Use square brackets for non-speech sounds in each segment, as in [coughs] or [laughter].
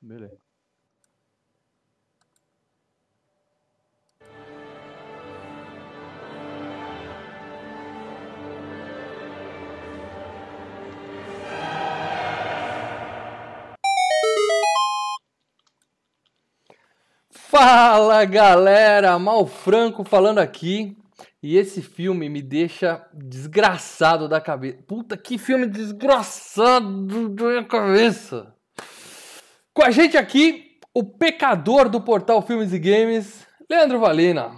Beleza. Fala galera, Mal Franco falando aqui. E esse filme me deixa desgraçado da cabeça. Puta que filme desgraçado da minha cabeça. Com a gente aqui, o pecador do portal Filmes e Games, Leandro Valina.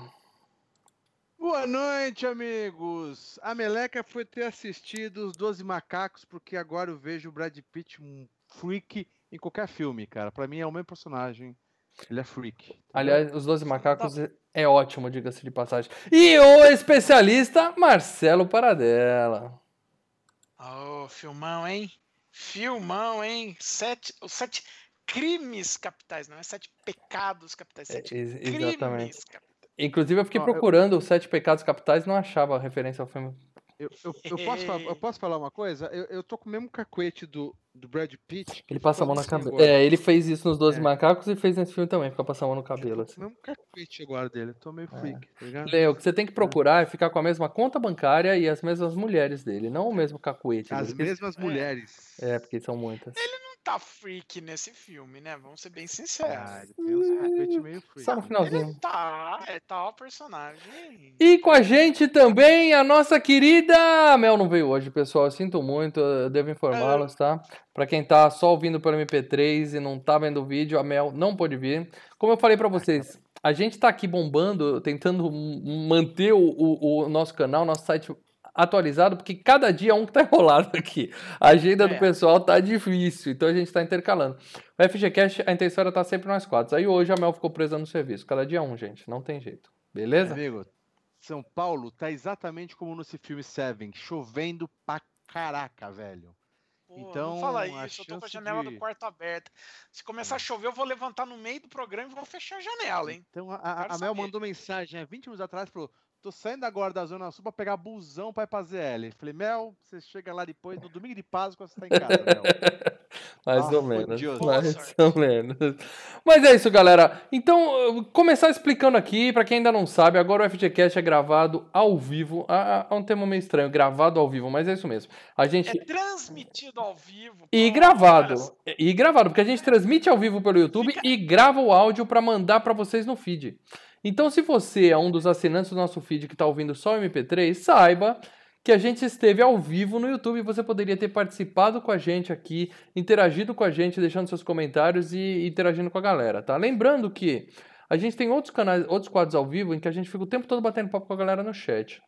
Boa noite, amigos. A meleca foi ter assistido os Doze Macacos, porque agora eu vejo o Brad Pitt um freak em qualquer filme, cara. Pra mim é o mesmo personagem. Ele é freak. Aliás, os Doze Macacos é ótimo, diga-se de passagem. E o especialista, Marcelo Paradela. Ô, filmão, hein? Filmão, hein? Sete, sete crimes capitais, não é sete pecados capitais, É, sete ex- crimes exatamente. capitais. Inclusive, eu fiquei Ó, eu- procurando os Sete Pecados Capitais e não achava a referência ao filme. Eu, eu- eu posso, falar, eu posso falar uma coisa? Eu, eu tô com o mesmo cacuete do, do Brad Pitt. Ele passa a mão na cabeça. É, ele fez isso nos Doze É. Macacos e fez nesse filme também, fica passando a mão no Eu cabelo. tô Assim. com o mesmo cacuete agora dele. Eu tô meio freak, tá ligado? Leo, o que você tem que procurar é ficar com a mesma conta bancária e as mesmas mulheres dele, não o mesmo cacuete. As mesmas mulheres. É, porque são muitas. Não tá freak nesse filme, né? Vamos ser bem sinceros. Ah, ele tem uns cacuete meio freak. Só no finalzinho. Ele tá, é tá o personagem. E com a gente também a nossa querida. A Mel não veio hoje, pessoal. Eu sinto muito, eu devo informá-los, tá? Pra quem tá só ouvindo pelo MP3 e não tá vendo o vídeo, a Mel não pôde vir. Como eu falei pra vocês, a gente tá aqui bombando, tentando manter o, o- o nosso canal, nosso site atualizado, porque cada dia é um que tá [laughs] enrolado aqui. A agenda do É. pessoal tá difícil, então a gente tá intercalando. O FGCast, a intenção era estar sempre nós quatro. Aí hoje a Mel ficou presa no serviço. Cada dia é um, gente. Não tem jeito. Beleza? Amigo, São Paulo tá exatamente como nesse filme Seven, chovendo pra caraca, velho. Pô, Então, não fala isso, eu tô com a janela de- do quarto aberta. Se começar a chover, eu vou levantar no meio do programa e vou fechar a janela, hein? Então a, a- Mel mandou mensagem há 20 minutos atrás, falou: tô saindo agora da Zona Sul pra pegar busão pra ir pra ZL. Falei, Mel, você chega lá depois, no domingo de Páscoa, você tá em casa, Mel. [laughs] Mais Ah, ou menos. Mais ou menos. Mas é isso, galera. Então, começar explicando aqui, pra quem ainda não sabe, agora o FGCast é gravado ao vivo. Ah, É um termo meio estranho, gravado ao vivo, mas é isso mesmo. A gente. É transmitido ao vivo. E gravado. cara, E gravado, porque a gente transmite ao vivo pelo YouTube e grava o áudio pra mandar pra vocês no feed. Então, se você é um dos assinantes do nosso feed que tá ouvindo só o MP3, saiba que a gente esteve ao vivo no YouTube você poderia ter participado com a gente aqui, interagido com a gente, deixando seus comentários e interagindo com a galera, tá? Lembrando que a gente tem outros canais, outros quadros ao vivo em que a gente fica o tempo todo batendo papo com a galera no chat.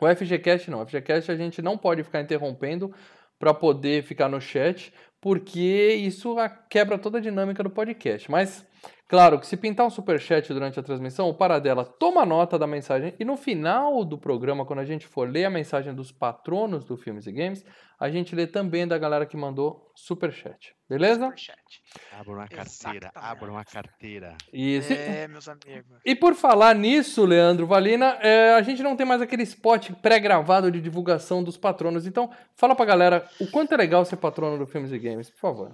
O FGCast não. O FGCast a gente não pode ficar interrompendo para poder ficar no chat, porque isso quebra toda a dinâmica do podcast. Mas, claro, que se pintar um superchat durante a transmissão, o Paradela toma nota da mensagem e no final do programa, quando a gente for ler a mensagem dos patronos do Filmes e Games, a gente lê também da galera que mandou superchat. Beleza? superchat. Abra uma carteira, abra uma carteira. Isso. É, meus amigos. E por falar nisso, Leandro Valina, é, a gente não tem mais aquele spot pré-gravado de divulgação dos patronos. Então, fala pra galera o quanto é legal ser patrono do Filmes e Games, por favor.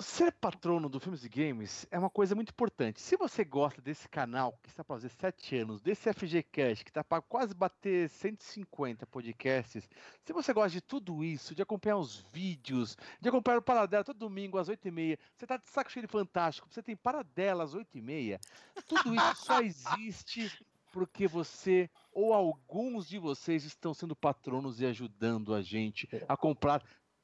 Ser patrono do Filmes e Games é uma coisa muito importante. Se você gosta desse canal, que está para fazer 7 anos, desse FGCast, que está para quase bater 150 podcasts, se você gosta de tudo isso, de acompanhar os vídeos, de acompanhar o Paradela todo domingo às 8h30, você tá de saco cheio de fantástico, você tem Paradela às 8h30, tudo isso só [laughs] existe porque você ou alguns de vocês estão sendo patronos e ajudando a gente a comprar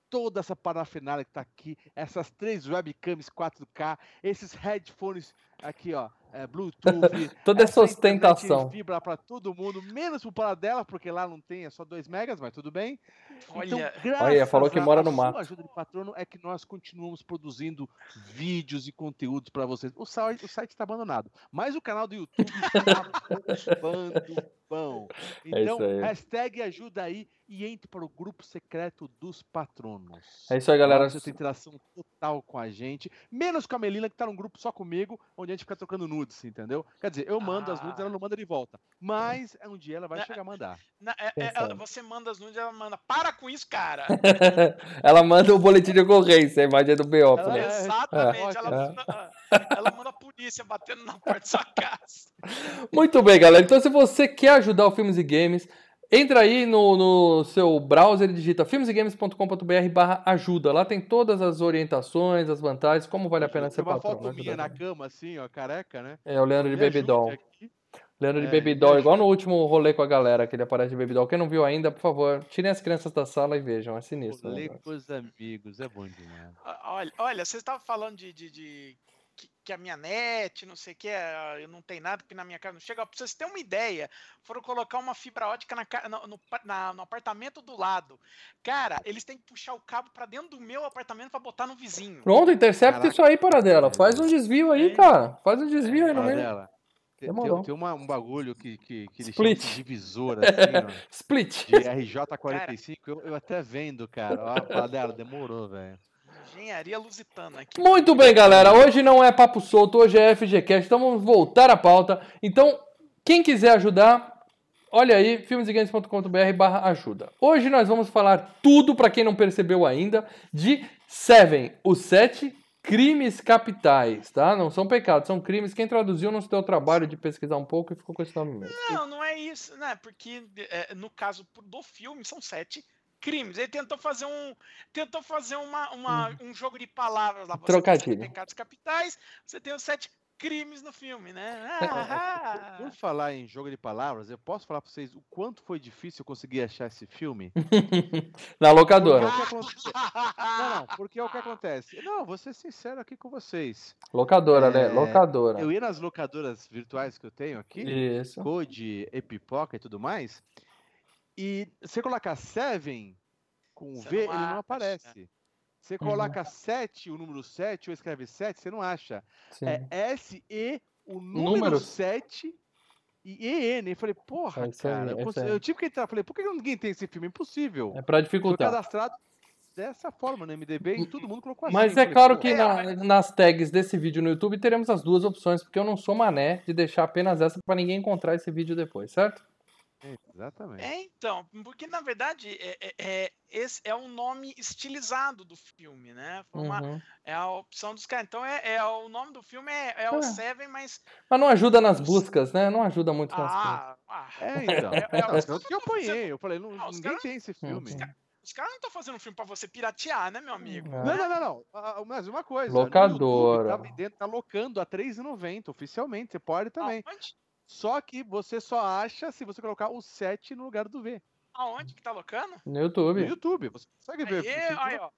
toda essa parafernália que tá aqui, essas três webcams 4K, esses headphones aqui, ó, é, Bluetooth, [laughs] Toda essa essa ostentação. fibra para todo mundo, menos pro Paradela, porque lá não tem, é só 2 megas, mas tudo bem. Então, Olha, graças falou que mora no mato. ajuda de patrono é que nós continuamos produzindo vídeos e conteúdos para vocês. O site, o site está abandonado, mas o canal do YouTube está bombando [laughs] bom. É isso Então, aí. hashtag ajuda aí e entre para o grupo secreto dos patronos. É isso aí, galera. Você tem interação total com a gente, menos com a Melina, que tá num grupo só comigo, onde a gente fica trocando nudes, entendeu? Quer dizer, eu mando as nudes, Ah. ela não manda de volta. Mas um dia ela vai Né, chegar a mandar. Na- é- é- ela- você manda as nudes, ela manda. Para com isso, cara! [laughs] Ela manda o boletim de ocorrência, a imagem é do. Ela- né? é, Exatamente, é. ela, manda, ela manda a polícia batendo na porta da sua casa. Muito bem, galera. Então, se você quer ajudar o Filmes e Games, entra aí no, no seu browser e digita filmesegames.com.br barra ajuda. Lá tem todas as orientações, as vantagens, como vale a pena ser Tem uma patrão. foto minha na cama, assim, ó, careca, né? É o Leandro de Baby Doll. aqui. Leandro de É, Baby Doll, igual no último rolê com a galera, que ele aparece de Baby Doll. Quem não viu ainda, por favor, tirem as crianças da sala e vejam. É sinistro. né? Rolê com os amigos, é bom demais. Olha, olha você estava falando de, de- de que, a minha net, não sei o que, eu não tem nada que na minha casa não chega. Pra vocês terem uma ideia, foram colocar uma fibra ótica na, no, na- no apartamento do lado. Cara, eles têm que puxar o cabo pra dentro do meu apartamento pra botar no vizinho. Pronto, intercepta Caraca. isso aí, Paradela. Faz um desvio aí, É. cara. Faz um desvio aí no meio. Tem, tem, tem uma- um bagulho que, que, que eles Split. chamam de divisor, assim, ó, [laughs] Split. de RJ45, eu, eu até vendo, cara. Ó, fala dela, demorou, velho. Engenharia lusitana aqui. Muito bem, galera. Hoje não é papo solto, hoje é FGCast, então vamos voltar à pauta. Então, quem quiser ajudar, olha aí, filmesegames.com.br barra ajuda. Hoje nós vamos falar tudo, para quem não percebeu ainda, de Seven, os sete crimes capitais, tá? Não são pecados, são crimes. Quem traduziu não se deu o trabalho de pesquisar um pouco e ficou com esse nome mesmo. Não, não é isso, né? Porque é, no caso do filme são sete crimes. Ele tentou fazer um, tentou fazer uma, uma- um jogo de palavras lá. Você tem Trocadilho. pecados capitais, você tem os sete crimes no filme, né? [laughs] Por Ah, falar em jogo de palavras, eu posso falar pra vocês o quanto foi difícil eu conseguir achar esse filme? [laughs] Na Porque locadora. é o que acontece. Não, não, porque é o que acontece. Não, vou ser sincero aqui com vocês. Locadora, né? É, Locadora. Eu ia nas locadoras virtuais que eu tenho aqui, Isso. Code, Epipoca e tudo mais, e você colocar Seven com o Você V, não ele não acha. aparece. Você Uhum. coloca 7, o número 7, ou escreve 7, você não acha. Sim. É S-E, o Número. número 7 e E-N. Eu falei, porra, É cara. é eu, consigo- eu tive que entrar. Falei, por que ninguém tem esse filme? Impossível. É pra Foi dificultar. cadastrado dessa forma no MDB e todo mundo colocou assim. Mas é falei, claro que na- nas tags desse vídeo no YouTube teremos as duas opções, porque eu não sou mané de deixar apenas essa para ninguém encontrar esse vídeo depois, certo? É, Exatamente. É, então, porque na verdade é, é- é- esse é o nome estilizado do filme, né? Foi uma- Uhum. é a opção dos caras. Então é, é o nome do filme é, é É. o Seven, mas Mas não ajuda nas buscas, né? Não ajuda muito nas buscas. ah, ah, É, então. É, é, tanto que eu apanhei. Eu falei, não, Ah, ninguém tem esse filme. Uhum. os caras não estão fazendo um filme pra você piratear, né, meu amigo? É. Não, não, não, não. Ah, Mas uma coisa. Locadora. YouTube, tá vendendo, tá locando a R$3,90 oficialmente. Você pode também. Aonde? Só que você só acha se você colocar o 7 no lugar do V. Aonde que tá locando? No No YouTube. YouTube. Você consegue ver. Aí, aí, ó.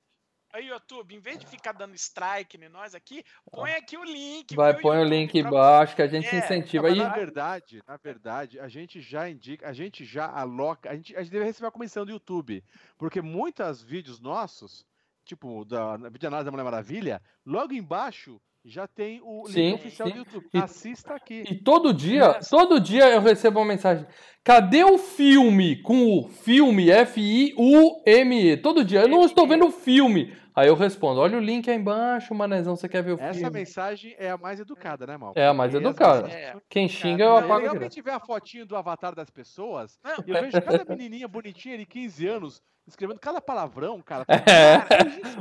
Aí, YouTube, em vez de ficar dando strike em nós aqui, põe aqui o link. Vai, põe o YouTube, link pra- embaixo que a gente É, Não, incentiva. E na verdade, na verdade, a gente já indica, a gente já aloca, a gente, a gente deve receber a comissão do YouTube, porque muitos vídeos nossos, tipo da vídeo análise da Mulher Maravilha, logo embaixo já tem o link Sim, oficial sim. do YouTube. E- Assista aqui. E todo dia, todo dia eu recebo uma mensagem. Cadê o filme com o filme F-I-U-M-E? Todo dia. Eu não estou vendo o filme. Aí eu respondo: olha o link aí embaixo, manezão, você quer ver o Essa filme? mensagem é a mais educada, né, Mal? É a mais educada. É. Quem xinga eu É apago direto. gente vê a fotinho do avatar das pessoas Não, eu vejo cada menininha bonitinha de 15 anos escrevendo cada palavrão, cara. [laughs] É.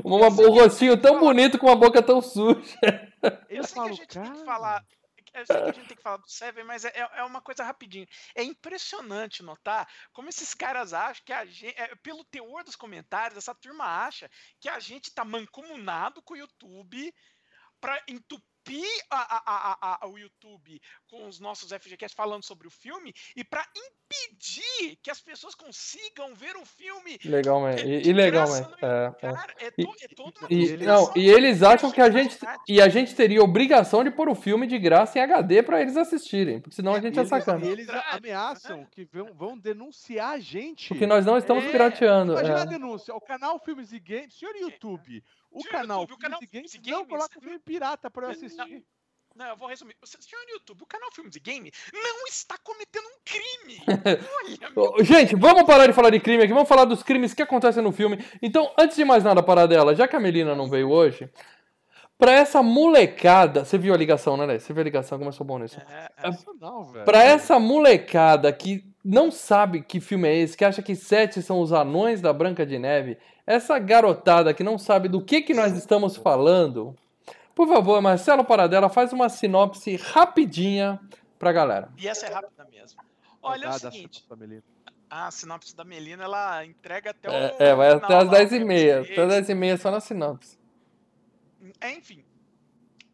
Uma, um rostinho tão bonito com uma boca tão suja. Eu sei que a gente tem que falar. Eu sei que a gente tem que falar do Seven, mas é, é uma coisa rapidinho. É impressionante notar como esses caras acham que a gente. pelo teor dos comentários, essa turma acha que a gente tá mancomunado com o YouTube pra entupir a- a- a- a- o YouTube com os nossos FGCast falando sobre o filme e pra impedir que as pessoas consigam ver o filme. Legalmente. de E, e legal, no É, é. É, E- é toda uma E, não, e eles acham que a gente. E a gente teria obrigação de pôr o filme de graça em HD pra eles assistirem. Porque senão a gente é eles, sacana. e eles Contrário, ameaçam que vão, vão denunciar a gente. Porque nós não estamos É, pirateando. Imagina a é. denúncia. O canal Filmes e Games. Senhor YouTube, o canal YouTube, o Filmes canal e Games e não Games, coloca o filme pirata pra eu assistir. Não, eu vou resumir. Você assistiu no YouTube, o canal Filmes e Game não está cometendo um crime. [laughs] Olha, Gente, vamos parar de falar de crime aqui, vamos falar dos crimes que acontecem no filme. Então, antes de mais nada, parar dela, já que a Melina não veio hoje, pra essa molecada. Você viu a ligação, né, Lé? Você viu a ligação, sou bom nisso. É, é, Não, velho. Pra essa molecada que não sabe que filme é esse, que acha que sete são os anões da Branca de Neve, essa garotada que não sabe do que, que nós estamos falando, por favor, Marcelo Paradela, faz uma sinopse rapidinha pra galera. E essa é rápida mesmo. Olha, é o seguinte, a sinopse da Melina, ela entrega até o. É, é, vai até as lá, 10h30. filmes Até as 10h30 só na sinopse. É, Enfim.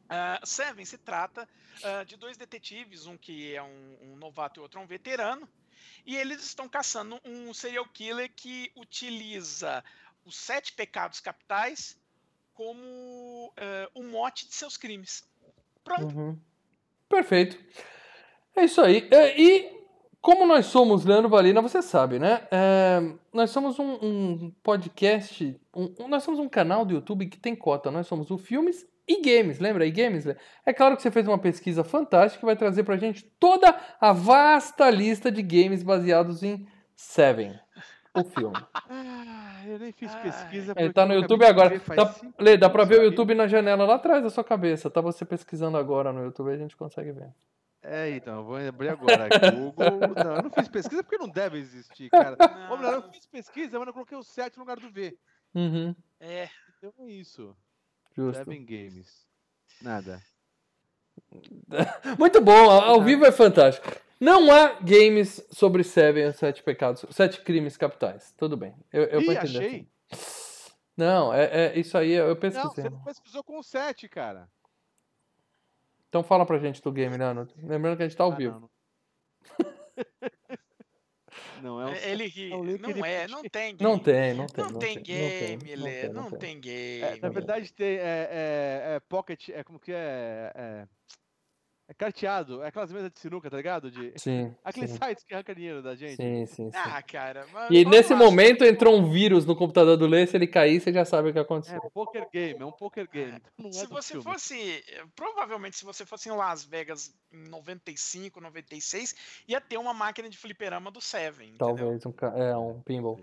Ah, Seven se trata ah, de dois detetives, um que é um, um novato e outro um veterano, e eles estão caçando um serial killer que utiliza os sete pecados capitais como ah, o mote de seus crimes. Pronto. Uhum. Perfeito. É isso aí. E como nós somos Leandro Valina, você sabe, né? É, nós somos um, um podcast, um- um- nós somos um canal do YouTube que tem cota. Nós somos o Filmes e Games, lembra? E Games? Lê? É claro que você fez uma pesquisa fantástica que vai trazer pra gente toda a vasta lista de games baseados em Seven, o filme. [laughs] Ah, eu nem fiz Ah, pesquisa. Ele tá no YouTube agora. cinco Lê, dá pra ver o. YouTube na janela lá atrás da sua cabeça. Tá você pesquisando agora no YouTube, a gente consegue ver. É, então, eu vou abrir agora. Google. Não, eu não fiz pesquisa porque não deve existir, cara. [laughs] Ô, melhor, eu fiz pesquisa, mas eu coloquei o 7 no lugar do V. Uhum, É, Então é isso. justo. Seven Games. Nada. [laughs] Muito bom, ao vivo é fantástico. Não há games sobre Seven, sete pecados, sete crimes capitais. Tudo bem. Eu, eu vou Ih, entender. achei. assim. Não, é, é- isso aí eu Não, pesquisei. você não pesquisou com o 7, cara. Então fala pra gente do game, Leandro. Lembrando que a gente tá ao Ah, vivo. Não, não [laughs] é o ele ri. é Não é, não tem game. Não tem, não tem. Não tem game, não Lê. tem, Não tem. tem game. É, na verdade, tem, é, é, é pocket, é como que é, é. É carteado, é aquelas mesas de sinuca, tá ligado? De, Sim, aqueles sim, sites que arranca dinheiro da gente. sim, sim, sim. Ah, cara. mas E nesse momento que- entrou um vírus no computador do Lê, se ele cair, você já sabe o que É aconteceu. um poker game, é um poker game. Não é Se você filme. fosse. Provavelmente, se você fosse em Las Vegas em 95, 96, ia ter uma máquina de fliperama do Seven. Entendeu? Talvez um, ca- é, um pinball.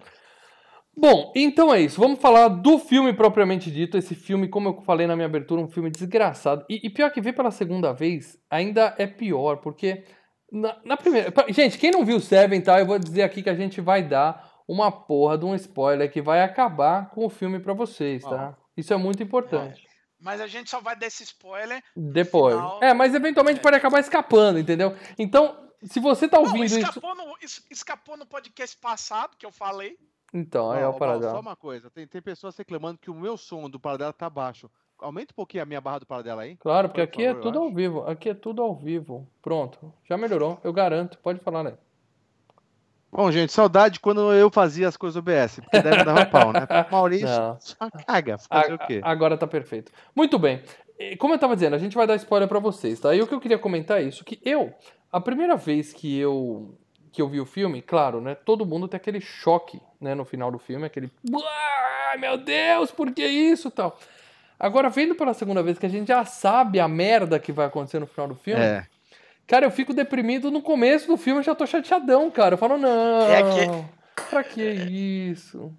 Bom, então é isso. Vamos falar do filme propriamente dito. Esse filme, como eu falei na minha abertura, um filme desgraçado. E, e pior que ver pela segunda vez, ainda é pior, porque na, na primeira. pra- Gente, quem não viu Seven, tá? Eu vou dizer aqui que a gente vai dar uma porra de um spoiler que vai acabar com o filme pra vocês, tá? Isso é muito importante. Mas a gente só vai dar esse spoiler. Depois. final- É, mas eventualmente pode acabar escapando, entendeu? Então, se você tá Não, ouvindo isso. escapou, no, es- escapou no podcast passado que eu falei. Então, aí é Ó, o ó, paradão. Só uma coisa, tem, tem pessoas reclamando que o meu som do Paradela tá baixo. Aumenta um pouquinho a minha barra do Paradela aí. Claro, porque Por aqui é favor, eu tudo ao vivo. Aqui é tudo ao vivo. Pronto. Já melhorou, eu garanto. Pode falar, né? Bom, gente, saudade quando eu fazia as coisas OBS, porque não dava pau, né? [laughs] Maurício Não. só caga, fazer A- o quê? Agora tá perfeito. Muito bem. Como eu tava dizendo, a gente vai dar spoiler pra vocês, tá? E o que eu queria comentar é isso, que eu, a primeira vez que eu que eu vi o filme, claro, né? Todo mundo tem aquele choque, né, no final do filme, aquele, meu Deus, por que isso, tal. Agora vendo pela segunda vez que a gente já sabe a merda que vai acontecer no final do filme, É. Cara, eu fico deprimido no começo do filme, eu já tô chateadão, cara. Eu falo, não, É que- pra que isso?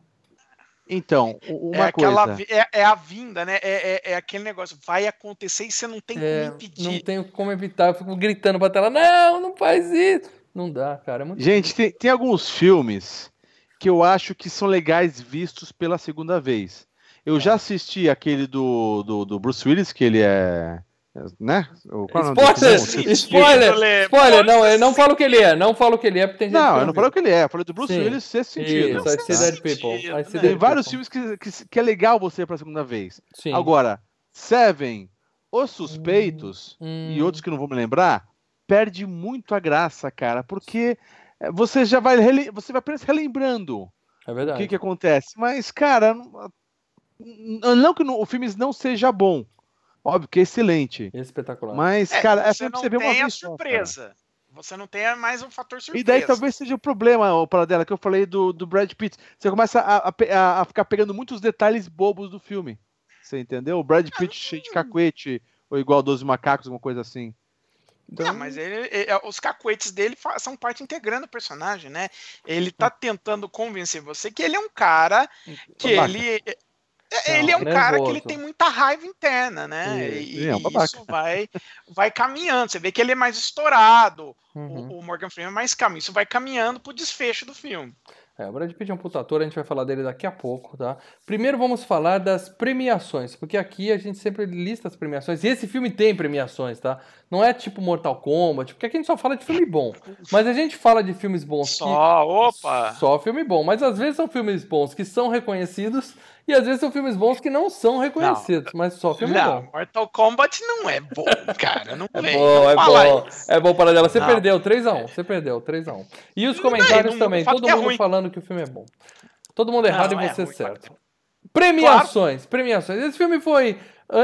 Então, uma é, aquela, coisa. é, é a vinda, né? É, é, é aquele negócio. Vai acontecer e você não tem É, como impedir. não tenho como evitar, eu fico gritando pra tela, não, não faz isso. Não dá, cara, é muito Gente, tem, tem alguns filmes que eu acho que são legais vistos pela segunda vez. Eu já assisti aquele do, do, do Bruce Willis, que ele é. Né? O- qual é o nome Spoiler! Spoiler! Lê, Spoiler! Não, eu não falo o que ele é, não falo o que ele é, porque tem gente que Não, eu não viu. falei o que ele é, eu falei do Bruce Sim. Willis sexto sentido. Isso, I see dead people. Né? Tem vários people. filmes que, que, que é legal você ir pra segunda vez. Sim. Agora, Seven, Os Suspeitos Hum, e outros que não vou me lembrar, perde muito a graça, cara, porque eh, você já vai, rele- você vai apenas relembrando É o verdade. que, que acontece. Mas, cara, não, que o filme não seja bom, óbvio que é excelente, Espetacular. mas, É, cara, é você sempre não você ver uma vez só, cara. surpresa. Você não tem mais um fator surpresa. E daí talvez seja o problema, o Paradela, que eu falei do, do Brad Pitt. Você começa a, a a- a ficar pegando muitos detalhes bobos do filme. Você entendeu? O Brad Pitt cheio de cacuete, Ou igual 12 macacos, alguma coisa assim. Então... Não, mas ele, ele, é, os cacuetes dele são parte integrante do personagem, né? Ele tá tentando convencer você que ele é um cara que ele é, ele é um nervoso. cara que ele tem muita raiva interna, né? E, é um isso vai, vai caminhando. Você vê que ele é mais estourado. Uhum. O, o, Morgan Freeman é mais calmo. Isso vai caminhando pro desfecho do filme. É, o Brad Pitt é um puta ator, a gente vai falar dele daqui a pouco, tá? Primeiro vamos falar das premiações, porque aqui a gente sempre lista as premiações, e esse filme tem premiações, tá? Não é tipo Mortal Kombat, porque aqui a gente só fala de filme bom. Mas a gente fala de filmes bons só, que... opa! Só filme bom, mas às vezes são filmes bons que são reconhecidos e às vezes são filmes bons que não são reconhecidos, não. mas só filme não, bom. Mortal Kombat não é bom, [laughs] cara. Não é vem, bom, é bom. Isso. É bom para dela. Você não. perdeu 3x1. Você perdeu 3x1. E os comentários não, também. Todo é mundo é falando que o filme é bom. Todo mundo errado e você é ruim, certo. Premiações, claro. premiações. Esse filme foi,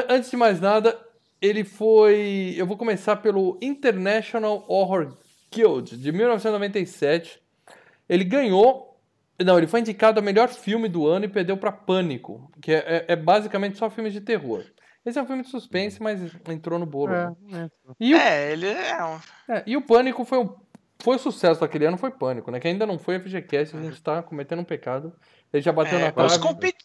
antes de mais nada, ele foi. Eu vou começar pelo International Horror Guild de 1997. Ele ganhou não, ele foi indicado a melhor filme do ano e perdeu para Pânico, que é, é, é, basicamente só filmes de terror. Esse é um filme de suspense, mas entrou no bolo. É, né? e o, é ele é, um... é E o Pânico foi o, foi o sucesso daquele ano, foi Pânico, né? Que ainda não foi FGCast, a gente tá cometendo um pecado. Ele já bateu é, na trave compet...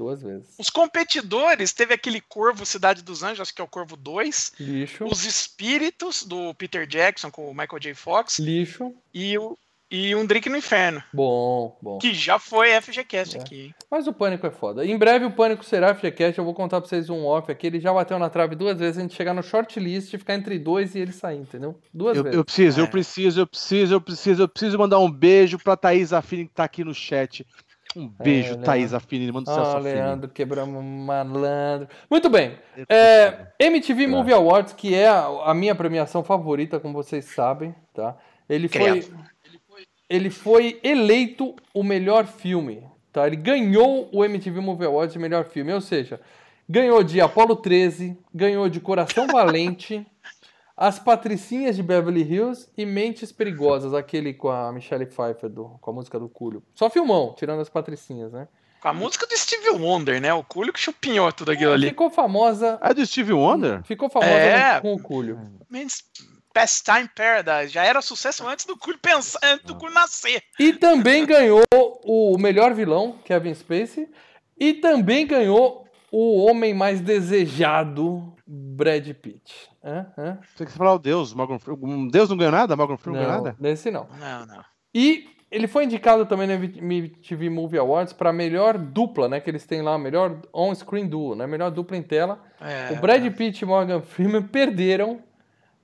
duas vezes. Os competidores, teve aquele Corvo Cidade dos Anjos, acho que é o Corvo 2. Lixo. Os Espíritos, do Peter Jackson, com o Michael J. Fox. Lixo. E o e um Drink no Inferno. Bom, bom. Que já foi FGCast é. aqui. Mas o Pânico é foda. Em breve o Pânico será FGCast. Eu vou contar pra vocês um off aqui. Ele já bateu na trave duas vezes. A gente chegar no shortlist, ficar entre dois e ele sair, entendeu? Duas eu, vezes. Eu preciso, é. eu preciso, eu preciso, eu preciso, eu preciso mandar um beijo pra Thaís Affini que tá aqui no chat. Um beijo, é, Thaís Affini. Manda o seu oh, Leandro, quebramos malandro. Muito bem. É, MTV Movie Awards, que é a, a minha premiação favorita, como vocês sabem, tá? Ele foi ele foi eleito o melhor filme. Tá? Ele ganhou o MTV Movie Awards de melhor filme. Ou seja, ganhou de Apollo 13, ganhou de Coração Valente, As Patricinhas de Beverly Hills e Mentes Perigosas, aquele com a Michelle Pfeiffer, do, com a música do Cúlio. Só filmão, tirando as Patricinhas, né? Com a música do Steve Wonder, né? O Cúlio que chupinhou tudo aquilo ali. Ficou famosa. É do Steve Wonder? Ficou famosa é... com o Cúlio. Mentes Pastime Paradise. Já era sucesso antes do Cool pensar, antes do Cool nascer. E também ganhou o melhor vilão, Kevin Spacey. E também ganhou o homem mais desejado, Brad Pitt. Hã? Hã? Você que falar o Deus, Morgan Freeman. Deus não ganhou nada? Morgan Freeman não ganhou nada? Nesse não. Não, não. E ele foi indicado também na MTV Movie Awards para melhor dupla, né? Que eles têm lá, melhor on-screen duo, né? Melhor dupla em tela. É, o Brad Pitt e Morgan Freeman perderam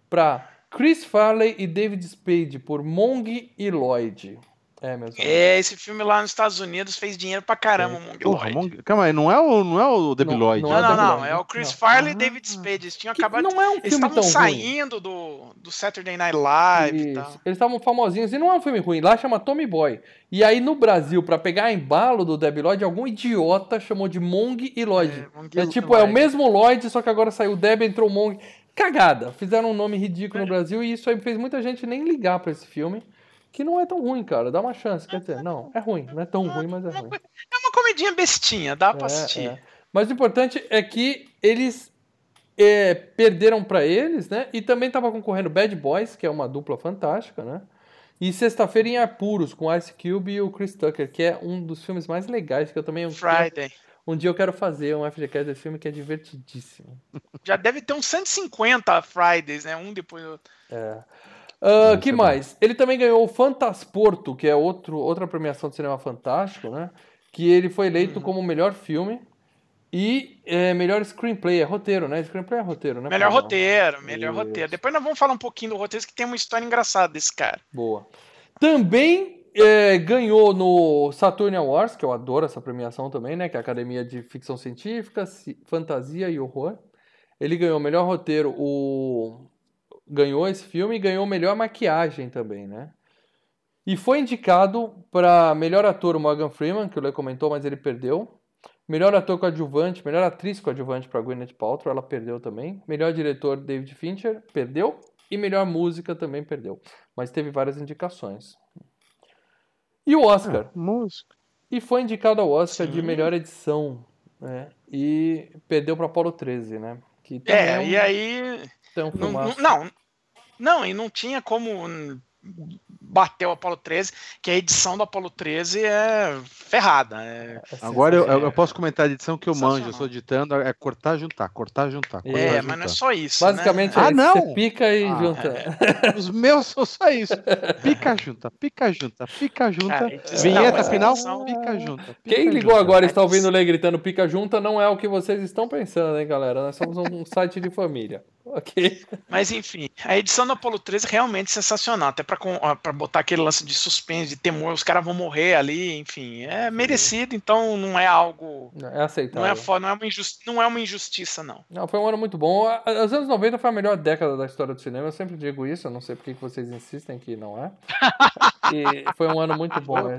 para Chris Farley e David Spade por Mong e Lloyd. É, meus É, esse filme lá nos Estados Unidos fez dinheiro pra caramba, é. Mong Lloyd. Mong... Calma aí, não é o, não é o Debbie Lloyd. Não, não, não, não, é o Chris não. Farley e ah. David Spade. Eles tinham acabado. Não é um Eles estavam saindo do, do Saturday Night Live Isso. e tal. Eles estavam famosinhos e não é um filme ruim. Lá chama Tommy Boy. E aí no Brasil, pra pegar embalo do Debbie Lloyd, algum idiota chamou de Mong e Lloyd. É, Mong é tipo, Lloyd. é o mesmo Lloyd, só que agora saiu Debbie, entrou Mong cagada. Fizeram um nome ridículo no Brasil e isso aí fez muita gente nem ligar para esse filme. Que não é tão ruim, cara. Dá uma chance. Quer dizer, não, é ruim. Não é tão ruim, mas é ruim. É uma comidinha bestinha, dá pra é, assistir. É. Mas o importante é que eles é, perderam para eles, né? E também tava concorrendo Bad Boys, que é uma dupla fantástica, né? E Sexta-feira em Apuros, com Ice Cube e o Chris Tucker, que é um dos filmes mais legais que eu também... Friday. Um dia eu quero fazer um FGCast desse filme que é divertidíssimo. Já deve ter uns 150 Fridays, né? Um depois do outro. É. Uh, que mais? Ele também ganhou o Fantasporto, que é outro, outra premiação de cinema fantástico, né? Que ele foi eleito uhum. como o melhor filme e é, melhor screenplay, é roteiro, né? Screenplay é roteiro, né? Melhor roteiro, melhor Isso. roteiro. Depois nós vamos falar um pouquinho do roteiro, que tem uma história engraçada desse cara. Boa. Também é, ganhou no Saturn Awards, que eu adoro essa premiação também, né? Que é a Academia de Ficção Científica, Fantasia e Horror. Ele ganhou o melhor roteiro, o... ganhou esse filme e ganhou melhor maquiagem também, né? E foi indicado para melhor ator o Morgan Freeman, que o Lê comentou, mas ele perdeu. Melhor ator coadjuvante, melhor atriz coadjuvante para Gwyneth Paltrow, ela perdeu também. Melhor diretor David Fincher, perdeu. E melhor música também perdeu. Mas teve várias indicações. E o Oscar. É, música. E foi indicado ao Oscar Sim. de melhor edição. Né? E perdeu para Apolo 13, né? Que também É, um- e aí. Um Não, não, não, não, e não tinha como bater o Apollo 13, que a edição do Apollo 13 é ferrada. é- É Agora eu, eu- posso comentar a edição que eu manjo, eu sou editando, é cortar, juntar, cortar, juntar. Cortar, É, juntar. mas não é só isso. Basicamente né? Ah, é isso, não! você pica e Ah, junta. Os meus são só isso. Pica junta, pica junta, pica junta. Vinheta não, final, edição- pica junta. pica Quem ligou junta. agora e está ouvindo o Lê gritando pica junta não é o que vocês estão pensando, hein, galera? Nós somos um site de família. Ok? Mas enfim, a edição do Apollo 13 é realmente sensacional. Até pra botar aquele lance de suspense, de temor, os caras vão morrer ali, enfim. É merecido, então não é algo. É aceitável. Não é, fo- não, é uma injusti- não é uma injustiça, não. Não, foi um ano muito bom. Os anos 90 foi a melhor década da história do cinema. Eu sempre digo isso, eu não sei por que vocês insistem que não é. [laughs] E foi um ano muito bom. É.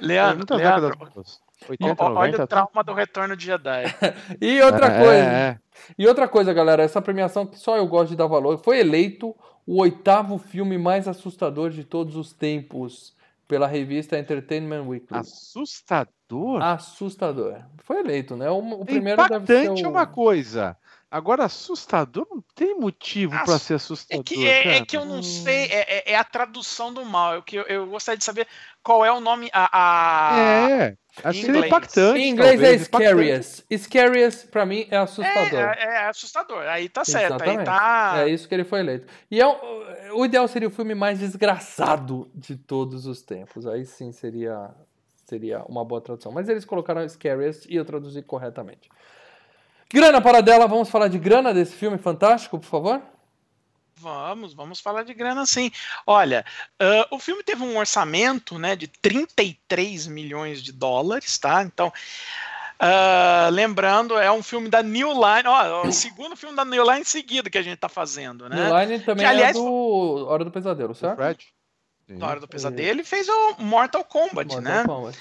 Leandro, Leandro décadas boas. ó- 80, ó- olha 90. o trauma do retorno de Jedi. [laughs] E outra É, coisa, é. e outra coisa, galera, essa premiação que só eu gosto de dar valor, foi eleito o oitavo filme mais assustador de todos os tempos pela revista Entertainment Weekly. Assustador. Assustador. Foi eleito, né? O, o primeiro deve Impactante ser é o... uma coisa. Agora, assustador não tem motivo Ass- pra ser É assustador. que, é, é que eu não Hum. sei, é, é- é a tradução do mal. Eu, que eu, eu gostaria de saber qual é o nome. A, a- É, acho que é impactante. Em inglês talvez, é impactante. scariest. Scariest, pra mim, é assustador. É, é, é assustador. Aí tá certo. Aí tá. É isso que ele foi eleito. E é o, o ideal seria o filme mais desgraçado de todos os tempos. Aí sim seria, seria uma boa tradução. Mas eles colocaram Scariest e eu traduzi corretamente. Grana para dela, vamos falar de grana desse filme fantástico, por favor? Vamos, vamos falar de grana sim. Olha, ah, o filme teve um orçamento né, de 33 milhões de dólares, tá? Então, ah, lembrando, é um filme da New Line, ó, o segundo filme da New Line seguido que a gente tá fazendo, né? New Line também Que, aliás, é do Hora do Pesadelo, O certo? Fred? Na hora do pesadelo, ele fez o Mortal Kombat, Mortal né? Kombat.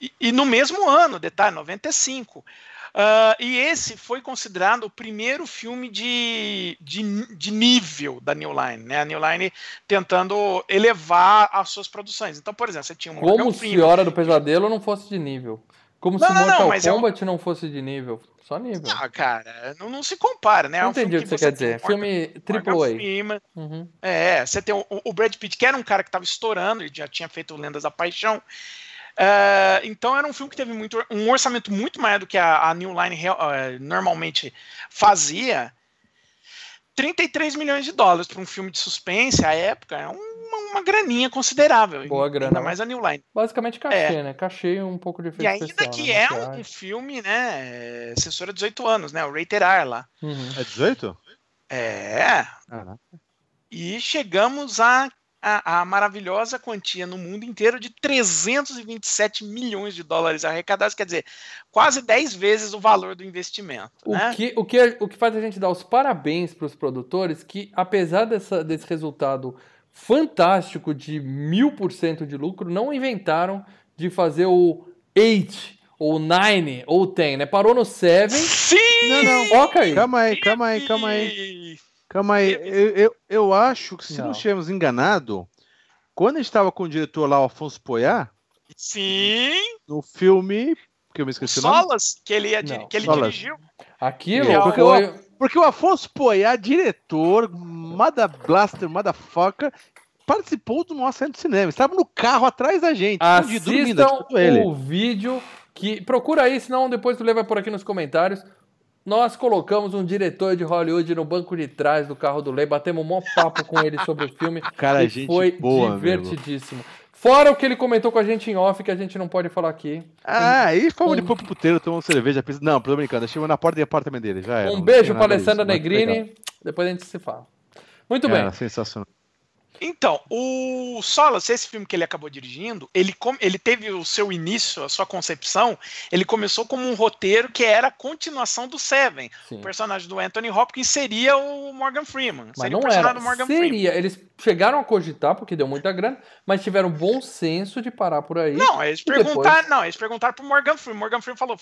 E, e no mesmo ano, detalhe, 95. Ah, e esse foi considerado o primeiro filme de, de, de nível da New Line, né? A New Line tentando elevar as suas produções. Então, por exemplo, você tinha um Como se. Hora do Pesadelo não fosse de nível. Como Não, se não, não, Mortal mas é um- Kombat não fosse de nível. Só nível. Ah, cara, não, não se compara, né? É não um filme entendi o que você você quer dizer. Filme AAA. Uhum. É, você tem o, o Brad Pitt, que era um cara que estava estourando, ele já tinha feito Lendas da Paixão. É, então era um filme que teve muito, um orçamento muito maior do que a, a New Line real- eh, normalmente fazia. 33 milhões de dólares para um filme de suspense à época é uma, uma graninha considerável. Boa ainda grana, mais a New Line. Basicamente cachê, né? Cachê um pouco de efeito É. E ainda especial. que né? é um Maquiagem. filme, né? Censura 18 anos, né? O Rated R lá. Uhum. É 18? É. Caraca. E chegamos à a, a maravilhosa quantia no mundo inteiro de 327 milhões de dólares arrecadados, quer dizer, quase 10 vezes o valor do investimento. O, né? que, o, que, o que faz a gente dar os parabéns para os produtores, que apesar dessa, desse resultado fantástico de mil por cento de lucro, não inventaram de fazer o 8, ou 9, ou 10, né? Parou no 7. Sim! Não, não. Foca aí. Calma aí, calma aí, calma aí. Calma aí. Eu, eu, eu acho que se não, estivermos enganados, quando a gente estava com o diretor lá, o Afonso Poiá, Sim! no filme. Que eu me O esqueci o nome. Solas, que ele, Não, que ele Solas. dirigiu. Aquilo É, porque foi. Porque o Afonso Poiá, diretor, Mada Blaster, Motherfucker, participou do nosso centro de cinema. Estava no carro atrás da gente, escondido, dormindo, Assistam tipo ele. o vídeo que. Procura aí, senão depois tu leva por aqui nos comentários. Nós colocamos um diretor de Hollywood no banco de trás do carro do Lei, batemos um maior papo com ele sobre o filme. [laughs] Cara, e gente foi boa, amigo. divertidíssimo. Fora o que ele comentou com a gente em off, que a gente não pode falar aqui. Ah, e fomos um- pro puteiro, tomamos cerveja. pensei- Não, tô brincando, chegou na porta do apartamento dele, já era. um beijo disso, Alessandra. Negrini. Depois a gente se fala. Muito bem. sensacional. Então, o Solas, esse filme que ele acabou dirigindo, ele, ele teve o seu início, a sua concepção, ele começou como um roteiro que era a continuação do Seven. Sim. O personagem do Anthony Hopkins seria o Morgan Freeman. Mas seria não o personagem era. do Morgan Freeman. Seria. Eles chegaram a cogitar, porque deu muita grana, mas tiveram bom senso de parar por aí. Não, eles E depois? perguntaram, não, eles perguntaram pro Morgan Freeman. Morgan Freeman falou: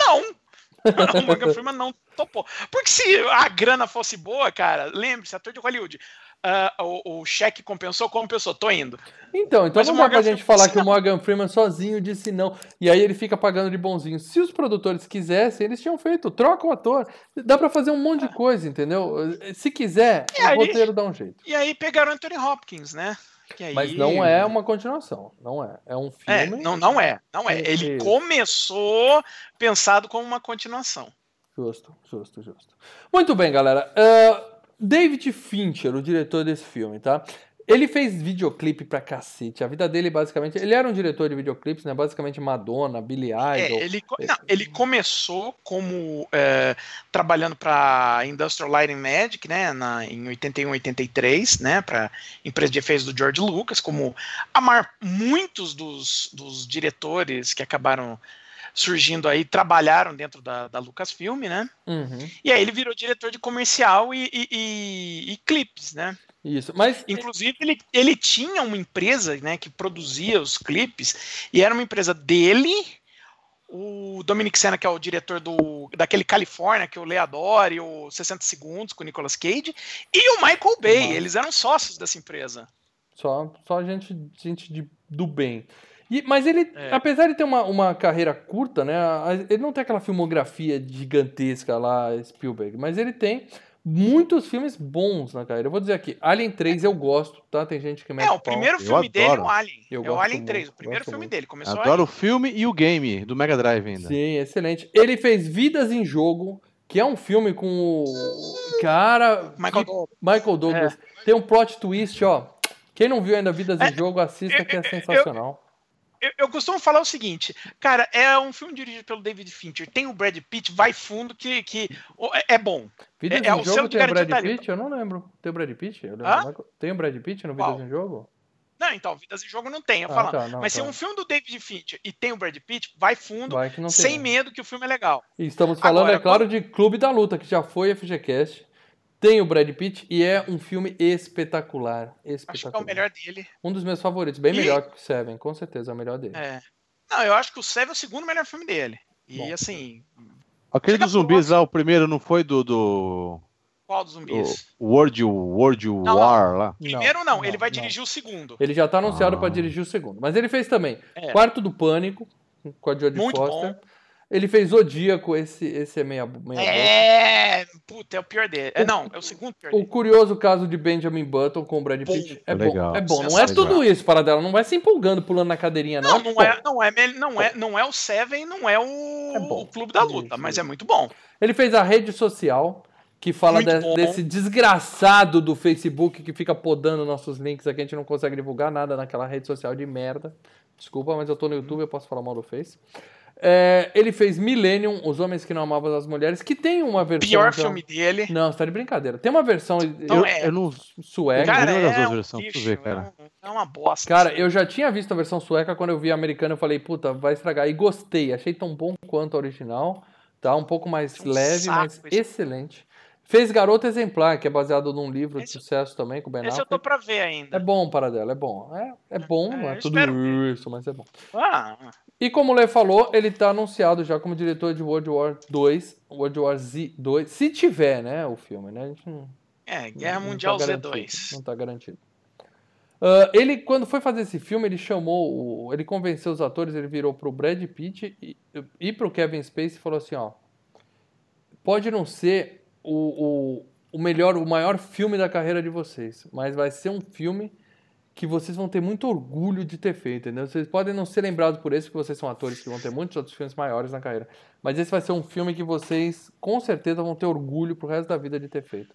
"Não". [laughs] o Morgan Freeman não topou. Porque se a grana fosse boa, cara, lembre-se, ator de Hollywood, uh, o, o, cheque compensou, compensou, tô indo. Então, então Mas não dá pra gente falar que o Morgan Freeman sozinho disse não, e aí ele fica pagando de bonzinho. Se os produtores quisessem, eles tinham feito, troca o ator. Dá para fazer um monte de é. coisa, entendeu? Se quiser, e o aí, roteiro dá um jeito. E aí pegaram Anthony Hopkins, né? Aí... Mas não é uma continuação, não é. É um é, filme. É, não, não é, não é. Ele começou pensado como uma continuação. Justo, justo, justo. Muito bem, galera. Uh, David Fincher, o diretor desse filme, tá? Ele fez videoclipe pra cacete. A vida dele, basicamente. Ele era um diretor de videoclipes, né? Basicamente Madonna, Billy é, Idol. É, ele, não, ele começou como. É, trabalhando pra Industrial Lighting Magic, né? Na, em 81, 83, né? Pra empresa de efeitos do George Lucas. Como amar muitos dos, dos diretores que acabaram surgindo aí trabalharam dentro da, da Lucasfilm, né? Uhum. E aí ele virou diretor de comercial e, e, e, e clipes, né? Isso, mas inclusive ele, ele tinha uma empresa, né, que produzia os clipes e era uma empresa dele, o Dominic Senna que é o diretor do daquele Califórnia que o Lê adora, e o 60 segundos com o Nicolas Cage e o Michael Bay, Nossa. eles eram sócios dessa empresa. Só só gente gente de, do bem. E, mas ele, é. apesar de ter uma, uma carreira curta, né? Ele não tem aquela filmografia gigantesca lá, Spielberg, mas ele tem muitos filmes bons na carreira. Eu vou dizer aqui, Alien 3 eu gosto, tá? Tem gente que mete É, o primeiro pau. filme dele é o Alien. Eu é o Alien 3, muito, o primeiro filme muito. dele. Começou Adoro o filme e o game do Mega Drive ainda. Sim, excelente. Ele fez Vidas em Jogo, que é um filme com o cara Michael, Douglas. Michael Douglas. É. Tem um plot twist, ó. Quem não viu ainda Vidas é, em Jogo, assista que é sensacional. Eu, eu, eu, costumo falar o seguinte, cara, é um filme dirigido pelo David Fincher, tem o Brad Pitt, vai fundo que, que é, é bom. Vidas é, é, em Jogo tem o Brad Pitt? Eu não lembro. Tem o Brad Pitt? Tem o Brad Pitt no Vidas em Jogo? Não, então, Vidas em Jogo não tem, eu ah, falo. Tá, não, Mas tá. se é um filme do David Fincher e tem o Brad Pitt, vai fundo, vai sem medo que o filme é legal. E estamos falando, Agora, é claro, quando... de Clube da Luta, que já foi FGCast. Tem o Brad Pitt e é um filme espetacular. espetacular. Acho que é o melhor dele. Um dos meus favoritos, bem e... melhor que o Seven, com certeza é o melhor dele. É. Não, eu acho que o Seven é o segundo melhor filme dele. E Bom. assim. Aquele dos zumbis lá, o primeiro não foi do. do... Qual dos zumbis? O World, World não, War não. lá. Primeiro não, não ele vai dirigir o segundo. Ele já tá anunciado ah. para dirigir o segundo. Mas ele fez também é. Quarto do Pânico, com a Jodie Foster. Bom. Ele fez Zodíaco, esse, esse é meia, meia É, puta, é o pior dele. É, não, é o segundo pior dele. O curioso caso de Benjamin Button com o Brad Pitt. É, bom, é bom. Não é tudo isso para dela. Não vai se empolgando pulando na cadeirinha, não. Não, não é, não é, não é, não é o Seven, não é o, é o Clube da Luta, mas é muito bom. Ele fez a rede social, que fala de, desse desgraçado do Facebook que fica podando nossos links aqui. A gente não consegue divulgar nada naquela rede social de merda. Desculpa, mas eu tô no YouTube, eu posso falar mal do Face. É, ele fez Millennium, Os Homens que Não Amavam as Mulheres, que tem uma versão. Pior então... filme dele. Não, você tá de brincadeira. Tem uma versão. Então, eu, é... eu não. Sueca. Cara, é, das duas um ver, cara. É, é uma bosta. Cara, eu já tinha visto a versão sueca quando eu vi a americana. Eu falei, puta, vai estragar. E gostei. Achei tão bom quanto a original. Tá? Um pouco mais um leve, mas excelente. Fez Garota Exemplar, que é baseado num livro esse, de sucesso também com o Ben Esse Affleck. eu tô pra ver ainda. É bom para dela, é bom. É, é bom, é, não é tudo isso, mas é bom. Ah. E como o Lê falou, ele tá anunciado já como diretor de World War 2, World War Z 2, se tiver, né, o filme, né? A gente não, é, Guerra não, Mundial não tá Z2. Não tá garantido. Uh, ele, quando foi fazer esse filme, ele chamou, o, ele convenceu os atores, ele virou pro Brad Pitt e, e pro Kevin Spacey e falou assim, ó, pode não ser o, o, o melhor, o maior filme da carreira de vocês, mas vai ser um filme que vocês vão ter muito orgulho de ter feito, entendeu? Vocês podem não ser lembrados por esse, porque vocês são atores que vão ter muitos outros filmes maiores na carreira. Mas esse vai ser um filme que vocês, com certeza, vão ter orgulho pro resto da vida de ter feito.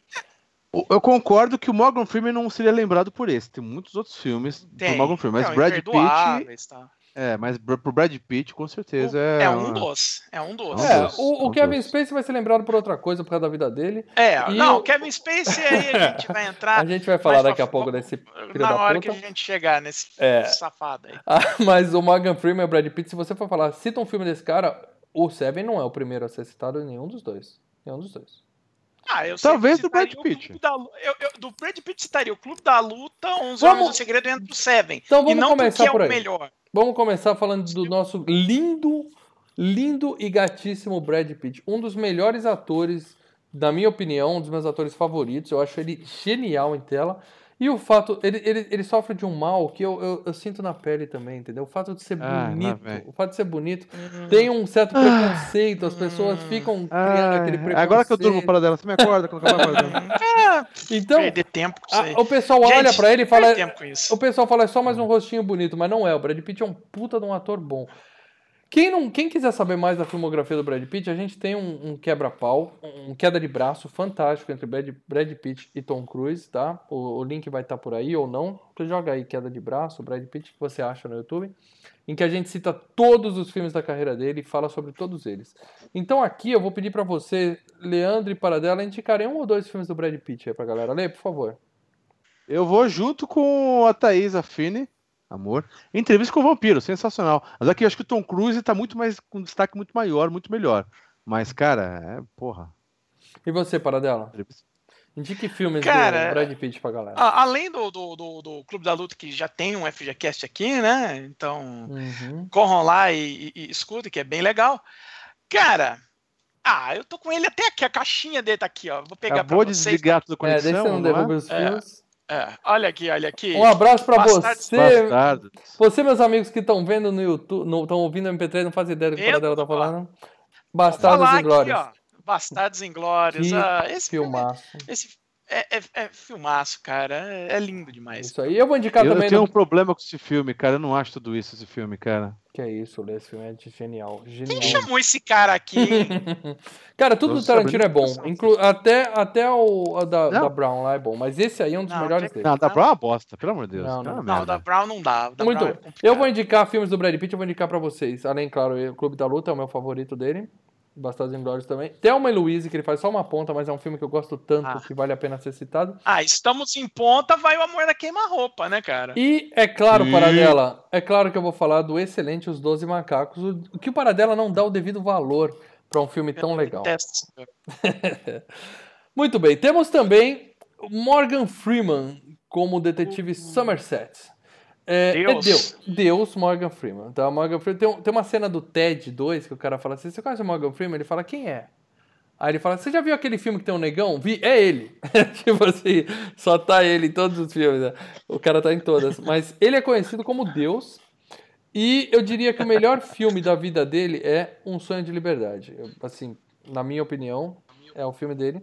Eu concordo que o Morgan Freeman não seria lembrado por esse. Tem muitos outros filmes tem. do Morgan Freeman, mas não, Brad Pitt... Tá. É, mas pro Brad Pitt, com certeza é. É um dos. É um dos. É, o, o Kevin Spacey vai ser lembrado por outra coisa por causa da vida dele. É, não, o Kevin Spacey aí a [laughs] gente vai entrar. a gente vai falar daqui a pouco desse Na hora que a gente chegar nesse é. safado aí. Ah, [laughs] mas o Morgan Freeman e o Brad Pitt, se você for falar, cita um filme desse cara, o Seven não é o primeiro a ser citado em nenhum dos dois. Nenhum dos dois. Ah, eu Talvez do Brad Pitt. Da, eu, eu, do Brad Pitt citaria o Clube da Luta, 11 vamos... Homens do Segredo entre o Seven. Então vamos e não começar é por aí. o melhor. Vamos começar falando do nosso lindo, lindo e gatíssimo Brad Pitt, um dos melhores atores na minha opinião, um dos meus atores favoritos. Eu acho ele genial em tela. E o fato, ele, ele, ele sofre de um mal que eu, eu, eu sinto na pele também, entendeu? O fato de ser Ah, bonito, o fato de ser bonito, tem um certo preconceito, as pessoas ficam criando Ah, aquele preconceito. agora que eu durmo para dela, você me acorda quando acabar acordando. Ah, Então, perder tempo com isso aí. a- o pessoal Gente, olha pra ele e fala, perde tempo com isso. o pessoal fala, é só mais um rostinho bonito, mas não é. O Brad Pitt é um puta de um ator bom. Quem, não, quem quiser saber mais da filmografia do Brad Pitt, a gente tem um, um quebra-pau, um queda de braço fantástico entre Brad, Brad Pitt e Tom Cruise, tá? O, o link vai estar por aí ou não. Você joga aí queda de braço, Brad Pitt, que você acha no YouTube, em que a gente cita todos os filmes da carreira dele e fala sobre todos eles. Então aqui eu vou pedir pra você, Leandro e Paradela, indicarem um ou dois filmes do Brad Pitt aí pra galera. Lê, por favor. Eu vou junto com a Thaís Affini, amor. Entrevista com o Vampiro, sensacional. Mas aqui eu acho que o Tom Cruise tá muito mais, com um destaque muito maior, muito melhor. Mas, cara, é, porra. E você, Paradela? Indique filmes Cara, do Brad Pitt pra galera. A- além do, do, do, do Clube da Luta, que já tem um FGCast aqui, né? Então, Uhum. corram lá e, e, e escutem, que é bem legal. Cara, ah, eu tô com ele até aqui, a caixinha dele tá aqui, ó. Vou pegar Acabou pra de vocês. desligar toda a É, conexão. deixa eu não não é? derrubar os É. fios. É, olha aqui, olha aqui. Um abraço pra Bastardos. você. Bastardos. Você, meus amigos que estão vendo no YouTube, estão ouvindo o MP3, não fazem ideia do que o Paradela tá falando. Bastardos e aqui, Glórias. Bastardos Inglórios. Que Ah, esse filme, Filmaço. esse é, é, é filmaço, cara. É, é lindo demais. Isso aí. Eu vou indicar Eu, também. tenho no- um problema com esse filme, cara. Eu não acho tudo isso, esse filme, cara. Que é isso, Lê, esse filme é de genial. Genial. Quem chamou esse cara aqui? [laughs] Cara, tudo do Tarantino é bom. Inclu até até o a da, da Brown lá é bom. Mas esse aí é um dos Não, melhores dele. Não, da. Brown é uma bosta, pelo amor de Deus. Não, é não. Não, da Brown não dá. da Muito Brown é. Eu vou indicar filmes do Brad Pitt, eu vou indicar pra vocês. Além, claro, o Clube da Luta é o meu favorito dele. Bastardos Inglórios também. Thelma e Louise, que ele faz só uma ponta, mas é um filme que eu gosto tanto Ah. que vale a pena ser citado. Ah, estamos em ponta, vai o amor da queima-roupa, né, cara? E é claro, Sim. Paradela, é claro que eu vou falar do excelente Os Doze Macacos, o o que o Paradela não dá o devido valor pra um filme tão legal. [laughs] Muito bem, temos também Morgan Freeman como detetive Somerset. É, é Deus. Deus. Deus Morgan Freeman. Tá? Morgan Freeman tem, tem uma cena do Ted 2 que o cara fala assim: Você conhece o Morgan Freeman? Ele fala: Quem é? Aí ele fala: Você já viu aquele filme que tem um negão? Vi, é ele. [laughs] tipo assim, só tá ele em todos os filmes. né? O cara tá em todas. Mas ele é conhecido como Deus. E eu diria que o melhor filme da vida dele é Um Sonho de Liberdade. Eu, assim, na minha opinião, é o filme dele.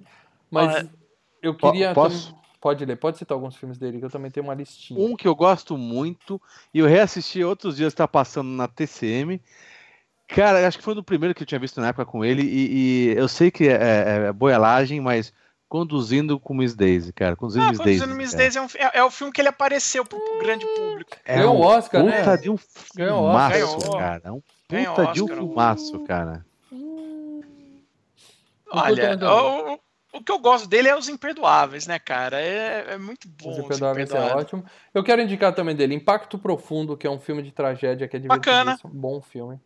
Mas Olha, eu po- queria. posso? Pode ler, pode citar alguns filmes dele, que eu também tenho uma listinha. Um que eu gosto muito, e eu reassisti outros dias, tá passando na TCM. Cara, acho que foi no primeiro que eu tinha visto na época com ele, e, e eu sei que é, é- é boialagem, mas conduzindo com Miss Daisy, cara. Conduzindo Ah, Miss Daisy. Conduzindo Miss. Daisy é, um, é, é o filme que ele apareceu pro, pro grande público. É Ganhou um o Oscar, puta né? de um Oscar. filmaço, Ganhou. cara. É um Ganhou puta de um Oscar. filmaço, cara. Olha, muito o, o- que eu gosto dele é os imperdoáveis, né, cara? É, é muito bom. Os Os Imperdoáveis é Imperdoáveis. ótimo. Eu quero indicar também dele Impacto Profundo, que é um filme de tragédia que é Bacana. divertidíssimo. Bom filme.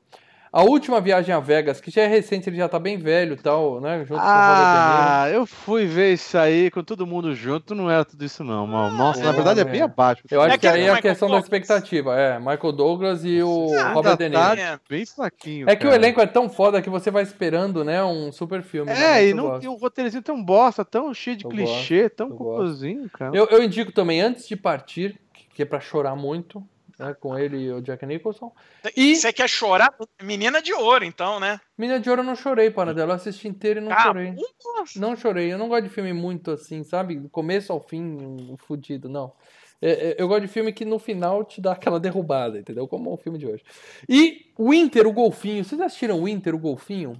A Última Viagem a Vegas, que já é recente, ele já tá bem velho e tal, né? Junto com o Robert De Niro. Ah, eu fui ver isso aí com todo mundo junto, não era tudo isso não, mano. Nossa, na pô, verdade é velho. bem abaixo. Eu acho É que aí do é a Michael questão da Douglas. expectativa. É, Michael Douglas e o Ah, Robert De Ainda Niro. tá bem fraquinho. É que o elenco é tão foda que você vai esperando, né, um super filme. né? É, e Eu não gosto. tem um roteirozinho tão bosta, tão cheio de Eu clichê, tão eu cocôzinho, cara. Eu, eu indico também Antes de Partir, que é pra chorar muito, né, com ele e o Jack Nicholson. E- Você quer chorar? Menina de ouro, então, né? Mina de Ouro eu não chorei, Paradela. Eu assisti inteiro e não Ah, chorei. nossa. Não chorei. Eu não gosto de filme muito assim, sabe? Do começo ao fim, fudido, não. É, é, eu gosto de filme que no final te dá aquela [laughs] derrubada, entendeu? Como o filme de hoje. E Winter, o Golfinho. Vocês assistiram Winter, o Golfinho?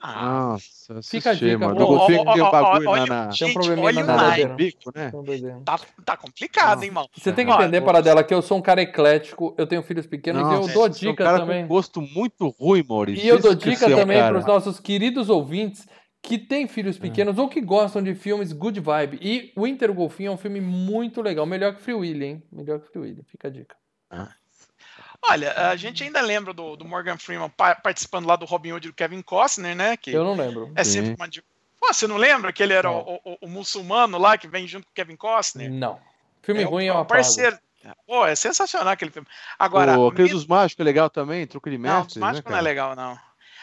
Ah, Nossa, Fica a dica, mano. Ó, ó, bagulho na, olha, Tem um probleminha olha na o na, naipe. nadadeira. no bico, né? Tá, tá complicado, hein, mano? Você tem que entender, eu- Paradela, que eu sou um cara eclético, eu tenho filhos pequenos e eu Nossa, dou você é um dica cara também. com gosto muito ruim, Maurício. E eu dou dica é um também para os nossos queridos ouvintes que têm filhos pequenos ou que gostam de filmes good vibe. E o Winter Golfinho é um filme muito legal. Melhor que Free Willy, hein? Melhor que Free Willy. Fica a dica. Olha, a gente ainda lembra do, do Morgan Freeman pa- participando lá do Robin Hood do Kevin Costner, né? Que Eu não lembro. é Sim. sempre uma. Pô, você não lembra que ele era Não. o, o- o muçulmano lá que vem junto com o Kevin Costner? Não. Filme É ruim é é um uma parceiro. Pô, é sensacional aquele filme. Agora, o, aquele Medo- dos mágicos é legal também, truque de não, mestre. dos né, mágicos não é legal, não.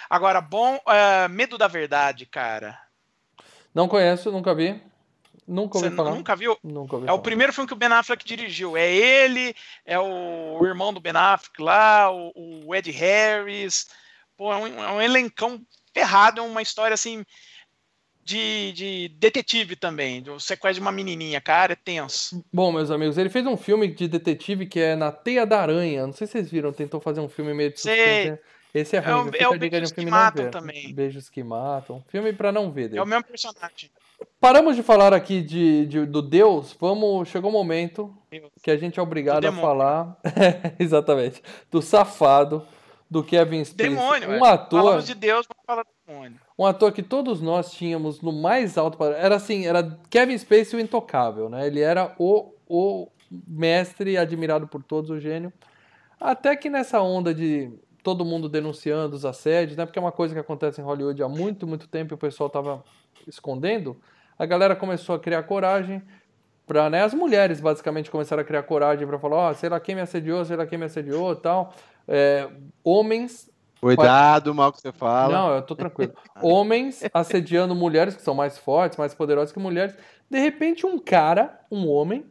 Agora, bom, é, Medo da Verdade, cara. Não conheço, nunca vi. Nunca ouvi Você falar. nunca viu? Nunca ouvi É o falar. primeiro filme que o Ben Affleck dirigiu. É ele, é o irmão do Ben Affleck lá, o, o Ed Harris. Pô, é um, é um elencão ferrado, é uma história assim de, de detetive também, do sequestro de uma menininha, cara, é tenso. Bom, meus amigos, ele fez um filme de detetive que é Na Teia da Aranha. Não sei se vocês viram, tentou fazer um filme meio de suspense. né? Esse é É ruim, o- é o de um Beijos que filme não Matam também. Beijos que matam. Filme pra não ver dele. É o mesmo personagem. Paramos de falar aqui de, de- do Deus, vamos. Chegou o momento Deus. que a gente é obrigado Do a falar. [laughs] Exatamente. Do safado, do Kevin Spacey. Demônio, um é. ator. Falamos de Deus, vamos falar do demônio. Um ator que todos nós tínhamos no mais alto. Era assim, era Kevin Spacey o intocável, né? Ele era o, o mestre admirado por todos, o gênio. Até que nessa onda de todo mundo denunciando os assédios, né? Porque é uma coisa que acontece em Hollywood há muito, muito tempo e o pessoal tava escondendo. A galera começou a criar coragem para, né? As mulheres basicamente começaram a criar coragem para falar, ó, sei lá quem me assediou, sei lá quem me assediou, tal. É, homens Cuidado, mal que você fala. não, eu tô tranquilo. Homens assediando mulheres que são mais fortes, mais poderosas que mulheres. De repente, um cara, um homem,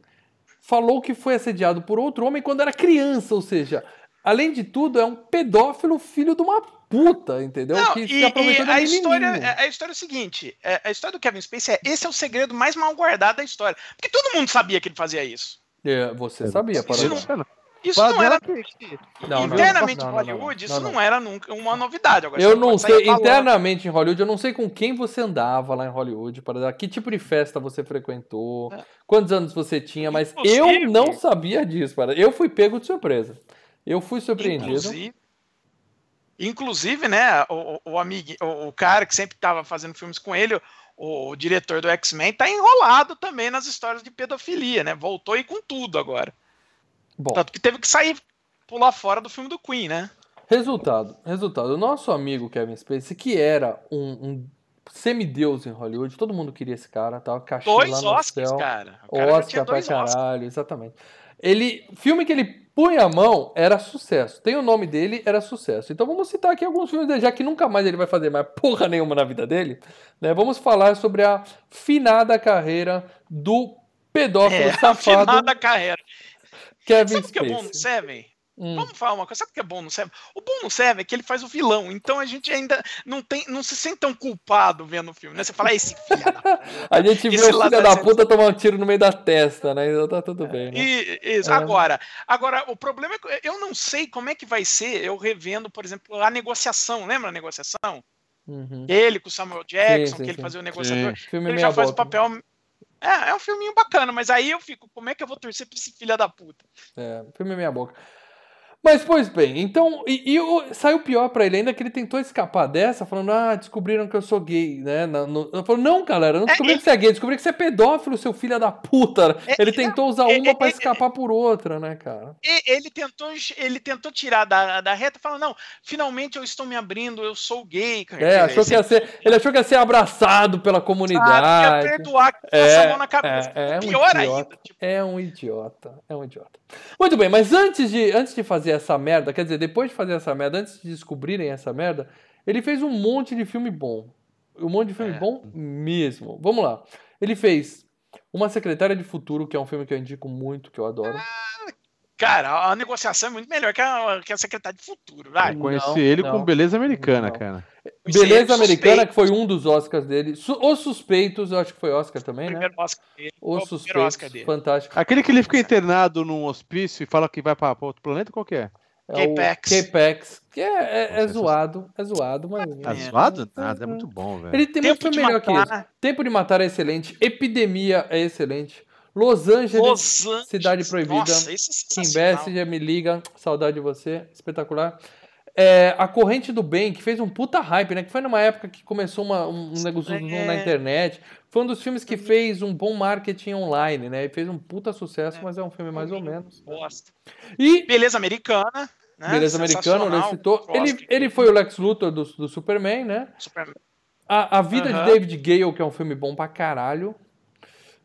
falou que foi assediado por outro homem quando era criança, ou seja, além de tudo, é um pedófilo filho de uma puta, entendeu? Não, que e, se aproveitou e da a história, menininha. a história é o seguinte: é, a história do Kevin Spacey é esse é o segredo mais mal guardado da história. Porque todo mundo sabia que ele fazia isso. É, você sabia, Isso Paradão. não- Isso não era Não, internamente não, em Hollywood, não, isso não. não, era nunca uma novidade. Agora, Eu não sei, internamente em Hollywood, eu não sei com quem você andava lá em Hollywood, para que tipo de festa você frequentou, quantos anos você tinha, mas eu Inclusive- não sabia disso, para. Eu fui pego de surpresa. Eu fui surpreendido. Inclusive, inclusive, né, o, o, amigo, o, o cara que sempre estava fazendo filmes com ele, o, o diretor do X-Men, tá enrolado também nas histórias de pedofilia, né? Voltou aí com tudo agora. Bom, Tanto que teve que sair, pular fora do filme do Queen, né? resultado, resultado. O nosso amigo Kevin Spacey, que era um, um semideus em Hollywood, todo mundo queria esse cara, cachê Dois lá no Oscars, céu. cara. O cara Oscar pra Oscars. caralho, exatamente. Ele, filme que ele punha a mão era sucesso. Tem o nome dele, era sucesso. Então vamos citar aqui alguns filmes dele, já que nunca mais ele vai fazer mais porra nenhuma na vida dele. Né? Vamos falar sobre a finada carreira do pedófilo É, safado final da carreira. Kevin Sabe o que é bom no Spacey. Seven? Hum. Vamos falar uma coisa, sabe o que é bom no Seven? O bom no Seven é que ele faz o vilão, então a gente ainda não tem, não se sente tão culpado vendo o filme, né? Você fala, "Ah, esse filho da [laughs] A gente vê o filho da da puta tomar um tiro no meio da testa, né? Então tá tudo bem, né? E, isso, É. agora, agora, o problema é que eu não sei como é que vai ser eu revendo, por exemplo, a negociação. Lembra a negociação? Uhum. Ele com o Samuel Jackson, sim, que ele sim. fazia o negociador. Filme Ele já faz o boca. papel. É, é um filminho bacana, mas aí eu fico, como é que eu vou torcer pra esse filho da puta? É, filme meia boca. Mas, pois bem, então, e, e o- saiu pior pra ele ainda que ele tentou escapar dessa, falando, ah, descobriram que eu sou gay, né? Na- no- Eu falo, não, galera, não descobri É, que você é gay, descobri que você é pedófilo, seu filho da puta. É, Ele é, tentou usar é, uma é, pra é, escapar por outra, né, cara? Ele tentou, ele tentou tirar da, da reta, falando, não, finalmente eu estou me abrindo, eu sou gay. cara. É, achou que ia ser, ele achou que ia ser abraçado pela ia comunidade. perdoar, que É, passa a mão na cabeça. é, é um Pior idiota. ainda. Tipo, É um idiota, é um idiota. Muito bem, mas antes de, antes de fazer essa merda, quer dizer, depois de fazer essa merda, antes de descobrirem essa merda, ele fez um monte de filme bom. Um monte de filme É. bom mesmo. Vamos lá. Ele fez Uma Secretária de Futuro, que é um filme que eu indico muito, que eu adoro. Cara, a negociação é muito melhor que a, que a Secretária de Futuro. Vai. Eu conheci Não, ele não, com Beleza Americana, não. cara. É Beleza Americana, suspeito. que foi um dos Oscars dele. Os Suspeitos, eu acho que foi Oscar também, né? Primeiro Oscar dele. Os Suspeitos, Oscar dele. fantástico. Aquele que ele fica internado num hospício e fala que vai pra, pra outro planeta, qual que é? É o K-Pax. K-Pax, que é, é, é zoado, é zoado, mas... Tá É. zoado? Nada, é muito bom, velho. Ele tem muito Tempo filme melhor que Matar. isso. Tempo de Matar é excelente. Epidemia é excelente. Los Angeles, Los Angeles. Cidade Proibida. Nossa, isso é Kim. Bessinger, me liga. Saudade de você. Espetacular. É, a Corrente do Bem, que fez um puta hype, né? Que foi numa época que começou uma- um negócio É. na internet. Foi um dos filmes que fez um bom marketing online, né? E fez um puta sucesso, É. mas é um filme mais ou menos. Bosta. E Beleza Americana. Né? Beleza Americano, ele citou. Ele, ele foi o Lex Luthor do, do Superman, né? Superman. A, a Vida de David Gale, que é um filme bom pra caralho.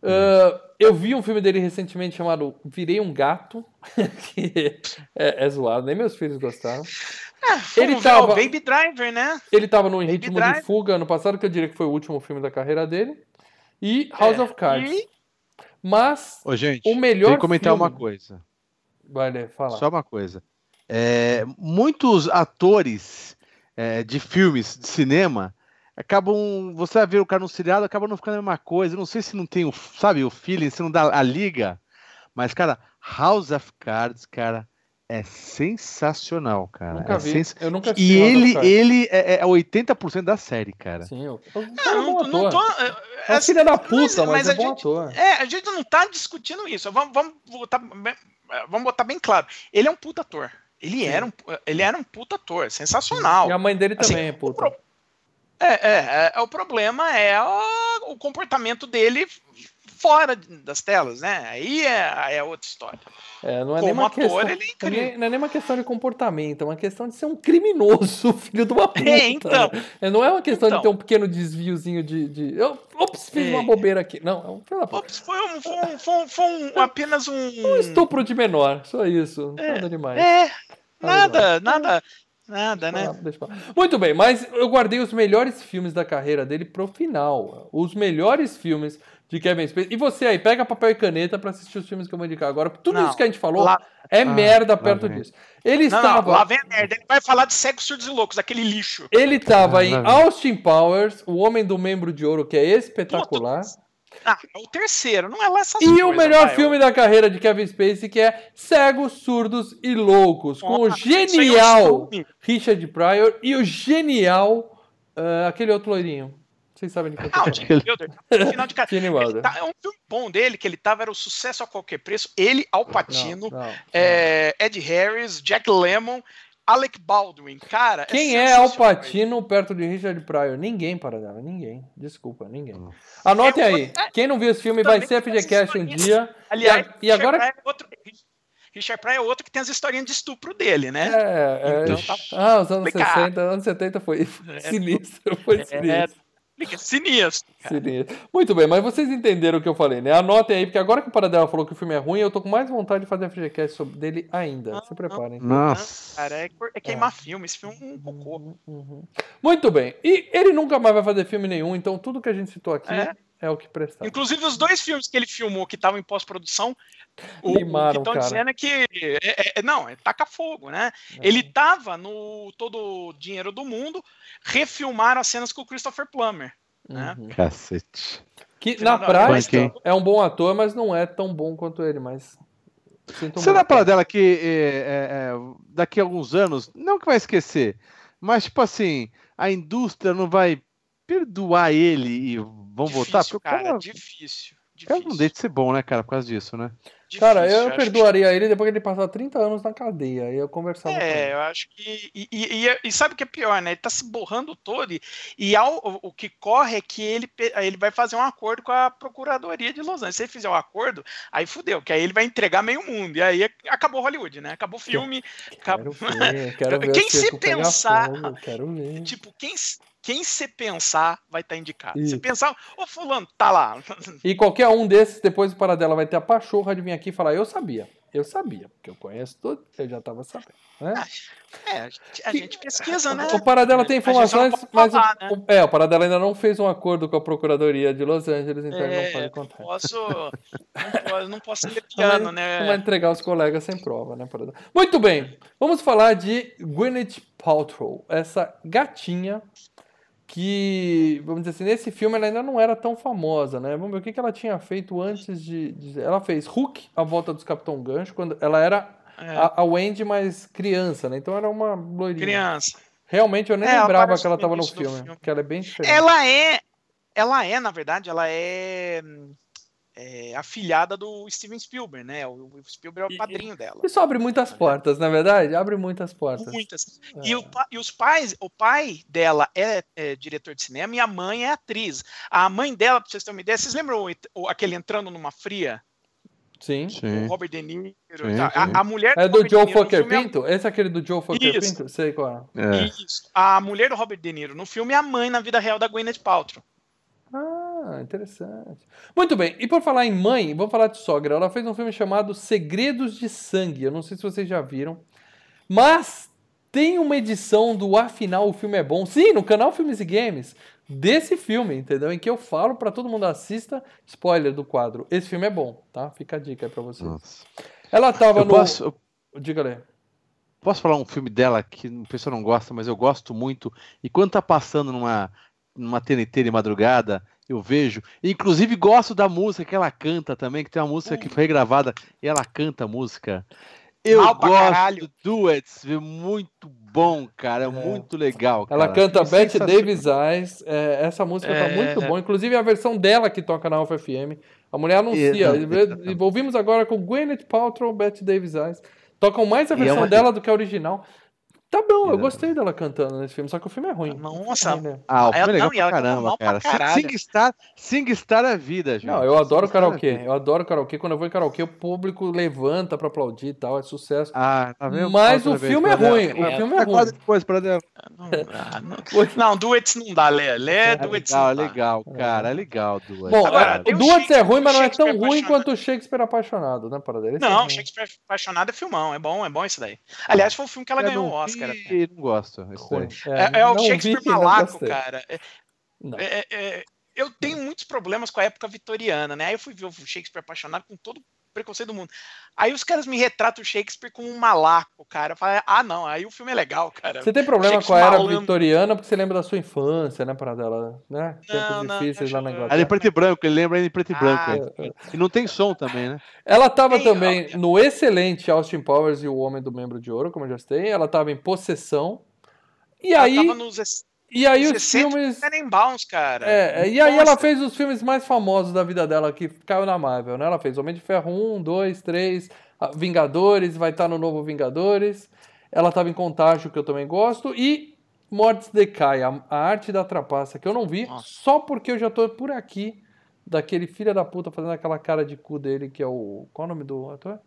Ah, eu vi um filme dele recentemente chamado Virei um Gato, [laughs] que é, é zoado, nem meus filhos gostaram. Ah, Ele tava- Baby Driver, né? Ele tava no Baby Ritmo de Driver. Fuga ano passado, que eu diria que foi o último filme da carreira dele. e House É, of Cards. e- Mas Ô, gente, o melhor tem que comentar filme- uma coisa. vai ler, fala. Só uma coisa. É, muitos atores é, de filmes de cinema acabam. Você vai ver o cara no seriado, acaba não ficando a mesma coisa. Eu Não sei se não tem o, sabe, o feeling, se não dá a liga. Mas, cara, House of Cards, cara, é sensacional, cara. Nunca é vi. sens- Eu nunca E House of ele, ele é, é 80% da série, cara. Sim, eu... eu... É, é não, não tô. é, É assim, filho da puta, mas, é a bom gente, ator. É, a gente não tá discutindo isso. Vamos, vamos, botar, bem- vamos botar bem claro. Ele é um puta ator. Ele era um, ele era um puta ator, sensacional. E a mãe dele Assim, também é o puta. pro- É, é, é, o problema é a- o comportamento dele fora das telas, né? Aí é, é outra história. É, não é Como nem uma ator, questão, ele é não é incrível. nem- não é nem uma questão de comportamento, é uma questão de ser um criminoso, [laughs] filho de uma puta. É, então. É, não é uma questão de Então. ter um pequeno desviozinho de. de eu, ops, fiz É. uma bobeira aqui. Não, é um da puta. Ops, foi, um, foi, um, foi, um, foi um- apenas um. Um estupro de menor, só isso. Nada demais. É, Nada nada, nada, né? Ah, deixa eu falar. Muito bem, mas eu guardei os melhores filmes da carreira dele pro final. Os melhores filmes de Kevin Spacey. E você aí, pega papel e caneta pra assistir os filmes que eu vou indicar agora. Tudo Não, isso que a gente falou lá- é Ah, merda perto disso. Ele Não, estava. não, lá vem a merda. Ele vai falar de cegos, surdos e loucos, aquele lixo. Ele tava Ah, em. Austin Powers, O Homem do Membro de Ouro, que é espetacular. Ah, é o terceiro, não é lá essas E o coisas, melhor vai, filme da carreira de Kevin Spacey, que é Cegos, Surdos e Loucos, com o isso aí é genial filme. Richard Pryor e o genial ah, aquele outro loirinho. Vocês sabem de quem eu tô Ah, o Wilder. Final de [laughs] Wilder. tá- é um filme bom dele, que ele tava, era o sucesso a qualquer preço. Ele, Al Pacino, Não, não, é, Ed Harris, Jack Lemmon, Alec Baldwin. Cara, Quem é Al sensacional. Pacino perto de Richard Pryor? Ninguém para dela, ninguém. Desculpa, ninguém. Anotem É aí. é, Quem não viu esse filme vai ser FGCast um dia. Aliás, E e agora- Richard Pryor é outro, Richard Pryor é outro que tem as historinhas de estupro dele, né? É, é, Então tá- ah, os anos complicado. 60, anos 70 foi É, sinistro, foi É, sinistro. Sinistro. Muito bem, mas vocês entenderam o que eu falei, né? Anotem aí, porque agora que o Paradela falou que o filme é ruim, eu tô com mais vontade de fazer FGCast sobre dele ainda. Não, Se preparem. Nossa. Cara, é, é queimar filme. Esse filme é um cocô. Uhum. Muito bem. E ele nunca mais vai fazer filme nenhum, então tudo que a gente citou aqui é, É. o que presta. Inclusive, os dois filmes que ele filmou que estavam em pós-produção, o, o Limaram, que estão dizendo é que. É, é- não, é taca fogo, né? É. Ele tava no Todo o Dinheiro do Mundo, refilmaram as cenas com o Christopher Plummer. né? Uhum. Cacete. Que na prática é um bom ator, mas não é tão bom quanto ele, mas. Você dá pra dela que é, é, é, daqui a alguns anos, não que vai esquecer, mas tipo assim, a indústria não vai perdoar ele e vão voltar? Difícil, Porque o cara, cara, difícil. cara não difícil, deixa de ser bom, né, cara, por causa disso, né? Cara, difícil, eu acho perdoaria ele depois que ele passar 30 anos na cadeia. Aí eu conversava com É, ele. eu acho que. E, e- e- e sabe o que é pior, né? Ele tá se borrando todo e, e ao- o, o que corre é que ele, ele vai fazer um acordo com a Procuradoria de Los Angeles. Se ele fizer um acordo, aí fudeu, que aí ele vai entregar meio mundo. E aí acabou Hollywood, né? Acabou o filme. Quero acabou- ver, quero [laughs] ver Quem se pensar- fogo, quero ver. Tipo, quem, quem se pensar vai estar indicado. Isso. Se pensar, ô fulano, tá lá. [laughs] E qualquer um desses, depois do Paradela, vai ter a pachorra de vir aqui e falar: Eu sabia, eu sabia, porque eu conheço tudo, eu já tava sabendo. Né? É, a gente, a gente pesquisa, né? O Paradela tem não informações, mas falar, o, o- é, o Paradela ainda não fez um acordo com a Procuradoria de Los Angeles, então ele não É, pode não contar. posso, [laughs] não posso, não posso ser Não piano, né? Não vai entregar os colegas sem prova, né? Paradela? Muito bem, vamos falar de Gwyneth Paltrow, essa gatinha que, vamos dizer assim, nesse filme ela ainda não era tão famosa, né? Vamos ver o que que ela tinha feito antes de... de- ela fez Hook, A Volta dos Capitão Gancho, quando ela era É, a, a Wendy mais criança, né? Então era uma loirinha. criança. Realmente eu nem É, lembrava que ela no tava no filme, filme. que ela é bem diferente. Ela é, ela é, na verdade, ela é, é afilhada do Steven Spielberg, né? O, Spielberg é E- o padrinho dela. Isso abre muitas portas, na é verdade? Abre muitas portas. Muitas. É. E, o, e os pais, o pai dela é, é diretor de cinema e a mãe é atriz. A mãe dela, pra vocês terem uma ideia, vocês lembram o, o- aquele entrando numa fria? Sim. O. Robert De Niro. Sim, tá? sim. A, a mulher É do Robert Joe De Niro no Fucker filme é- Pinto? Esse é aquele do Joe Fucker Isso. Pinto? Sei qual é. É. Isso. A mulher do Robert De Niro no filme é a mãe na vida real da Gwyneth Paltrow. Ah, interessante. Muito bem, e por falar em mãe, vamos falar de sogra. Ela fez um filme chamado Segredos de Sangue. Eu não sei se vocês já viram. Mas tem uma edição do Afinal o Filme é Bom. Sim, no canal Filmes e Games. desse filme, entendeu? Em que eu falo pra todo mundo assista, spoiler do quadro. Esse filme é bom, tá? Fica a dica aí pra vocês. Nossa. Ela tava Eu no. posso, Diga aí. posso falar um filme dela que o pessoal não gosta, mas eu gosto muito. E quando tá passando numa, numa TNT de madrugada, eu vejo. Inclusive gosto da música que ela canta também, que tem uma música que foi regravada e ela canta a música. Eu Mal gosto caralho. do Duets, é muito bom, cara, é muito legal. Ela cara. canta Filme Bette sensacional. Davis Eyes. é, essa música tá É. muito boa. Inclusive a versão dela que toca na Alpha FM. A mulher anuncia. E Ouvimos agora com Gwyneth Paltrow, Bette Davis Eyes. Tocam mais a é versão uma- dela do que a original. Tá bom, eu Exato. gostei dela cantando nesse filme, só que o filme é ruim. Nossa. É ruim, né? Ah, o Ela- filme é legal não, e pra caramba, pra cara. caralho. Singstar, Singstar é vida, gente. Não, eu adoro Singstar é karaokê. Eu adoro karaokê. Quando eu vou em karaokê, o público levanta pra aplaudir e tal, é sucesso. Ah, tá vendo? Mas o outra vez, filme é ruim. O É, filme é Tá ruim. quase depois, Pradel. Não, ah, não, não, Duets não dá, Lê. Lê, É Duets legal, é não dá. legal, cara. É legal, Duets. Bom, Agora, é, o o Duets é ruim, mas não é tão ruim quanto o Shakespeare apaixonado, né, é Não. Shakespeare Apaixonado é filmão, é bom, é bom isso daí. Aliás, foi o filme que ela Eu ganhou o não Oscar. E não gosto. É, é o não Shakespeare vi não malaco, cara. É- Não. é- é- eu tenho muitos problemas com a época vitoriana, né? Aí eu fui ver o Shakespeare apaixonado com todo o preconceito do mundo. Aí os caras me retratam o Shakespeare como um malaco, cara. Eu falei, ah, não, aí o filme é legal, cara. Você tem problema com a era malandro. vitoriana porque você lembra da sua infância, né, Paradela? Né? Tempos difíceis lá na acho- Ali em Inglaterra. preto e branco, ele lembra ele em preto e branco. Ah, hein? E não tem som também, né? Ela tava Tem, também ó, no excelente Austin Powers e o Homem do Membro de Ouro, como eu já citei. Ela tava em Possessão. E Ela aí, tava nos e aí os 60 filmes... Tenenbaums, cara. É, é, e aí ela fez os filmes mais famosos da vida dela, que caiu na Marvel, né? Ela fez Homem de Ferro 1, 2, 3, ah, Vingadores, vai estar no novo Vingadores. Ela tava em Contágio, que eu também gosto, e Mortes Decai, a, a arte da trapaça, que eu não vi, Nossa. só porque eu já tô por aqui, daquele filho da puta fazendo aquela cara de cu dele, que é o... Qual é o nome do ator?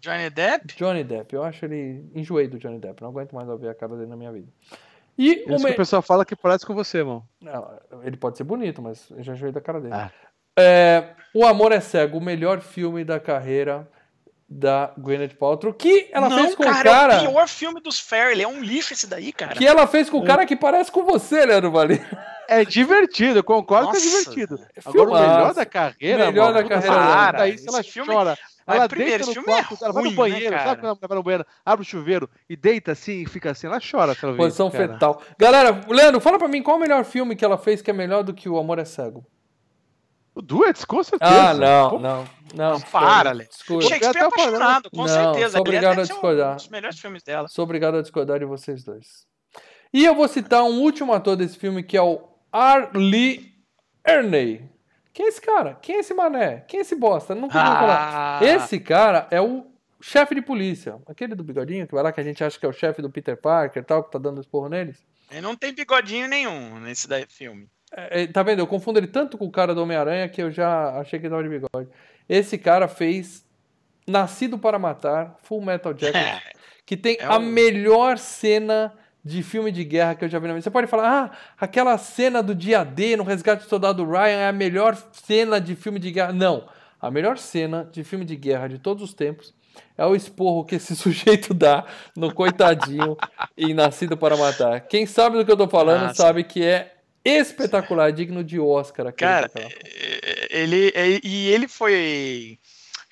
Johnny Depp? Johnny Depp. Eu acho ele... Enjoei do Johnny Depp, não aguento mais ver a cara dele na minha vida. E o Isso me- que o pessoal fala que parece com você, irmão. não, ele pode ser bonito, mas eu já enjoei da cara dele. Ah. É, o Amor é Cego, o melhor filme da carreira da Gwyneth Paltrow, que ela não, fez com cara, o cara... é o pior filme dos Fairley. É um lixo esse daí, cara. Que ela fez com o cara que parece com você, Leandro Vale. É divertido, eu concordo que é Nossa, divertido. é Agora, o melhor da carreira, Melhor mano, da carreira dela. deita isso, ela filme- chora. Mas Ela primeiro, deita esse no filme é quarto, ela vai no ruim, né, banheiro, cara? sabe quando ela vai no banheiro, abre o chuveiro e deita assim e fica assim, ela chora vê Posição cara. fetal. Galera, Leandro, fala pra mim qual o melhor filme que ela fez que é melhor do que o Amor é Cego. O Duets, com certeza. Ah, não, Pô, não, não. para, Lê. Desculpa. Shakespeare falando- apaixonado, com Não, certeza. sou obrigado a um discordar. dos melhores filmes dela. Sou obrigado a discordar de vocês dois. E eu vou citar um último ator desse filme que é o Arlie Ernie. Quem é esse cara? Quem é esse mané? Quem é esse bosta? Nunca ouvi falar. Ah, Esse cara é o chefe de polícia. Aquele do bigodinho que vai lá que a gente acha que é o chefe do Peter Parker e tal, que tá dando esporro neles. Ele não tem bigodinho nenhum nesse daí filme. É, é, tá vendo? Eu confundo ele tanto com o cara do Homem-Aranha que eu já achei que ele tava de bigode. Esse cara fez Nascido para Matar, Full Metal Jacket, [laughs] que tem É a um- melhor cena de filme de guerra que eu já vi na vida. Você pode falar, ah, aquela cena do dia D no Resgate do Soldado Ryan é a melhor cena de filme de guerra. Não. A melhor cena de filme de guerra de todos os tempos é o esporro que esse [laughs] sujeito dá no coitadinho [laughs] em Nascido para Matar. Quem sabe do que eu tô falando Nossa. sabe que é espetacular, digno de Oscar. Cara, papel. é, ele, é- e ele foi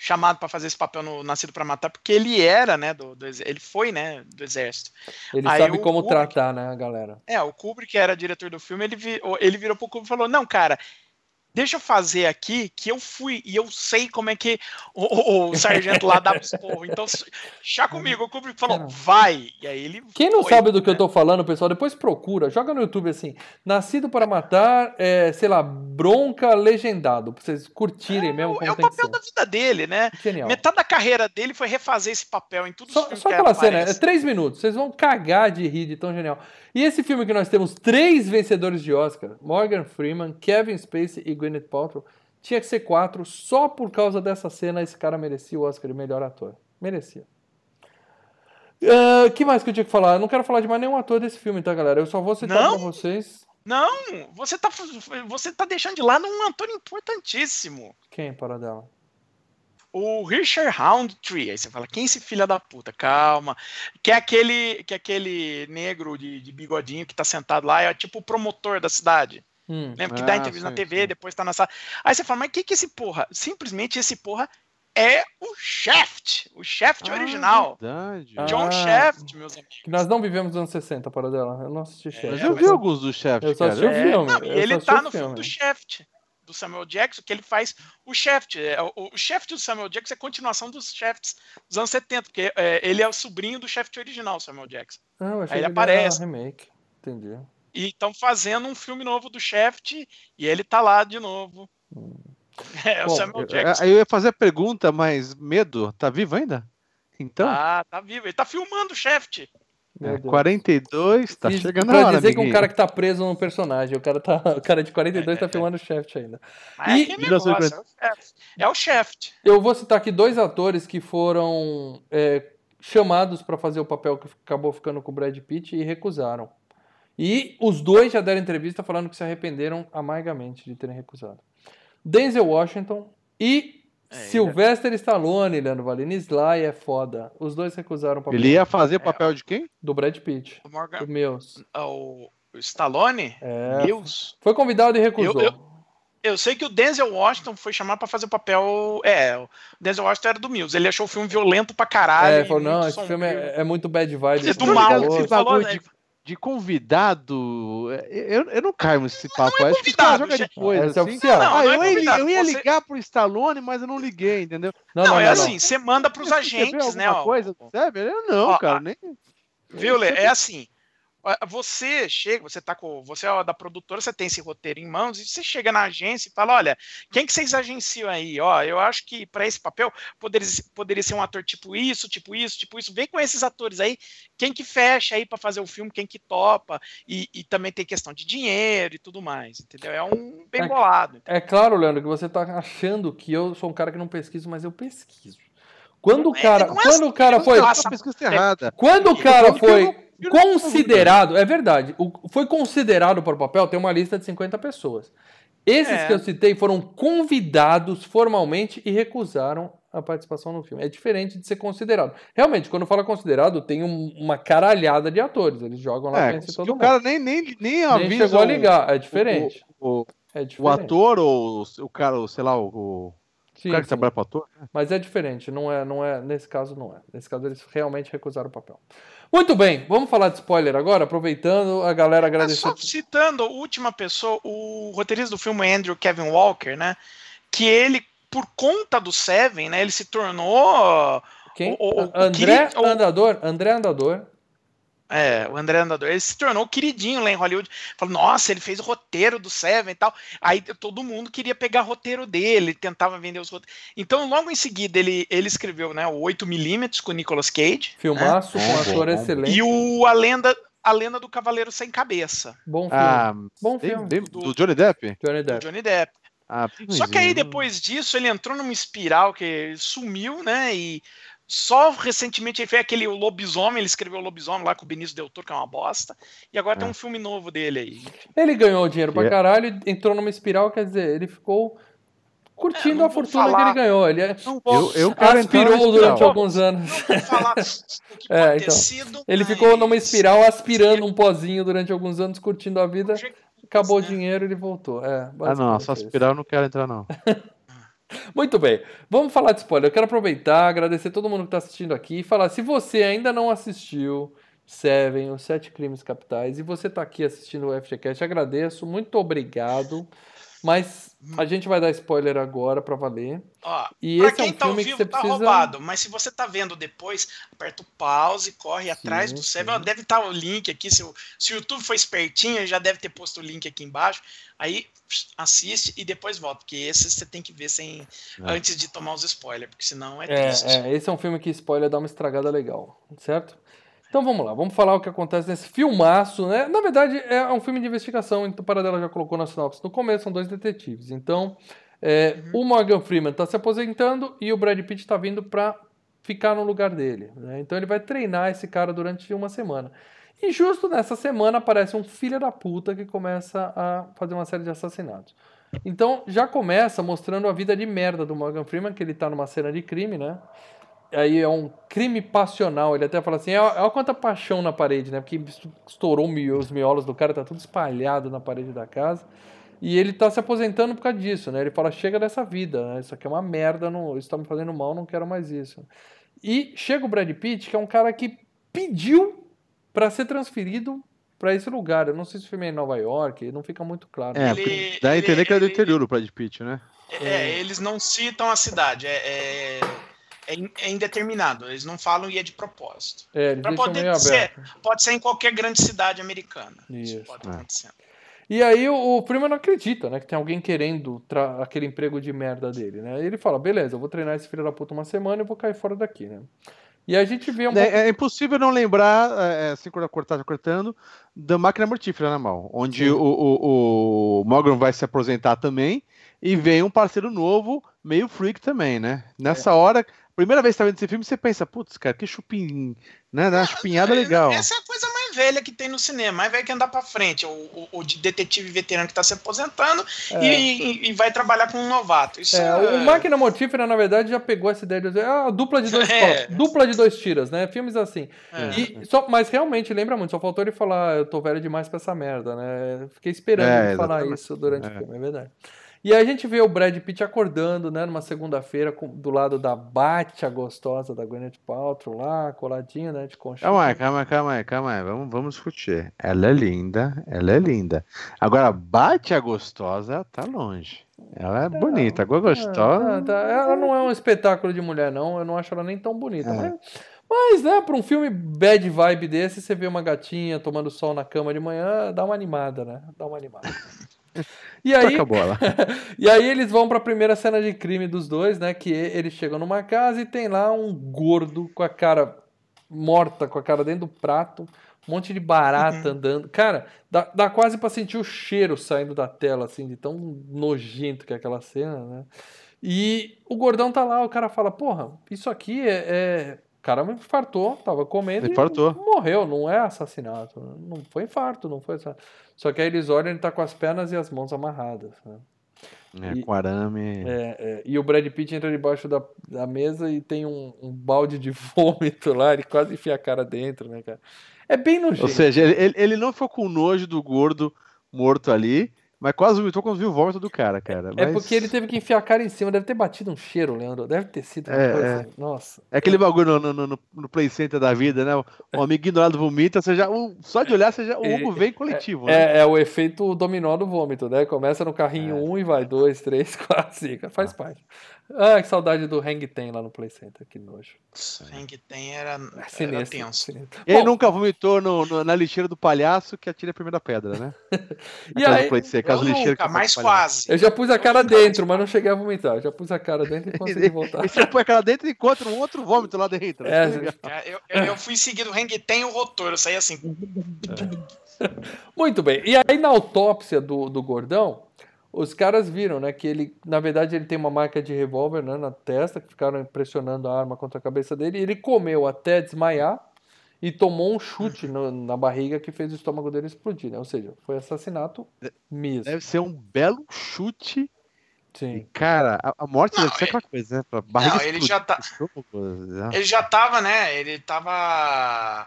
chamado para fazer esse papel no Nascido para Matar porque ele era, né, do, do ele foi, né, do exército. Ele aí sabe como Kubrick- tratar, né, a galera. É, o Kubrick era diretor do filme, ele, vi- ele virou pro Kubrick e falou: "Não, cara, deixa eu fazer aqui que eu fui e eu sei como é que o, o- o sargento lá dá os [laughs] porros. Então, chá comigo". O Kubrick falou: Cara. "Vai". E aí ele Quem não foi, sabe do que eu né? tô falando, pessoal, depois procura, joga no YouTube assim, Nascido para Matar, é, sei lá, Bronca Legendado, pra vocês curtirem mesmo como É o papel da vida dele, né? Genial. Metade da carreira dele foi refazer esse papel em tudo Só, só que aquela cena, é três minutos, vocês vão cagar de rir de tão genial. E esse filme que nós temos três vencedores de Oscar, Morgan Freeman, Kevin Spacey e Gwyneth Paltrow, tinha que ser quatro, só por causa dessa cena esse cara merecia o Oscar de melhor ator. Merecia. O que mais que eu tinha que falar? Eu não quero falar de mais nenhum ator desse filme, tá, galera? Eu só vou citar Não? pra vocês. Não, você tá, você tá deixando de lado um ator importantíssimo. Quem, para dela? O Richard Roundtree. Aí você fala, quem é esse filho da puta? Calma. Que é aquele, que é aquele negro de, de bigodinho que tá sentado lá, é tipo o promotor da cidade. Hum. Lembra que dá Ah, entrevista na sim, TV, sim. depois tá na sala. Aí você fala, mas o que que esse porra? Simplesmente esse porra é o Shaft, o Shaft Ah, original. Verdade. Ah. John Shaft, meus amigos. Que nós não vivemos nos anos 60, para dela. Eu não assisti Shaft. É, eu mas vi alguns do Shaft, eu só assisti o É, filme. não, eu ele tá no o filme do Shaft, do Samuel Jackson, que ele faz o Shaft. É, o, o Shaft do Samuel Jackson é a continuação dos Shafts dos anos 70, porque é, ele é o sobrinho do Shaft original, Samuel Jackson. Ah, eu achei Aí que ele aparece. era remake. Entendi. E estão fazendo um filme novo do Shaft e ele tá lá de novo. [laughs] É, o Bom, Samuel Eu, Jackson. eu ia fazer a pergunta, mas medo, tá vivo ainda? Então, Ah, tá vivo. Ele tá filmando o Shaft. Meu é, Deus. 42, tá Fiz chegando pra a hora, dizer que um amiguinho. cara que tá preso num personagem. O cara, tá, o cara de 42 tá filmando o Shaft ainda. E- é negócio, é o Shaft. É o Shaft. Eu vou citar aqui dois atores que foram é, chamados para fazer o papel que acabou ficando com o Brad Pitt e recusaram. E os dois já deram entrevista falando que se arrependeram amargamente de terem recusado. Denzel Washington e É, Sylvester Stallone, Leandro Valini. Sly é foda. Os dois recusaram o papel Ele ia fazer o papel de quem? do Brad Pitt. O Morgan, Os meus. o, o Stallone, É, Deus. foi convidado e recusou. Eu- Eu sei que o Denzel Washington foi chamado pra fazer o papel. É, o Denzel Washington era do Mills. Ele achou o filme violento pra caralho. É, falou, não, esse filme sombrio. é, é muito bad vibe. É do mal, esse falou, bagulho né? de, de convidado. é, Eu, eu não caio nesse papo. não é Acho que os caras convidado, jogam gente. depois, é assim. Não, ah, não é eu, ia, eu ia você- ligar pro Stallone, mas eu não liguei, entendeu? Não, Não, não, é não, assim, você manda pros Você agentes, né? ó. coisa, sabe? Eu não, Ó, cara, nem... Viu, Lê? É assim. Você chega, você tá com. Você é da produtora, você tem esse roteiro em mãos, e você chega na agência e fala: olha, quem que vocês agenciam aí? Ó, eu acho que para esse papel poderia, poderia ser um ator tipo isso, tipo isso, tipo isso. Vem com esses atores aí, quem que fecha aí para fazer o filme, quem que topa, e, e também tem questão de dinheiro e tudo mais, entendeu? É um bem É- bolado. É claro, Leandro, que você tá achando que eu sou um cara que não pesquiso, mas eu pesquiso. Quando o é- cara, é quando assim, o cara foi, passa- a pesquisa errada. quando o cara foi considerado, é verdade, o- foi considerado para o papel, tem uma lista de 50 pessoas. Esses É. que eu citei foram convidados formalmente e recusaram a participação no filme. É diferente de ser considerado. Realmente, quando fala considerado, tem um- uma caralhada de atores. Eles jogam lá É, que todo o mundo. cara nem, nem, nem Nem avisa chegou a o- ligar. É diferente. O, o, É o diferente. ator ou o cara, o, sei lá, o, o Sim, cara que sim. trabalha pro ator. né? Mas é diferente, não é, não é, nesse caso não é. Nesse caso eles realmente recusaram o papel. Muito bem, vamos falar de spoiler agora, aproveitando a galera É agradecer. só citando a última pessoa, o roteirista do filme é Andrew Kevin Walker, né? Que ele, por conta do Seven, né? Ele se tornou Quem? o- o- o André o- Andador? André Andador. É, o André Andador, ele se tornou queridinho lá em Hollywood. Falou, nossa, ele fez o roteiro do Seven e tal. Aí todo mundo queria pegar roteiro dele, tentava vender os roteiros. Então, logo em seguida, ele, ele escreveu né, o 8mm com o Nicolas Cage. Filmaço, É. com um ator bom, excelente. E o A Lenda, a Lenda do Cavaleiro Sem Cabeça, Bom filme. Ah, Bom filme. bem- do Johnny Depp? Johnny do Depp. Johnny Depp. Ah, Só que aí ruimzinho. depois disso ele entrou numa espiral que sumiu, né? E só recentemente ele fez aquele Lobisomem, ele escreveu o Lobisomem lá com o Benício Del Toro, que é uma bosta. E agora tem É. um filme novo dele aí. Ele ganhou dinheiro pra É. caralho e entrou numa espiral, quer dizer, ele ficou curtindo É, a fortuna que falar. ele ganhou. Ele é- Eu, eu aspirou durante espiral. alguns anos. não vou falar o que [laughs] É, então. sido. Ele mas- ficou numa espiral aspirando um pozinho durante alguns anos, curtindo a vida. Acabou o né? dinheiro e ele voltou. É, Ah, não, só isso. aspirar eu não quero entrar, não. [laughs] Muito bem, vamos falar de spoiler. Eu quero aproveitar, agradecer todo mundo que está assistindo aqui e falar: se você ainda não assistiu Seven, os Sete Crimes Capitais, e você está aqui assistindo o FGCast, agradeço, muito obrigado. Mas a gente vai dar spoiler agora para valer. Ó, E pra esse é quem um tá ao vivo você tá precisa. roubado, mas se você tá vendo depois, aperta o pause, corre atrás do sim. Seven. Deve estar o link aqui. Se o, se o YouTube foi espertinho, já deve ter posto o link aqui embaixo. Aí assiste e depois volta, porque esse você tem que ver sem É. antes de tomar os spoilers, porque senão é, É, triste. é, esse é um filme que spoiler dá uma estragada legal, certo? Então vamos lá, vamos falar o que acontece nesse filmaço, né? Na verdade, é um filme de investigação, então o Paradela já colocou na sinopse no começo, são dois detetives. Então, é, o Morgan Freeman está se aposentando e o Brad Pitt está vindo para ficar no lugar dele. né? Então ele vai treinar esse cara durante uma semana. E justo nessa semana aparece um filho da puta que começa a fazer uma série de assassinatos. Então já começa mostrando a vida de merda do Morgan Freeman, que ele tá numa cena de crime, né? Aí é um crime passional. Ele até fala assim: olha quanta paixão na parede, né? Porque estourou os miolos do cara, tá tudo espalhado na parede da casa. E ele tá se aposentando por causa disso, né? Ele fala: chega dessa vida, né? Isso aqui é uma merda, não, isso tá me fazendo mal, não quero mais isso. E chega o Brad Pitt, que é um cara que pediu para ser transferido para esse lugar. Eu não sei se o filme é em Nova York, não fica muito claro. É, ele, dá a entender ele, que é do interior o Brad Pitt, né? É, é, eles não citam a cidade, é, é, é, é, indeterminado, eles não falam e é de propósito. É, pra poder ser, pode ser em qualquer grande cidade americana. Isso, Isso pode acontecer. E aí o, o primo não acredita, né? Que tem alguém querendo aquele emprego de merda dele, né? Ele fala, beleza, eu vou treinar esse filho da puta uma semana e vou cair fora daqui, né? E a gente vê um é, é impossível não lembrar, é, é assim, cortar, tá cortando, da máquina mortífera na né, mão, onde o, o, o Morgan vai se aposentar também e vem um parceiro novo, meio freak também, né? Nessa é. hora, primeira vez que tá vendo esse filme, você pensa, putz, cara, que chupim, né? Uma chupinhada legal. Essa é a coisa mais velha que tem no cinema, mais velha que andar pra frente. O, o, o detetive veterano que tá se aposentando é. e, e, vai trabalhar com um novato. Isso é, é... O Máquina Mortífera, na verdade, já pegou essa ideia de dizer, ah, dupla de dois [laughs] é. dupla de dois tiras, né? Filmes assim. É. E, só, mas realmente, lembra muito, só faltou ele falar, eu tô velho demais pra essa merda, né? Fiquei esperando é, ele falar isso durante o é. filme, é verdade. E aí a gente vê o Brad Pitt acordando, né, numa segunda-feira, do lado da Batia gostosa da Gwyneth Paltrow lá, coladinha, né, de concha. Calma aí, calma aí, calma aí, calma aí, vamos, vamos discutir. Ela é linda, ela é linda. Agora, Batia gostosa tá longe. Ela é bonita, agora gostosa. É, tá. Ela não é um espetáculo de mulher, não. Eu não acho ela nem tão bonita. É. Mas, mas, né, pra um filme bad vibe desse, você vê uma gatinha tomando sol na cama de manhã, dá uma animada, né? Dá uma animada. [laughs] E aí, [laughs] e aí eles vão para a primeira cena de crime dos dois, né? Que eles chegam numa casa e tem lá um gordo com a cara morta, com a cara dentro do prato, um monte de barata uhum. andando. Cara, dá, dá quase para sentir o cheiro saindo da tela, assim, de tão nojento que é aquela cena, né? E o gordão tá lá, o cara fala, porra, isso aqui é, é o cara me infartou, tava comendo infartou. e morreu, não é assassinato. Não foi infarto, não foi assassinato. Só que aí eles olham, ele tá com as pernas e as mãos amarradas. Né? É, e, com arame. É, é, e o Brad Pitt entra debaixo da, da mesa e tem um, um, balde de [laughs] vômito lá, ele quase enfia a cara dentro, né, cara? É bem nojento. Ou seja, ele, ele não ficou com nojo do gordo morto ali, mas quase vomitou quando viu o vômito do cara, cara. É porque ele teve que enfiar a cara em cima, deve ter batido um cheiro, Leandro. Deve ter sido uma é, coisa. É. Nossa. É aquele bagulho no, no, no, no, play center da vida, né? O amiguinho do lado vomita, você já, só de olhar, você já, o Hugo vem coletivo. É, né? é, é, o efeito dominó do vômito, né? Começa no carrinho 1 um e vai 2, 3, 4, 5. Faz ah. parte. Ah, que saudade do Hang Ten lá no Play Center, que nojo. Hang Ten era, é sinistro, era tenso. Sinistro. Ele Bom, nunca vomitou no, no, na lixeira do palhaço que atira a primeira pedra, né? [laughs] e aí, Play Center, eu nunca, mais quase. Eu já pus a cara dentro, mas não cheguei a vomitar. Eu já pus a cara dentro e consegui [laughs] voltar. E você põe a cara dentro e encontra um outro vômito lá dentro. É, é, eu, eu, eu, fui seguindo o Hang Ten e o rotor, eu saí assim. É. [laughs] Muito bem. E aí na autópsia do, do gordão, os caras viram, né, que ele, na verdade, ele tem uma marca de revólver né, na testa, que ficaram pressionando a arma contra a cabeça dele. Ele comeu até desmaiar e tomou um chute no, na barriga que fez o estômago dele explodir, né? Ou seja, foi assassinato mesmo. Deve ser um belo chute. Sim. E, cara, a, a morte não, deve ser aquela coisa, né? barriga não, ele já tá. Né? Ele já tava, né? Ele tava.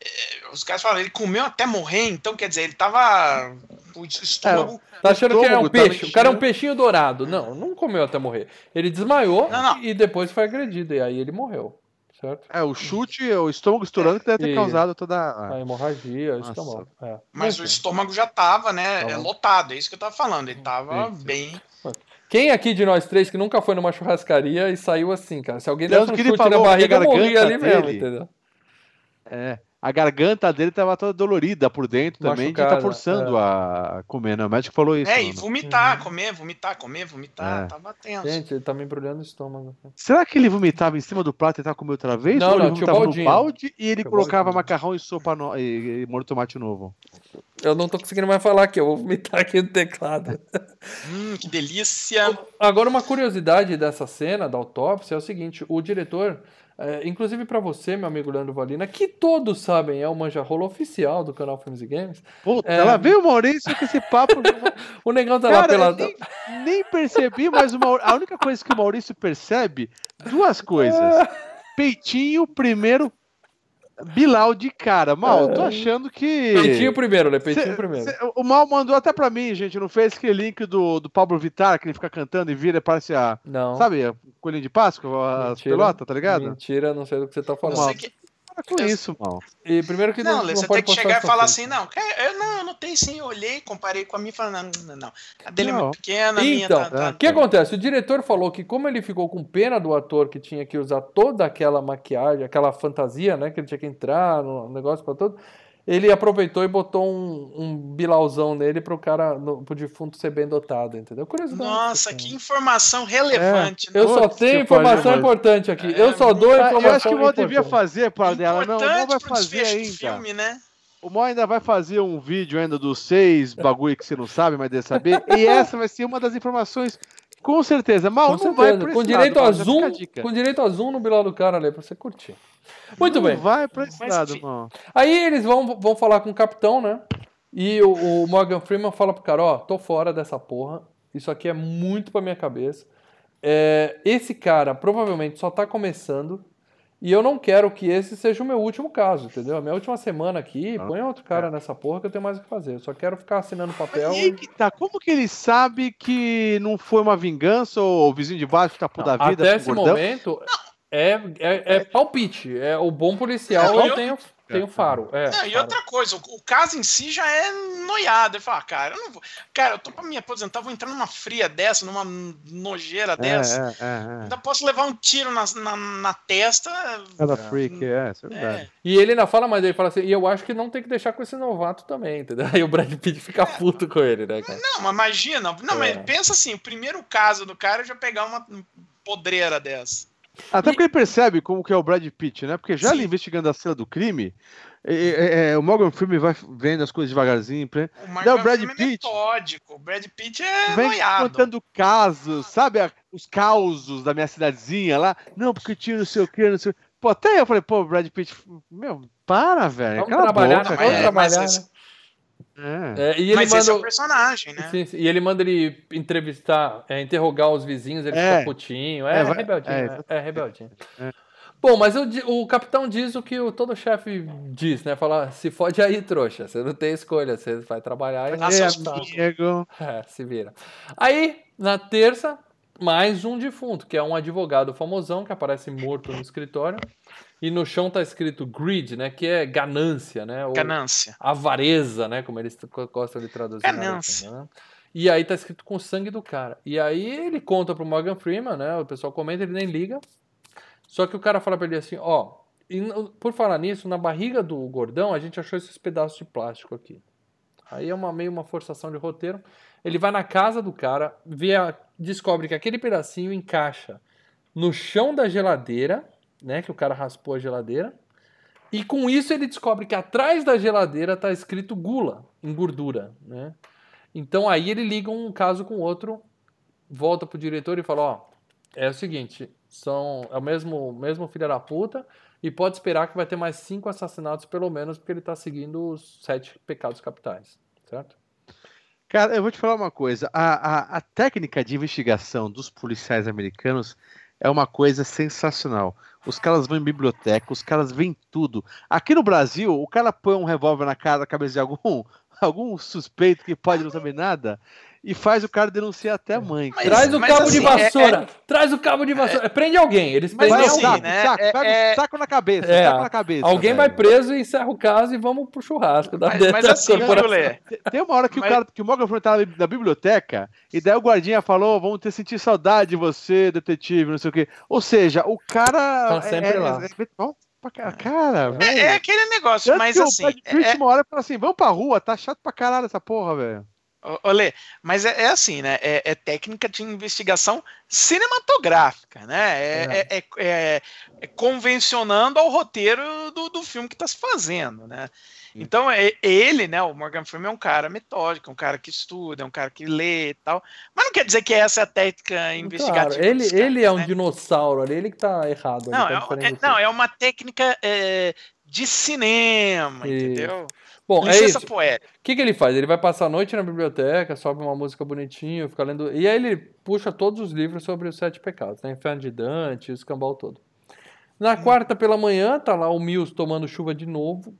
Eh, os caras falam, ele comeu até morrer, então quer dizer, ele tava. O estômago. É, tá achando que é um peixe? O cara é um peixinho dourado. Não, não comeu até morrer. Ele desmaiou não, não. e depois foi agredido. E aí ele morreu. Certo? É, o chute, o estômago estourando que deve ter e... causado toda a hemorragia, o estômago. É. Mas o estômago já tava, né, é lotado, é isso que eu tava falando. Ele tava sim, sim. bem. Quem aqui de nós três que nunca foi numa churrascaria e saiu assim, cara? Se alguém desse um chute na barriga, morria ali dele. mesmo, entendeu? É a garganta dele estava toda dolorida por dentro também, de estar tá forçando é. a comer, né? O médico falou isso. É, e vomitar, uhum. comer, vomitar, comer, vomitar, é. tava tenso. Gente, ele tá me embrulhando o estômago. Será que ele vomitava em cima do prato e tava comendo outra vez? Não, ou não, ele vomitava no balde e ele colocava macarrão e sopa no... e, e molho tomate novo? Eu não tô conseguindo mais falar aqui, eu vou vomitar aqui no teclado. hum, que delícia! Agora, uma curiosidade dessa cena, da autópsia, é o seguinte, o diretor é, inclusive para você, meu amigo Leandro Valina, que todos sabem é o manja rola oficial do canal Filmes e Games. Puta, é... ela veio o Maurício com esse papo. [laughs] o negão tá Cara, lá pela. Nem, nem percebi, mas uma... a única coisa que o Maurício percebe, duas coisas. [laughs] Peitinho primeiro, Bilal de cara. Mal, eu tô achando que. Peitinho primeiro, né? Peitinho Cê- primeiro. cê- o Mal mandou até pra mim, gente. Não fez aquele link do, do Pablo Vittar, que ele fica cantando e vira, parece a. Não. Sabe, a coelhinho de Páscoa, as pelotas, tá ligado? Mentira, não sei do que você tá Eu falando. sei que- Para com Eu- isso, Mal. E primeiro que Não, não, não você pode tem que chegar e falar assim, não, eu não, eu não tenho sim, eu olhei, comparei com a minha e falei, não, não, não. A dele é Não. muito pequena, a minha Então, tá, tá- O que acontece? O diretor falou que como ele ficou com pena do ator que tinha que usar toda aquela maquiagem, aquela fantasia, né, que ele tinha que entrar no negócio para todo, ele aproveitou e botou um, um bilauzão nele pro cara, no, pro defunto ser bem dotado, entendeu? Curiosidade. Nossa, assim. que informação relevante, né? Eu só Putz, tenho informação importante aqui. É, eu só dou Ah, informação Eu acho que o Mal devia fazer, para dela. Não, o Mal vai fazer ainda. filme, né? O Mal ainda vai fazer um vídeo ainda dos seis bagulho que você não sabe, mas deve saber. E essa vai ser uma das informações, com certeza. Mal, Com não vai pra Com esse direito lado, a zoom, com direito a zoom no bilal do cara ali pra você curtir. Muito não bem. vai pra esse Mas, lado. Mal. Aí eles vão, vão falar com o capitão, né? E o, o Morgan Freeman fala pro cara, ó, tô fora dessa porra. Isso aqui é muito pra minha cabeça. É, esse cara provavelmente só tá começando. E eu não quero que esse seja o meu último caso, entendeu? A minha última semana aqui, Ah, põe outro cara nessa porra que eu tenho mais o que fazer. Eu só quero ficar assinando papel. Mas e que tá, como que ele sabe que não foi uma vingança ou o vizinho de baixo escapou Não, da vida? até pro esse gordão? momento é, é, é palpite. É o bom policial Não, eu eu- tenho, tenho faro. É, Não, e faro. outra coisa, o, o caso em si já é noiado. Ele fala, cara, eu não vou. Cara, eu tô pra me aposentar, vou entrar numa fria dessa, numa nojeira dessa. É, é, é, é. Ainda posso levar um tiro na, na, na testa. Cada freak, é, isso é verdade. É. E ele ainda fala mais ele fala assim, e eu acho que não tem que deixar com esse novato também, entendeu? [laughs] Aí o Brad Pitt fica puto com ele, né, cara? Não, mas imagina. Não, mas É. pensa assim: o primeiro caso do cara é já pegar uma podreira dessa. Até porque ele percebe como que é o Brad Pitt, né? Porque já Sim. ali investigando a cena do crime, é, é, é, o Morgan Freeman vai vendo as coisas devagarzinho, pra- O Não, Morgan o Brad Freeman é Pitt. metódico. O Brad Pitt é vem noiado. contando casos, sabe? Os causos da minha cidadezinha lá. Não, porque tinha não sei o que, não sei o quê. Pô, até eu falei, pô, Brad Pitt, meu, para, velho. Vamos trabalhar, boca, né? mas Vamos é- mas trabalhar, esse- né? É. É, e ele Mas manda... esse é o personagem, né? Sim, sim, e ele manda ele entrevistar, é, interrogar os vizinhos, ele É. fica putinho. É, É, vai- rebeldinho, é, é, é rebeldinho. É. Bom, mas o, capitão diz o que o, todo chefe diz, né? Fala, se fode aí, trouxa. Você não tem escolha, você vai trabalhar e É, amigo. É, se vira. Aí, na terça, mais um defunto, que é um advogado famosão que aparece morto no escritório. E no chão tá escrito greed, né? Que é ganância, né? Ou Ganância. avareza, né? Como eles gostam de traduzir. Ganância. né? E aí tá escrito com o sangue do cara. E aí ele conta pro Morgan Freeman, né? O pessoal comenta, ele nem liga. Só que o cara fala pra ele assim, ó... e por falar nisso, na barriga do gordão, a gente achou esses pedaços de plástico aqui. Aí é uma, meio uma forçação de roteiro. Ele vai na casa do cara, vê a- descobre que aquele pedacinho encaixa no chão da geladeira, né? Que o cara raspou a geladeira. E com isso ele descobre que atrás da geladeira tá escrito gula, em gordura, né? Então aí ele liga um caso com o outro, volta pro diretor e fala, ó, é o seguinte, são é o mesmo mesmo filho da puta e pode esperar que vai ter mais cinco assassinatos pelo menos porque ele tá seguindo os sete pecados capitais, certo? Cara, eu vou te falar uma coisa. A, a, a técnica de investigação dos policiais americanos é uma coisa sensacional. Os caras vão em biblioteca, os caras veem tudo. Aqui no Brasil, o cara põe um revólver na cara, na cabeça de algum, [laughs] algum suspeito que pode não saber nada e faz o cara denunciar até a mãe. Mas- Traz o mas cabo de assim, é- vassoura! Traz o cabo de vassoura! Prende alguém! Eles Mas prendem Vai assim, alguém. saco, né, saco, é- pega é- um saco na cabeça, É, saco na cabeça. Alguém vai velho. preso, encerra o caso e vamos pro churrasco da Mas, mas da assim, corporação. Lê, Tem uma hora que Mas- o cara, que o Morgan Freeman tá na biblioteca, e daí o guardinha falou, vamos ter sentir saudade de você, detetive, não sei o quê. Ou seja, o cara... Tá sempre lá. É, é, bom pra ca- cara, é, velho. é aquele negócio, Tanto mas que assim. o é- uma hora fala assim, vamos pra rua, tá chato pra caralho essa porra, velho. Ô, ô, Lê, mas é, é assim, né? É, é técnica de investigação cinematográfica, né? É, é- é- é- é convencionando ao roteiro do, do filme que está se fazendo, né? Então, é, ele, né? O Morgan Freeman é um cara metódico, um cara que estuda, é um cara que lê e tal. Mas não quer dizer que essa é a técnica investigativa. Claro, ele, ele é um né? dinossauro ali, ele que tá errado. Não, tá é, não, é uma técnica de cinema, Isso. entendeu? Bom, é isso. O que, que ele faz? Ele vai passar a noite na biblioteca, sobe uma música bonitinha, fica lendo. E aí ele puxa todos os livros sobre os sete pecados, né? Inferno de Dante, o escambau todo. Na quarta pela manhã, tá lá o Mills tomando chuva de novo.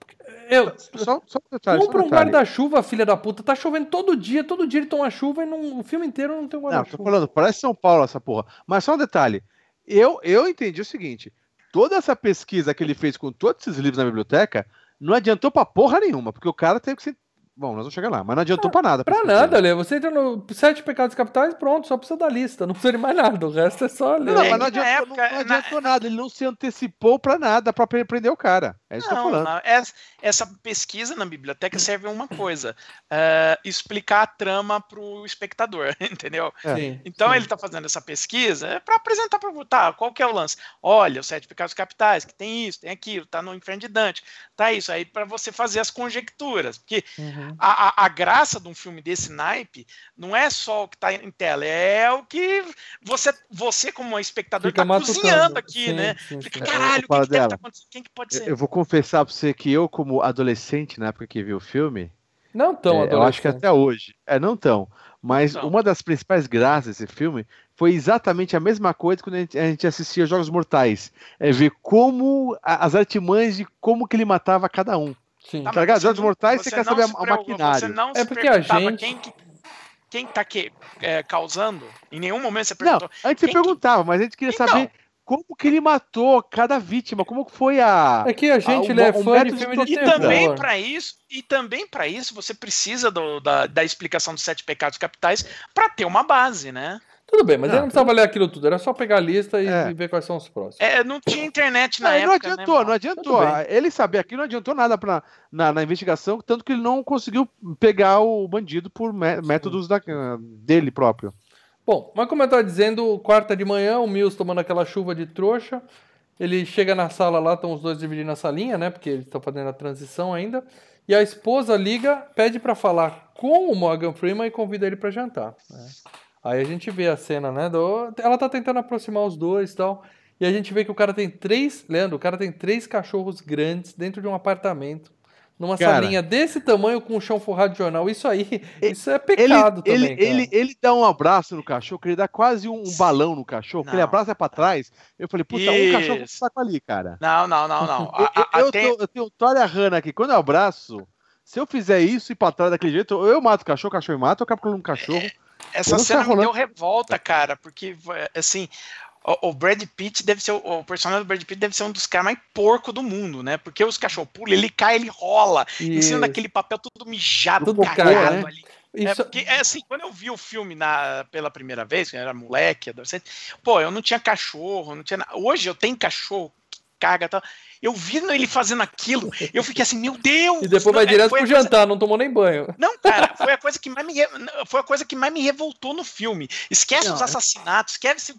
Eu, Só, só um detalhe. compra um guarda-chuva, filha da puta. Tá chovendo todo dia, todo dia ele toma chuva e não- o filme inteiro não tem um Não, tô guarda-chuva. falando, parece São Paulo essa porra. Mas só um detalhe. Eu, eu entendi o seguinte: toda essa pesquisa que ele fez com todos esses livros na biblioteca não adiantou pra porra nenhuma, porque o cara teve que ser. Bom, nós vamos chegar lá, mas não adiantou pra nada. Pra pesquisa. nada, Lê. Você entra no Sete Pecados Capitais, pronto, só precisa da lista. Não precisa de mais nada. O resto é só ler. Não, É, mas não na adiantou, época, não, não na- adiantou nada, ele não se antecipou pra nada pra pre- prender o cara. É isso que eu tô Não, falando. não, essa, essa pesquisa na biblioteca serve a uma coisa: eh, explicar a trama para o espectador, [laughs] entendeu? É. Sim, Então sim. ele está fazendo essa pesquisa é para apresentar para tá, qual que é o lance? Olha, os sete pecados capitais, que tem isso, tem aquilo, tá no Inferno de Dante, tá isso aí para você fazer as conjecturas, porque Uhum. A, a, a graça de um filme desse naipe não é só o que está em tela, é o que você, você como espectador, está cozinhando aqui, Sim, né? sim, Fica, caralho, o que, que deve estar dela. acontecendo? Quem que pode Eu- ser? Eu vou confessar pra você que eu, como adolescente, na época que vi o filme, Não tão é, eu acho que até hoje. É, não tão. Mas Não uma das principais graças desse filme foi exatamente a mesma coisa quando a gente, a gente assistia Jogos Mortais. É ver como a- as artimanhas de como que ele matava cada um. Sim. Tá, Tá ligado? mas Jogos não- Mortais, você quer não saber a- não É se porque a gente- quem, que- quem tá que, é, causando. Em nenhum momento você Não, perguntou. você quem que- perguntava, mas a gente queria Então. saber como que ele matou cada vítima, como que foi a. É que a gente Ah, ele é um fã de filme de de E terror. também para isso, e também para isso você precisa do- da, da explicação dos sete pecados capitais para ter uma base, né? Tudo bem, mas Não, ele não precisava ler aquilo tudo. Era só pegar a lista e, É. e ver quais são os próximos. É, não tinha internet na Não, não época, adiantou, né, não adiantou. Tudo bem. Ele saber aquilo não adiantou nada pra, na, na investigação, tanto que ele não conseguiu pegar o bandido por mé- métodos da- dele próprio. Bom, mas como eu estava dizendo, quarta de manhã, o Mills tomando aquela chuva de trouxa. Ele chega na sala lá, estão os dois dividindo a salinha, né? Porque eles estão fazendo a transição ainda. E a esposa liga, pede para falar com o Morgan Freeman e convida ele para jantar. né? Aí a gente vê a cena, né? do- Ela tá tentando aproximar os dois e tal. E a gente vê que o cara tem três. Leandro, o cara tem três cachorros grandes dentro de um apartamento. Numa Cara. salinha desse tamanho com o chão forrado de jornal. Isso aí, E- isso é Ele, pecado ele, também. cara. ele, ele dá um abraço no cachorro, que ele dá quase um, um balão no cachorro, que ele Não. abraça pra trás. Eu falei, puta, um cachorro Isso. saco ali, cara. Não, não, não, não. [laughs] Eu, A- a- eu, eu, tem- tô- eu tenho Tória Hanna aqui. Quando eu abraço, se eu fizer isso e pra trás daquele jeito, ou eu mato o cachorro, o cachorro me mata, ou eu acabo com um cachorro. Essa tá cena me rolando. deu revolta, cara, porque, assim, o, o Brad Pitt deve ser, o, o personagem do Brad Pitt deve ser um dos caras mais porco do mundo, né? Porque os cachorros pulam, ele cai, ele rola, em cima daquele papel tudo mijado, Tudo cagado cagado, né? ali. É, Isso- porque, é assim, quando eu vi o filme na, pela primeira vez, quando eu era moleque, adolescente, pô, eu não tinha cachorro, não tinha nada. Hoje eu tenho cachorro caga e tal. Eu vi ele fazendo aquilo, eu fiquei assim, meu Deus! E depois não, vai é, direto foi pro a coisa- jantar, não tomou nem banho. não, cara, foi a coisa que mais me, foi a coisa que mais me revoltou no filme. Esquece Não, os eu- assassinatos, esquece.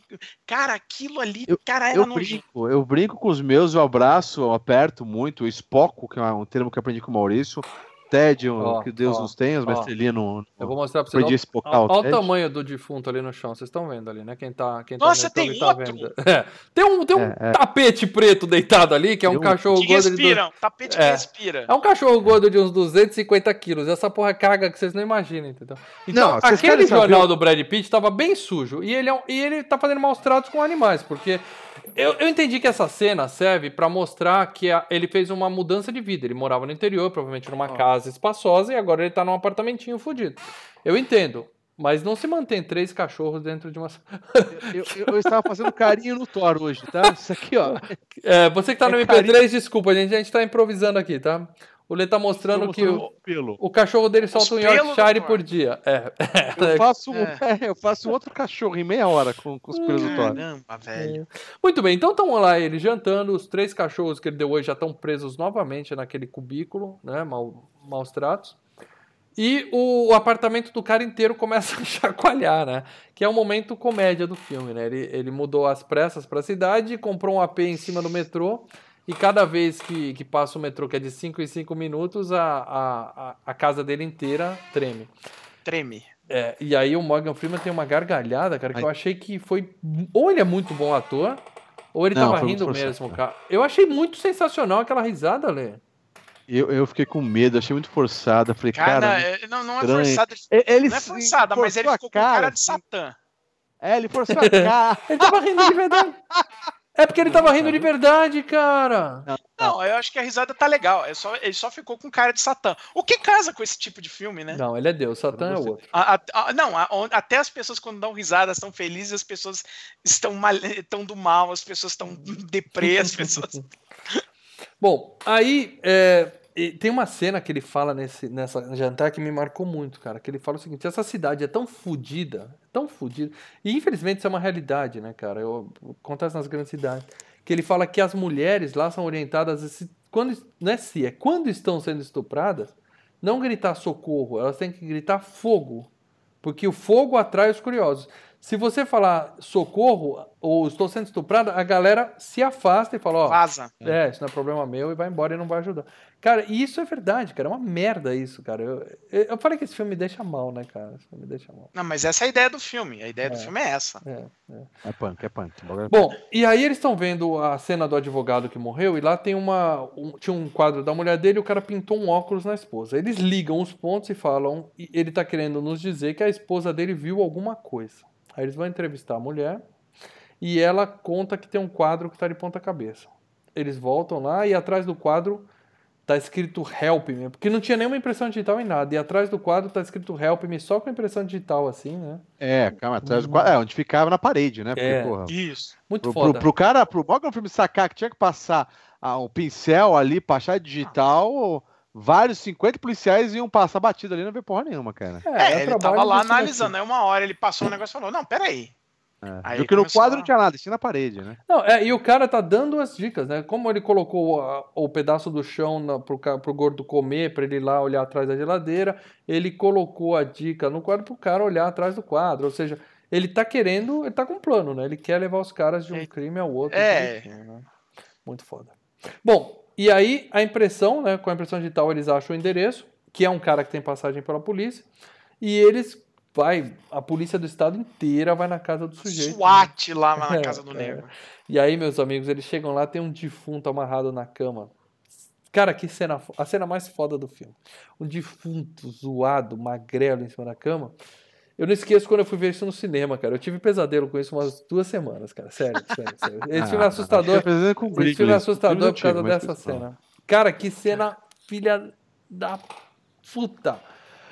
Cara, aquilo ali, Eu- cara, era Eu nojento. brinco, eu brinco com os meus, eu abraço, eu aperto muito, eu espoco, que é um termo que eu aprendi com o Maurício. Tédio, Ó, que Deus ó, nos tenha, os mestrelinhos no. Eu vou mostrar pra vocês. Olha o olha o tamanho do defunto ali no chão. Vocês estão vendo ali, né? Quem tá, quem tá Nossa, no tem YouTube tá outro? vendo. [laughs] É. Tem um, tem um É, é. tapete preto deitado ali, que é um Tem um- cachorro Que gordo de. du- respiram, tapete que É. respira. É um cachorro gordo de uns 250 quilos. Essa porra caga que vocês não imaginam, entendeu? Então, Não, aquele querem saber- jornal do Brad Pitt tava bem sujo. E ele, é um- e ele tá fazendo maus tratos com animais, porque. Eu, eu entendi que essa cena serve pra mostrar que a- ele fez uma mudança de vida. Ele morava no interior, provavelmente numa casa espaçosa, e agora ele tá num apartamentinho fudido. Eu entendo. Mas não se mantém três cachorros dentro de uma. [laughs] Eu, eu- eu estava fazendo carinho no Thor hoje, tá? Isso aqui, ó. É, você que tá no É MP3, desculpa, gente. A gente tá improvisando aqui, tá? O Lê tá mostrando que o, pelo. o cachorro dele solta um Yorkshire por dia. É. Eu [laughs] faço, um- É. [laughs] eu faço outro cachorro em meia hora com, com os pelos do Thor. Caramba, velho. Muito bem, então estão lá eles jantando. Os três cachorros que ele deu hoje já estão presos novamente naquele cubículo, né? Mal, maus tratos. E o, apartamento do cara inteiro começa [laughs] a chacoalhar, né? Que é o momento comédia do filme, né? Ele, ele mudou as pressas para a cidade, comprou um AP em cima do metrô. E cada vez que, que passa o metrô, que é de 5 em 5 minutos, a, a, a- casa dele inteira treme. Treme. É, e aí o Morgan Freeman tem uma gargalhada, cara, que Mas- eu achei que foi. Ou ele é muito bom ator, ou ele Não, tava rindo forçado, mesmo, cara. Eu achei muito sensacional aquela risada, Lê. Eu, eu fiquei com medo, achei muito forçado. Eu falei, Cara, cara. é- não, não é forçada. ele Não é forçada, mas ele ficou com cara de. Satã. É, ele forçou a [laughs] cara. Ele tava rindo de verdade. [laughs] É porque ele tava rindo de verdade, cara. Não, eu acho que a risada tá legal. É só, ele só ficou com cara de Satã. O que casa com esse tipo de filme, né? Não, ele é Deus, Satã é Você- outro. A- a- a- não, até as pessoas quando dão risada estão felizes, as pessoas estão, mal, estão do mal, as pessoas estão [laughs] deprê, as pessoas. Bom, aí é, e tem uma cena que ele fala nesse, nessa jantar que me marcou muito, cara. Que ele fala o seguinte: essa cidade é tão fodida, tão fodida. E infelizmente isso é uma realidade, né, cara? Eu, acontece nas grandes cidades. Que ele fala que as mulheres lá são orientadas se, quando, não é se, é quando estão sendo estupradas, não gritar socorro, elas têm que gritar fogo. Porque o fogo atrai os curiosos. Se você falar socorro ou estou sendo estuprada, a galera se afasta e fala, ó, Vaza. é, isso não é problema meu e vai embora e não vai ajudar. Cara, e isso é verdade, cara. É uma merda isso, cara. Eu, eu falei que esse filme me deixa mal, né, cara? Esse filme me deixa mal. Não, mas essa é a ideia do filme. A ideia do É. filme é essa. É. É punk, é punk. É Bom, e aí eles estão vendo a cena do advogado que morreu e lá tem uma. um- tinha um quadro da mulher dele e o cara pintou um óculos na esposa. Eles ligam os pontos e falam. E ele tá querendo nos dizer que a esposa dele viu alguma coisa. Aí eles vão entrevistar a mulher e ela conta que tem um quadro que tá de ponta cabeça. Eles voltam lá e atrás do quadro tá escrito Help Me, porque não tinha nenhuma impressão digital em nada. E atrás do quadro tá escrito Help Me só com impressão digital assim, né? É, calma, atrás do quadro. É, onde ficava na parede, né? Porque, É. porra. Isso. Muito Pro, pro, foda. pro cara, pro Morgan filme sacar que tinha que passar ah, um pincel ali pra achar digital, vários 50 policiais iam passar batido ali não ver porra nenhuma, cara. É, É, é ele tava lá analisando. Aí uma hora ele passou um negócio e falou: Não, peraí. É. Aí Viu que no quadro a- não tinha nada, tinha na parede, né? Não, é, e o cara tá dando as dicas, né? Como ele colocou a- o pedaço do chão na, pro, pro gordo comer, pra ele ir lá olhar atrás da geladeira, ele colocou a dica no quadro pro cara olhar atrás do quadro. Ou seja, ele tá querendo, ele tá com um plano, né? Ele quer levar os caras de um É. crime ao outro. É. né? Muito foda. Bom, e aí a impressão, né? Com a impressão digital eles acham o endereço, que é um cara que tem passagem pela polícia, e eles vai, a polícia do estado inteira vai na casa do sujeito. né? SWAT lá na [laughs] É, casa do é. negro. E aí, meus amigos, eles chegam lá, tem um defunto amarrado na cama. Cara, que cena, a cena mais foda do filme. Um defunto zoado, magrelo em cima da cama. Eu não esqueço quando eu fui ver isso no cinema, cara. Eu tive pesadelo com isso umas duas semanas, cara. Sério, [laughs] sério, sério. Esse filme é assustador. Com Esse filme é assustador Filme por causa dessa cena. Cara, que cena filha da puta.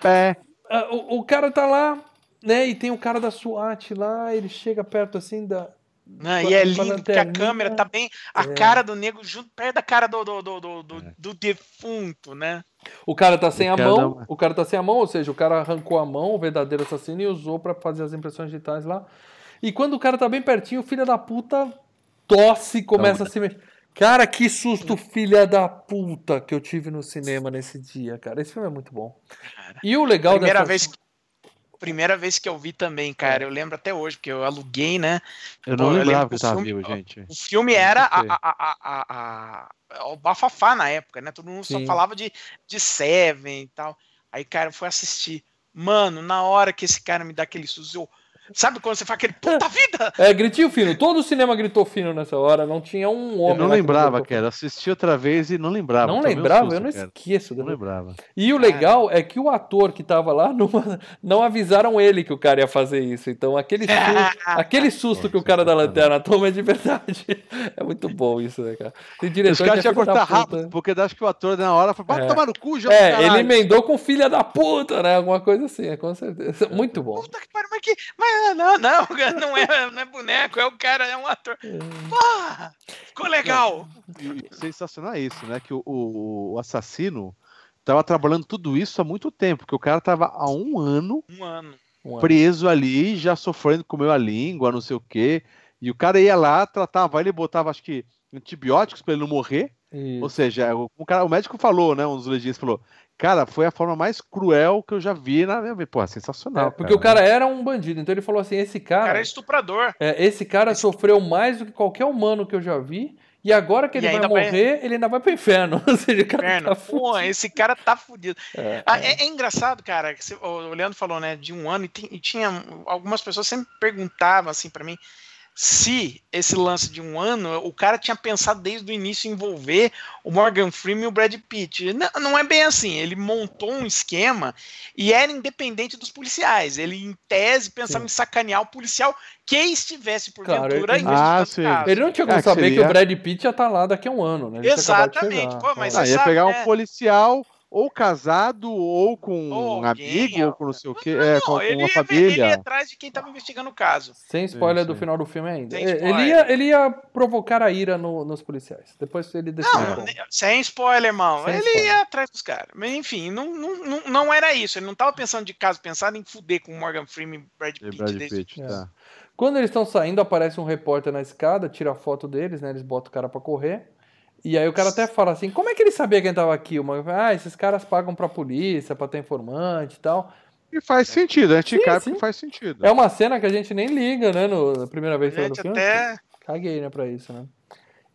É, Ah, O, o cara tá lá, né? E tem o cara da SWAT lá, ele chega perto assim da. Né, com e é lindo que a câmera tá bem. A É. cara do negro junto perto da cara do, do, do, do, do- É. do defunto, né? O cara tá sem O a cara mão, o cara tá sem a mão, ou seja, o cara arrancou a mão, o verdadeiro assassino, e usou pra fazer as impressões digitais lá. E quando o cara tá bem pertinho, o filho da puta tosse e começa a se mexer. Cara, que susto, filha da puta, que eu tive no cinema nesse dia, cara. Esse filme é muito bom. E o legal Primeira dessa... vez, que- primeira vez que eu vi também, cara. Eu lembro até hoje, porque eu aluguei, né? eu Pô, não eu lembrava lembro que eu que tava o vivo, filme- gente. O filme era a, a, a, o bafafá na época, né? Todo mundo só Sim. falava de, de Seven e tal. Aí, cara, eu fui assistir. Mano, na hora que esse cara me dá aquele susto, eu... Sabe quando você fala aquele puta [laughs] vida? É, gritinho fino. Todo o cinema gritou fino nessa hora. Não tinha um homem Eu não que lembrava, gritou. cara. Assisti outra vez e não lembrava. Não Tomei um lembrava? susto, eu não cara. esqueço. Não lembrava. E o legal é que o ator que tava lá não, [laughs] não avisaram ele que o cara ia fazer isso. Então aquele [laughs] susto, aquele susto que o cara da lanterna toma é de verdade. É muito bom isso, né, cara? Tem diretor Os caras que tinham que cortar puta. rápido, porque acho que o ator na hora falou, vai É. tomar no cu, jogo É, ele caralho." emendou com filha da puta, né? Alguma coisa assim, é, com certeza. Muito bom. Puta que pariu, mas que. Mas não, não, [laughs] não é, não é boneco, é o cara, é um ator. Porra! Ficou legal! E sensacional é isso, né? Que o, o, assassino tava trabalhando tudo isso há muito tempo, porque o cara tava há um ano Um ano. Um ano. preso ali, já sofrendo, comeu a língua, não sei o quê. E o cara ia lá, tratava ele, botava, acho que, antibióticos pra ele não morrer. Isso. Ou seja, o, o cara, o médico falou, né? Um dos legistas falou, cara, foi a forma mais cruel que eu já vi na minha vida. Pô, sensacional. É, porque o cara era um bandido, então ele falou assim: esse O cara cara, é estuprador. é, esse cara sofreu mais do que qualquer humano que eu já vi. E agora que ele vai ainda vai- morrer, ele ainda vai pro inferno. [laughs] Ou seja, o cara Inferno. tá Pô, fudido. esse cara tá fudido. É, Ah, É, é engraçado, cara. que você- o Leandro falou, né, de um ano, e, tem- e tinha algumas pessoas sempre perguntavam assim pra mim. Se esse lance de um ano, o cara tinha pensado desde o início em envolver o Morgan Freeman e o Brad Pitt. Não, não é bem assim. Ele montou um esquema e era independente dos policiais. Ele, em tese, pensava sim. em sacanear o policial que estivesse porventura claro, ele... ah, sim. Ele não tinha como é, saber que, seria... que, o Brad Pitt ia estar tá lá daqui a um ano, né? Ele Exatamente. Pô, mas ah, ia pegar né? um policial ou casado, ou com um amigo, ou com não sei o quê, é, com, ele, uma família. Ele ia atrás de quem estava investigando o caso. Sem spoiler sim, do final do filme ainda. Ele ia, ele ia provocar a ira no, nos policiais. Depois ele decidiu. Não, sem spoiler, irmão. Sem ele spoiler. ia atrás dos caras. Mas enfim, não, não, não, era isso. Ele não estava pensando de caso, pensado em fuder com Morgan Freeman e Brad Pitt. Brad Pitt é. tá. Quando eles estão saindo, aparece um repórter na escada, tira a foto deles, né? Eles botam o cara para correr. E aí o cara até fala assim, como é que ele sabia quem tava aqui? Uma, ah, esses caras pagam pra polícia, pra ter informante e tal. E faz sentido, a gente cai porque faz sentido. É uma cena que a gente nem liga, né, no, na primeira vez que eu filme. Até... Caguei, né, pra isso, né.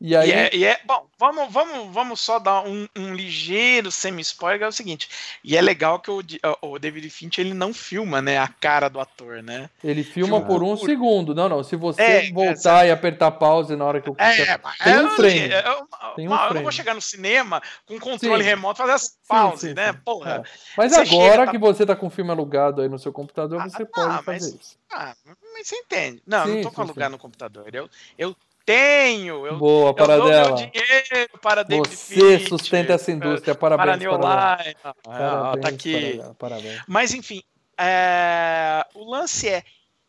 E aí. E é, e é, bom, vamos, vamos, vamos só dar um, um ligeiro semi-spoiler. É o seguinte: e é legal que o, o David Finch ele não filma né, a cara do ator, né? Ele filma por um por... segundo. Não, não. Se você é, voltar e apertar pause na hora que eu. É, tem um frame. Eu, tem um eu não vou chegar no cinema com controle sim. remoto fazer as pausas, sim, sim, né? Porra. É. Mas agora que você tá com o filme alugado aí no seu computador, ah, você pode fazer mas, isso. Ah, mas você entende. Não, não tô com alugar no computador. Eu, eu tenho. Eu, Boa, para eu dela. dinheiro para David Você Fitch, sustenta essa indústria. Parabéns. Para Line. Ah, tá aqui. Parabéns. Mas, enfim, é... o lance é.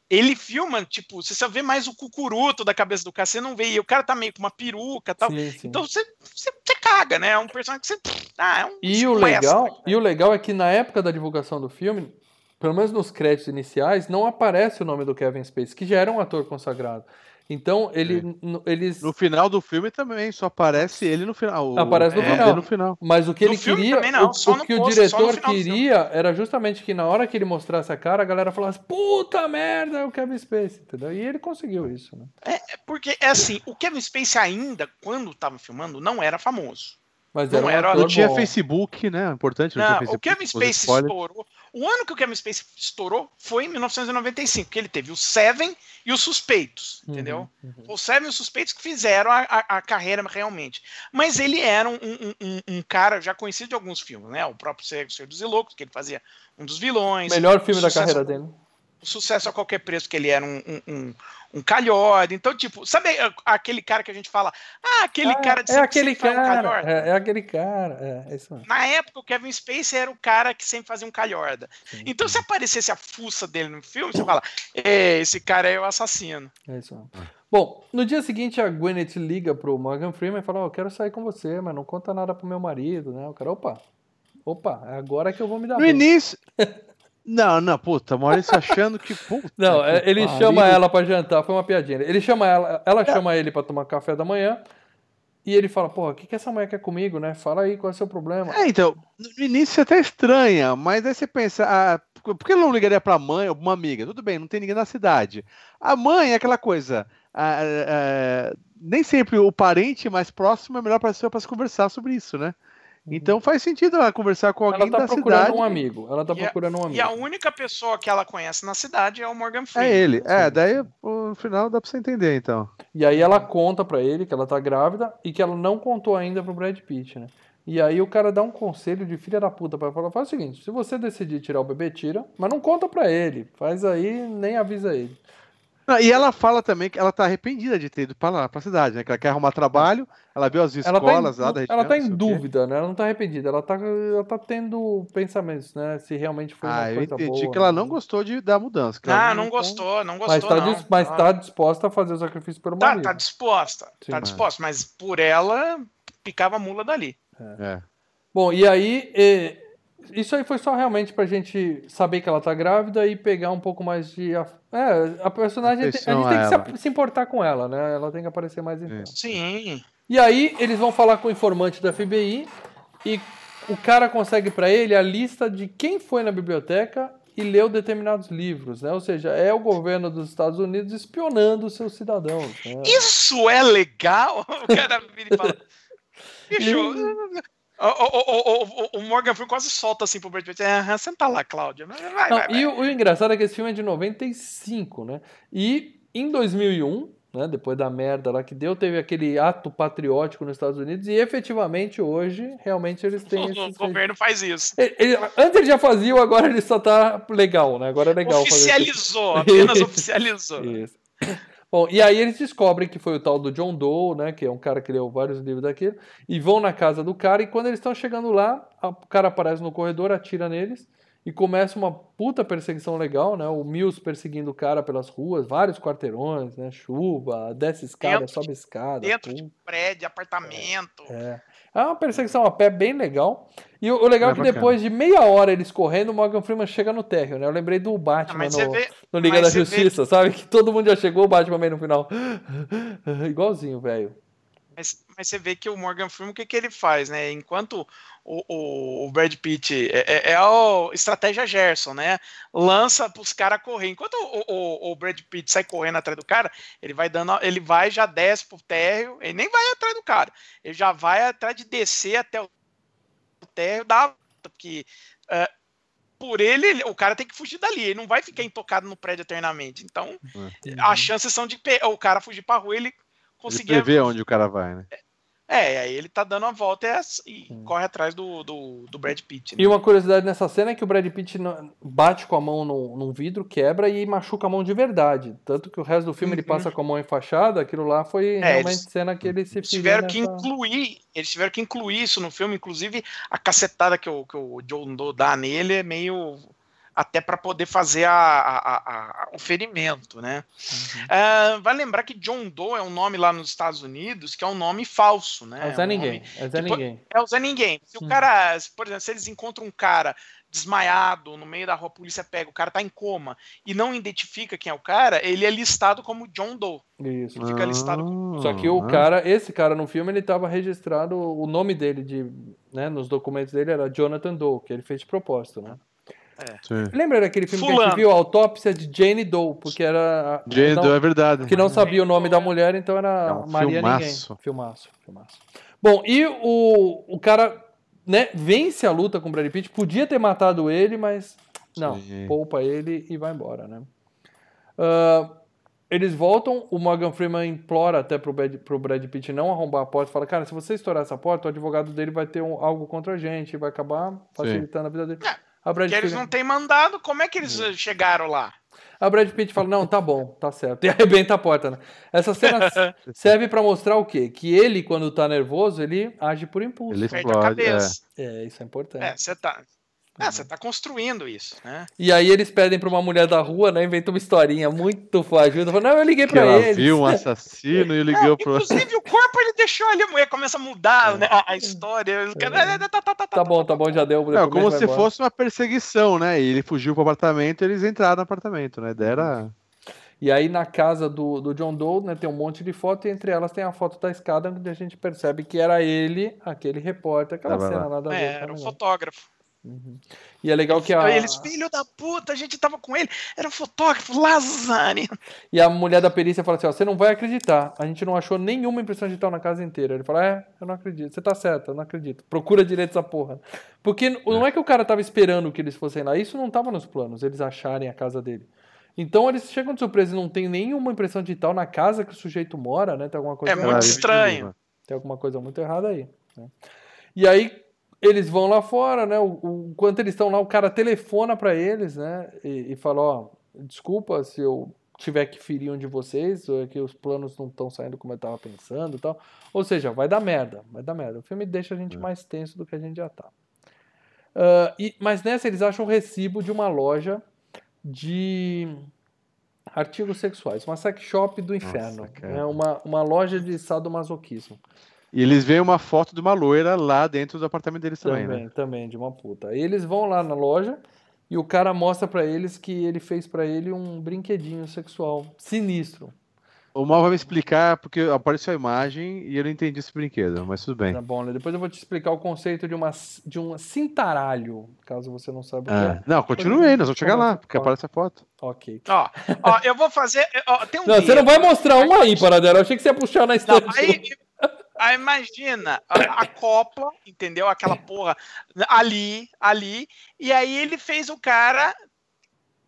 Ele filma, tipo, você só vê mais o cucuruto da cabeça do cara, você não vê, e o cara tá meio com uma peruca e tal. Sim, sim. Então você, você, você, caga, né? É um personagem que você. Ah, é um e, o legal, né? e o legal é que na época da divulgação do filme, pelo menos nos créditos iniciais, não aparece o nome do Kevin Spacey, que já era um ator consagrado. Então, ele, é. eles. No final do filme também, só aparece ele no final. Aparece no, é, final. no final. Mas o que no ele queria. Não, o, o que o diretor queria era justamente que na hora que ele mostrasse a cara, a galera falasse: puta merda, é o Kevin Spacey, entendeu? E ele conseguiu isso, né? É, porque é assim, o Kevin Spacey ainda, quando estava filmando, não era famoso. Mas não era, era não tinha Facebook, né? Importante. Não, não Facebook, o Kevin Spacey estourou. O ano que o Kevin Spacey estourou foi em 1995, que ele teve o Seven e os Suspeitos, uhum, entendeu? Uhum. O Seven e os Suspeitos que fizeram a, a, a carreira realmente. Mas ele era um, um, um, um, cara já conhecido de alguns filmes, né? O próprio Senhor dos Loucos, que ele fazia um dos vilões. Melhor filme da carreira dele. O Sucesso a Qualquer Preço, que ele era um, um, um calhorda. Então, tipo, sabe aquele cara que a gente fala, ah, aquele ah, cara de é aquele cara, um é, é, aquele cara, é, é, isso mesmo. Na época, o Kevin Spacey era o cara que sempre fazia um calhorda. Sim, então, sim. se aparecesse a fuça dele no filme, você fala, esse cara é o assassino. É isso mesmo. Bom, no dia seguinte a Gwyneth liga pro Morgan Freeman e fala, oh, eu quero sair com você, mas não conta nada pro meu marido, né? O cara, opa, opa, é agora que eu vou me dar No bem. início... [laughs] Não, não, puta, Maurício achando que. Puta, [laughs] não, que é, ele pariu. chama ela para jantar, foi uma piadinha. Ele chama ela, ela é. chama ele para tomar café da manhã. E ele fala, porra, o que, que essa mulher quer comigo, né? Fala aí, qual é o seu problema? É, então, no início é até estranha, mas aí você pensa, ah, por que ele não ligaria pra mãe ou uma amiga? Tudo bem, não tem ninguém na cidade. A mãe é aquela coisa, ah, ah, nem sempre o parente mais próximo é melhor para para se conversar sobre isso, né? Uhum. Então faz sentido ela conversar com alguém ela tá da procurando cidade. um amigo. Ela tá procurando a, um amigo. E a única pessoa que ela conhece na cidade é o Morgan Freeman. É ele. É, daí no final dá pra você entender, então. E aí ela conta para ele que ela tá grávida e que ela não contou ainda pro Brad Pitt, né? E aí o cara dá um conselho de filha da puta para falar, faz o seguinte, se você decidir tirar o bebê, tira, mas não conta para ele, faz aí, nem avisa ele. Não, e ela fala também que ela tá arrependida de ter ido para lá, pra cidade, né? Que ela quer arrumar trabalho, ela viu as escolas ela tá em, lá da região, Ela tá em dúvida, né? Ela não tá arrependida, ela tá, ela tá tendo pensamentos, né? Se realmente foi uma ah, coisa boa. eu entendi que ela não gostou de, da mudança. Ah, não, não, gostou, não gostou, mas tá, não. mas tá disposta a fazer o sacrifício pelo tá, marido. Tá disposta, Sim, tá disposta, mas por ela, picava a mula dali. É. é. Bom, e aí... Isso aí foi só realmente pra gente saber que ela tá grávida e pegar um pouco mais de. É, a personagem. a gente tem que se, importar com ela, né? Ela tem que aparecer mais em Sim. E aí, eles vão falar com o informante da FBI e o cara consegue para ele a lista de quem foi na biblioteca e leu determinados livros, né? Ou seja, é o governo dos Estados Unidos espionando os seus cidadãos. Né? Isso é legal? [laughs] O cara vira e fala. [laughs] Bicho, o, o, o, o, Morgan Freeman quase solta assim pro Brad Pitt. Ah, senta lá, Cláudia. Vai, vai, Não, vai, e o, o, engraçado é que esse filme é de 95, né? E em 2001, né, depois da merda lá que deu, teve aquele ato patriótico nos Estados Unidos e efetivamente hoje, realmente eles têm. [laughs] O governo faz isso. Ele, ele, antes ele já fazia, agora ele só tá legal, né? Agora é legal. Oficializou, [laughs] apenas oficializou. Isso. Bom, e aí eles descobrem que foi o tal do John Doe, né, que é um cara que leu vários livros daquele, e vão na casa do cara, e quando eles estão chegando lá, o cara aparece no corredor, atira neles, e começa uma puta perseguição legal, né? O Mills perseguindo o cara pelas ruas, vários quarteirões, né? Chuva, desce escada, dentro sobe escada. Dentro de prédio, apartamento. É. É uma perseguição a pé bem legal. E o, o legal é, é que bacana. depois de meia hora eles correndo, o Morgan Freeman chega no térreo, né? Eu lembrei do Batman no, vê, no, Liga da Justiça, vê... sabe? Que todo mundo já chegou, o Batman meio no final. [laughs] Igualzinho, velho. Mas, mas, você vê que o Morgan Freeman, o que, que ele faz, né? Enquanto o, o, o Brad Pitt é, é, é, a estratégia Gerson, né? Lança para os caras correr. Enquanto o, o, o, Brad Pitt sai correndo atrás do cara, ele vai dando, ele vai já desce pro térreo, ele nem vai atrás do cara, ele já vai atrás de descer até o térreo da porque uh, por ele, o cara tem que fugir dali, ele não vai ficar intocado no prédio eternamente. Então, uhum. as chances são de o cara fugir para rua, ele conseguir. Ele prevê onde o cara vai, né? É, aí ele tá dando a volta e, e corre atrás do, do, do Brad Pitt. Né? E uma curiosidade nessa cena é que o Brad Pitt bate com a mão no, num vidro, quebra e machuca a mão de verdade. Tanto que o resto do filme uhum. ele passa com a mão enfaixada, aquilo lá foi é, realmente eles, cena que ele se eles tiveram nessa... que incluir Eles tiveram que incluir isso no filme, inclusive a cacetada que o, que o John Doe dá nele é meio até para poder fazer a, a, a, o ferimento, né? Uhum. Uh, vai lembrar que John Doe é um nome lá nos Estados Unidos que é um nome falso, né? É o Zé é um Ninguém. É o Zé Ninguém. É o Zé Ninguém. Se o cara, por exemplo, se eles encontram um cara desmaiado no meio da rua, a polícia pega, o cara tá em coma e não identifica quem é o cara, ele é listado como John Doe. Isso. Ele fica listado como... Só que o cara, esse cara no filme, ele tava registrado, o nome dele de, né, nos documentos dele era Jonathan Doe, que ele fez de propósito, né? É. Lembra daquele filme Fulano. que a gente viu, a Autópsia de Jane Doe, porque era. Jane Doe, é verdade. Que não sabia o nome da mulher, então era é um Maria filmaço. Ninguém. Filmaço, filmaço. Bom, e o, o cara né, vence a luta com o Brad Pitt, podia ter matado ele, mas não, Sim. poupa ele e vai embora, né? Uh, eles voltam, o Morgan Freeman implora até pro Brad, pro Brad Pitt não arrombar a porta, fala, cara, se você estourar essa porta, o advogado dele vai ter um, algo contra a gente, vai acabar facilitando Sim. a vida dele. A Brad Porque eles não têm mandado, como é que eles hum. chegaram lá? A Brad Pitt fala: Não, tá bom, tá certo. [laughs] E arrebenta a porta, né? Essa cena [laughs] serve para mostrar o quê? Que ele, quando tá nervoso, ele age por impulso. Ele explode. É. é, isso é importante. É, você tá. É, você tá construindo isso, né? E aí eles pedem pra uma mulher da rua, né? Inventa uma historinha muito fajuta. Fala, não, eu liguei pra ela eles. viu um [laughs] assassino e ligou pro... Inclusive, o corpo ele deixou ali, a mulher começa a mudar né, a, a história. É. Tá, tá, tá, tá, bom, tá bom, já deu. É, como se fosse uma perseguição, né? E ele fugiu pro apartamento e eles entraram no apartamento, né? Dera... E aí na casa do, do John Doe, né, tem um monte de foto, e entre elas tem a foto da escada, onde a gente percebe que era ele, aquele repórter, aquela cena lá da É, era um fotógrafo. Uhum. E é legal que a. Eles, filho da puta, a gente tava com ele, era um fotógrafo, Lazani. E a mulher da perícia fala assim: ó, você não vai acreditar, a gente não achou nenhuma impressão digital na casa inteira. Ele fala: é, eu não acredito, você tá certo, eu não acredito. Procura direito essa porra. Porque não é que o cara tava esperando que eles fossem lá, isso não tava nos planos, eles acharem a casa dele. Então eles chegam de surpresa e não tem nenhuma impressão digital na casa que o sujeito mora, né? Tem alguma coisa É muito estranho. Tem alguma coisa muito errada aí. Né? E aí eles vão lá fora, né? O, o, enquanto eles estão lá, o cara telefona para eles, né? E, e fala: Ó, desculpa se eu tiver que ferir um de vocês, ou é que os planos não estão saindo como eu estava pensando e tal. Ou seja, vai dar merda, vai dar merda. O filme deixa a gente é. mais tenso do que a gente já tá. Uh, e, mas nessa eles acham um recibo de uma loja de artigos sexuais, uma sex shop do inferno, Nossa, é uma, uma loja de sadomasoquismo. E eles veem uma foto de uma loira lá dentro do apartamento deles também, também né? Também, de uma puta. Aí eles vão lá na loja e o cara mostra para eles que ele fez para ele um brinquedinho sexual sinistro. O Mal vai me explicar, porque apareceu a imagem e eu não entendi esse brinquedo, mas tudo bem. Tá bom, né? Depois eu vou te explicar o conceito de, uma, de um cintaralho, caso você não saiba o que é. Não, continue aí, nós vamos chegar lá, porque aparece a foto. Ok. Ó, ó eu vou fazer. Ó, tem um não, você não vai mostrar um aí, Paradela. Eu achei que você ia puxar na estante. Não, aí, Aí imagina a, a, copla, entendeu? Aquela porra ali, ali. E aí ele fez o cara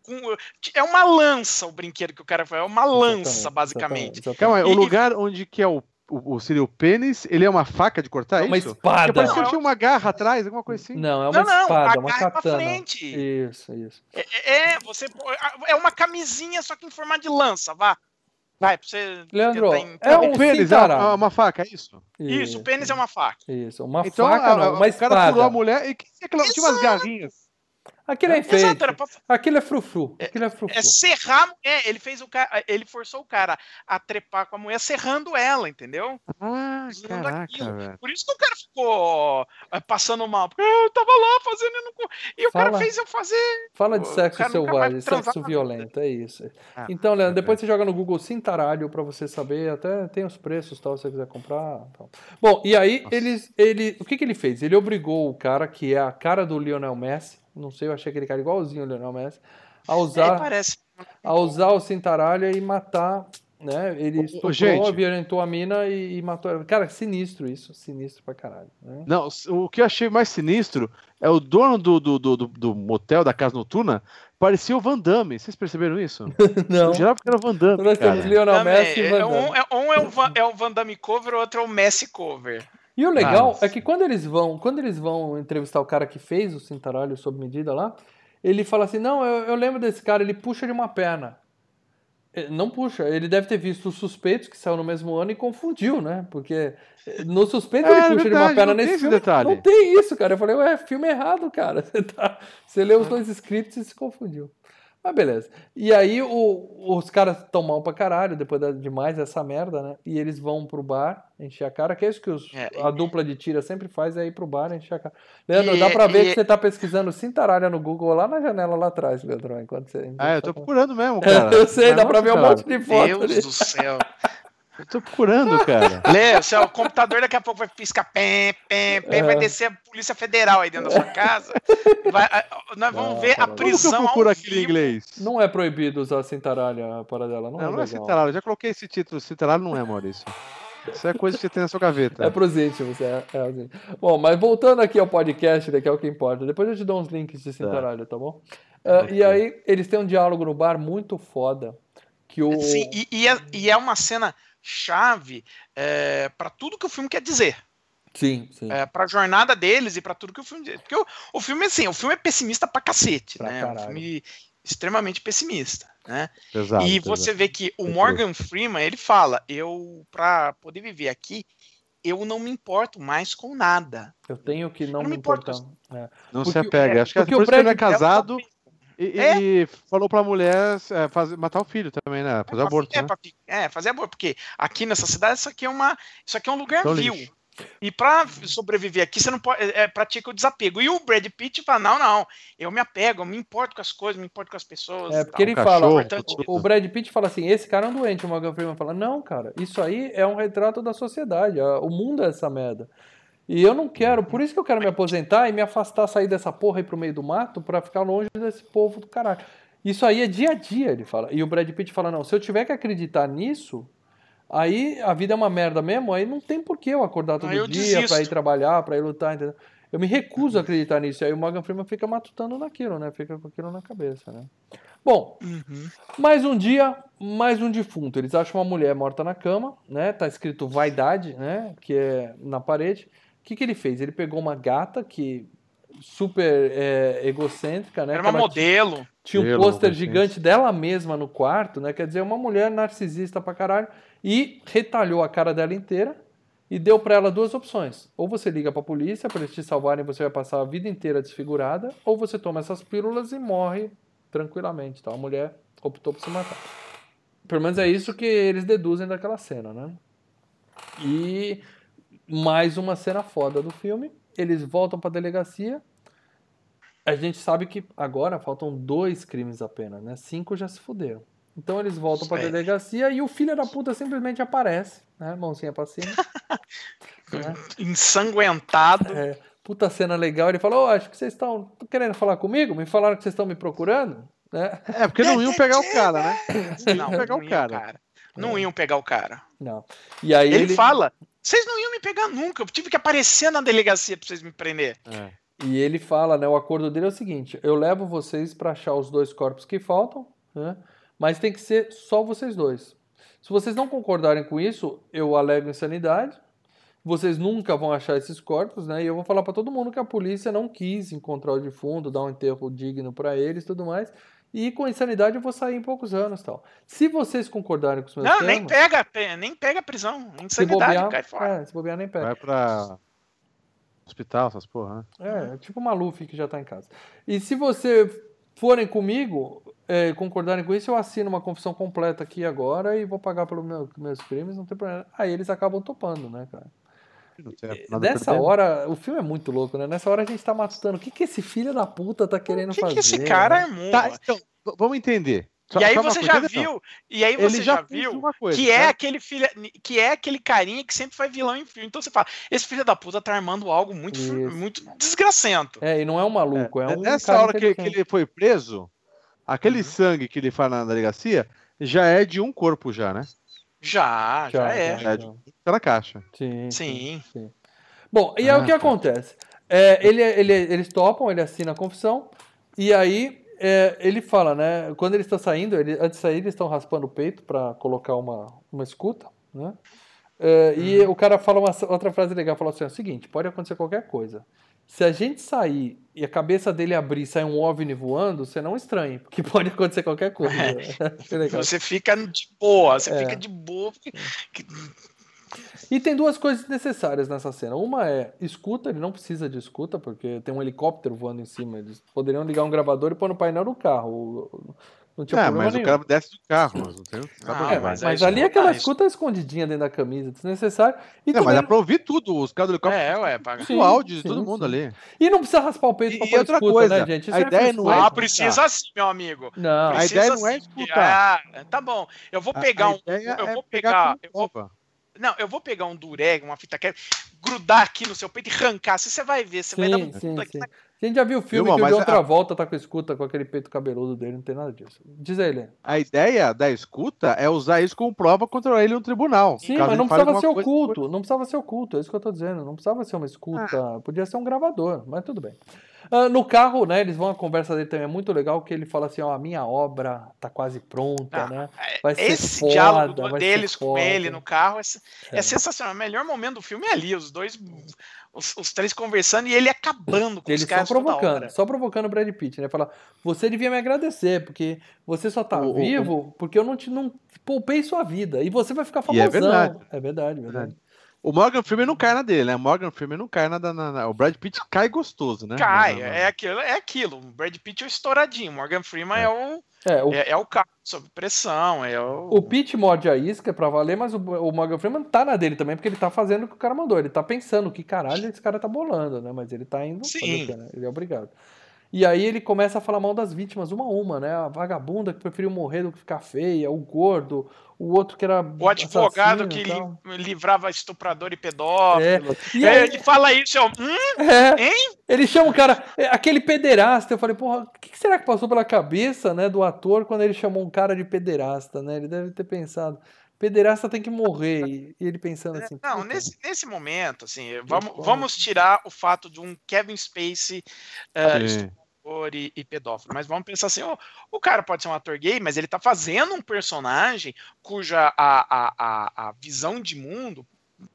com- é uma lança o brinquedo que o cara foi. É uma lança, Exatamente, basicamente. exatamente, Calma aí, o E- lugar onde que é o, o, o seria o pênis, ele é uma faca de cortar, É é uma isso? espada. Parece que tinha uma garra atrás, alguma coisa assim. Não, é uma não, não, espada, a uma garra é pra katana. frente. Isso, isso. É, é, é, você é uma camisinha só que em forma de lança, vá. Vai, pra você. Leandro, em- é o um pênis é cintaralho. uma, uma faca, é isso? Isso, o pênis é uma faca. Isso, uma então faca a- não, a- uma o cara pulou a mulher e que, que aquela, tinha umas garrinhas. Aquilo é enfeite. Exato, pra, Aquilo é frufru. Aquilo é frufru. é serrar. É, ele fez o cara. Ele forçou o cara a trepar com a mulher serrando ela, entendeu? Ah, caraca. Por isso que o cara ficou eh, passando mal. Porque "Ah, eu tava lá fazendo e, não... co-" e o cara Fala. fez eu fazer. Fala de sexo cara selvagem, sexo violento, é isso. Ah, Então, Leandro, ok. depois você joga no Google Cintaralho pra você saber, até tem os preços, tal, se você quiser comprar. Tal. Bom, e aí Nossa. eles, ele, o que que ele fez? Ele obrigou o cara que é a cara do Lionel Messi, não sei, eu achei aquele cara igualzinho ao Lionel Messi, a É, usar, parece. a usar o cintaralho e matar, né? Ele estuprou, gente. violentou a mina e, e matou ela. Cara, sinistro isso, sinistro pra caralho. Né? Não, o que eu achei mais sinistro é o dono do, do, do, do- do motel, da casa noturna, parecia o Van Damme. Vocês perceberam isso? [laughs] Não. Eu jurava que era o Van Damme, Nós cara. temos Lionel Messi e é, Van é Damme. um, é, um é o Van, é o Van Damme cover, o outro é o Messi cover. E o legal é que quando eles vão, quando eles vão entrevistar o cara que fez o cintaralho sob medida lá, ele fala assim: "Não, eu, eu lembro desse cara, ele puxa de uma perna". Eh, Não puxa, ele deve ter visto os suspeitos que saiu no mesmo ano e confundiu, né? Porque eh, no suspeito É, ele é puxa de uma verdade, perna nesse esse filme. detalhe. Não tem isso, cara. Eu falei, ué, filme errado, cara. [laughs] Você, tá, você leu os dois scripts e se confundiu. Mas beleza. E aí o- os caras estão mal pra caralho, depois de mais essa merda, né? E eles vão pro bar encher a cara, que é isso que os- É, a dupla de tira sempre faz, é ir pro bar encher a cara. Leandro, E- dá pra ver e- que você tá pesquisando cintaralha no Google lá na janela lá atrás, Leandro, enquanto você... Ah, eu tô procurando mesmo, [laughs] cara. Eu sei, Mas dá pra ver um monte de foto Deus ali. do céu. [laughs] Eu tô procurando, cara. Lê, o seu computador daqui a pouco vai piscar pé, pé, vai É. descer a Polícia Federal aí dentro da sua casa. Vai- nós vamos Não, ver a cara, Como que eu prisão procuro vivo. inglês? Não é proibido usar cintaralha para dela, não, Não, é não é. Eu já coloquei esse título. Cintaralho não é, Maurício. Isso é coisa que você tem na sua gaveta. É pros íntimos, é, é assim. Bom, mas voltando aqui ao podcast, que é o que importa. Depois eu te dou uns links de cintaralho, tá bom? Ah, Ok. E aí, eles têm um diálogo no bar muito foda. Que o. Sim, e, e é, e é uma cena chave é, para tudo que o filme quer dizer. Sim, sim. É, pra jornada deles e pra tudo que o filme diz. Porque o, o filme, assim, o filme é pessimista pra cacete, Pra né? É um caralho. filme extremamente pessimista, né? Exato, e você exato. vê que o Morgan Freeman, ele fala, eu, pra poder viver aqui, eu não me importo mais com nada. Eu tenho que não não me importar. É. Não Porque- se apega. é, Acho que é porque por o isso que ele é Brad- casado e, É. e falou pra mulher é, fazer, matar o filho também, né? Fazer pra- aborto, é, né? é, fazer aborto, porque aqui nessa cidade isso aqui é uma, isso aqui é um lugar Então, vil. lixo. E pra sobreviver aqui, você não pode. É, é, pratica o desapego. E o Brad Pitt fala: não, não, eu me apego, eu me importo com as coisas, me importo com as pessoas. É, porque tal. ele Um fala. cachorro, o-. O Brad Pitt fala assim: esse cara é um doente. O Morgan Freeman fala: não, cara, isso aí é um retrato da sociedade. a- O mundo é essa merda. E eu não quero, por isso que eu quero me aposentar e me afastar, sair dessa porra aí pro meio do mato pra ficar longe desse povo do caralho. Isso aí é dia a dia, ele fala. E o Brad Pitt fala: não, se eu tiver que acreditar nisso, aí a vida é uma merda mesmo, aí não tem por que eu acordar todo eu dia pra ir trabalhar, pra ir lutar, entendeu? Eu me recuso a acreditar nisso. E aí o Morgan Freeman fica matutando naquilo, né? Fica com aquilo na cabeça, né? Bom, Uhum. mais um dia, mais um defunto. Eles acham uma mulher morta na cama, né? Tá escrito vaidade, né? Que é na parede. O que, que ele fez? Ele pegou uma gata que super é, egocêntrica, né? Era uma ela modelo. tinha um pôster gigante dela mesma no quarto, né? Quer dizer, uma mulher narcisista pra caralho. E retalhou a cara dela inteira e deu pra ela duas opções. Ou você liga pra polícia pra eles te salvarem e você vai passar a vida inteira desfigurada, ou você toma essas pílulas e morre tranquilamente, tá? A mulher optou por se matar. Pelo menos é isso que eles deduzem daquela cena, né? E mais uma cena foda do filme. Eles voltam pra delegacia. A gente sabe que agora faltam dois crimes apenas, né? Cinco já se fuderam. Então eles voltam pra É. delegacia e o filho da puta simplesmente aparece, né? Mãozinha pra cima. né? [laughs] Ensanguentado. É, puta cena legal. Ele falou: "Ô, acho que vocês estão querendo falar comigo? Me falaram que vocês estão me procurando? Né? É, porque não iam pegar o cara, né? Não, pegar não o iam, cara. Não iam pegar o cara. Não. E aí Ele, ele, fala: vocês não iam me pegar nunca. Eu tive que aparecer na delegacia pra vocês me prender. É. E ele fala, né? O acordo dele é o seguinte: eu levo vocês para achar os dois corpos que faltam, né? Mas tem que ser só vocês dois. Se vocês não concordarem com isso, eu alego insanidade. Vocês nunca vão achar esses corpos, né? E eu vou falar para todo mundo que a polícia não quis encontrar o defunto, dar um enterro digno para eles, tudo mais. E com insanidade eu vou sair em poucos anos, tal. Se vocês concordarem com os meus Não, termos, nem pega, pe- nem pega prisão. se Insanidade, bobear, cai fora. é, se bobear nem pega. Vai pra hospital, essas porra, né? É, tipo Maluf que já tá em casa. E se você forem comigo, é, concordarem com isso, eu assino uma confissão completa aqui agora e vou pagar pelos meu, meus crimes, não tem problema. Aí eles acabam topando, né, cara? Não tem nada a Nessa perder. hora, o filme é muito louco, né? Nessa hora a gente tá matutando. O que, que esse filho da puta tá querendo O que, fazer? que esse cara né? armou? Tá, então, vamos entender. Só- e aí você já viu, e aí Ele você já já viu coisa, que é né? aquele filho, que é aquele carinha que sempre foi vilão em filme. Então você fala, esse filho da puta tá armando algo muito, Isso. muito desgracento. É, e não é um maluco, é, É, um. Nessa hora que, que ele foi preso, aquele Uhum. sangue que ele faz na delegacia já é de um corpo já, né? Já, já, é. já. Tá na caixa. Sim, Sim. sim. Bom, e aí o Ah, que tá. acontece? É, ele, ele, eles topam, ele assina a confissão, e aí é, ele fala, né? Quando eles estão saindo, ele, antes de sair, eles estão raspando o peito para colocar uma, uma escuta, né? É, E Uhum. o cara fala uma outra frase legal, fala assim: é o seguinte, pode acontecer qualquer coisa. Se a gente sair e a cabeça dele abrir e sair um OVNI voando, você não estranhe, porque [laughs] pode acontecer qualquer coisa. [laughs] Legal. Você fica de boa, você É. fica de boa. porque- que- E tem duas coisas necessárias nessa cena. Uma é escuta, ele não precisa de escuta, porque tem um helicóptero voando em cima. Eles poderiam ligar um gravador e pôr no painel do carro. Não tinha É, problema mas nenhum. o cara desce do carro, mas não tem. Ah. É, mas mas, ali já aquela isso- escuta escondidinha dentro da camisa, desnecessário. E, É, também- mas dá pra ouvir tudo, os caras do helicóptero. É, ué, paga. Sim, o áudio de sim, todo mundo sim. ali. e não precisa raspar o peito E- pra e pôr outra escuta, coisa, né, gente? Isso a ideia não é Ah, precisa sim, meu amigo. Não, A Precisa ideia não é escutar. Ah, tá bom. Eu vou A- pegar a um. ideia Eu é vou pegar pegar. Eu vou. Não, eu vou pegar um dureg, uma fita crepe, grudar aqui no seu peito e arrancar. Você vai ver, você vai dar um Sim, sim, A gente já viu o filme Viu, que o mas John a- Travolta tá com escuta com aquele peito cabeludo dele, não tem nada disso. Diz aí, Helena. A ideia da escuta é usar isso como prova contra ele no tribunal. Sim, mas não precisava ser alguma coisa oculto, não precisava ser oculto, é isso que eu tô dizendo. Não precisava ser uma escuta, podia ser um gravador, mas tudo bem. Ah, no carro, né, eles vão, a conversa dele também é muito legal, que ele fala assim, ó, a minha obra tá quase pronta, Ah, né? Vai ser Esse foda, diálogo vai ser deles com ele no carro é, é É. sensacional. O melhor momento do filme é ali, os dois, os, os três conversando e ele acabando com Eles os só caras toda provocando, só provocando o Brad Pitt, né? Falar, você devia me agradecer, porque você só tá O- o- vivo porque eu não te não poupei sua vida. E você vai ficar E é famosão. verdade. É verdade, verdade. O Morgan Freeman não cai na dele, né? O Morgan Freeman não cai na, na- na- O Brad Pitt cai gostoso, né? Cai, Na- na- na- é aquilo, é aquilo. O Brad Pitt é o estouradinho, Morgan Freeman é, o É, o, é, é o carro sob pressão, é o, o Pitt morde a isca pra valer, mas o, o Morgan Freeman tá na dele também, porque ele tá fazendo o que o cara mandou. Ele tá pensando que caralho esse cara tá bolando, né? Mas ele tá indo fazer Sim. o quê, né? Ele é obrigado. E aí ele começa a falar mal das vítimas, uma a uma, né? A vagabunda que preferiu morrer do que ficar feia, o gordo, o outro que era o advogado que li- livrava estuprador e pedófilo. É. E É, aí, ele fala isso, eu, hum, é, hein? ele chama o cara, é, aquele pederasta. Eu falei, porra, o que será que passou pela cabeça, né, do ator quando ele chamou um cara de pederasta, né? Ele deve ter pensado, pederasta tem que morrer. E, ele pensando assim, Não, nesse, nesse momento, assim, vamos, vamos tirar o fato de um Kevin Spacey eh, Estuprador e, e pedófilo, mas vamos pensar assim, ó, o cara pode ser um ator gay, mas ele tá fazendo um personagem cuja a, a, a, a visão de mundo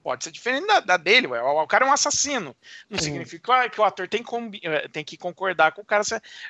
pode ser diferente da, da dele, ué. O, o cara é um assassino. Não Sim. significa que o ator tem, eh, tem que concordar com o cara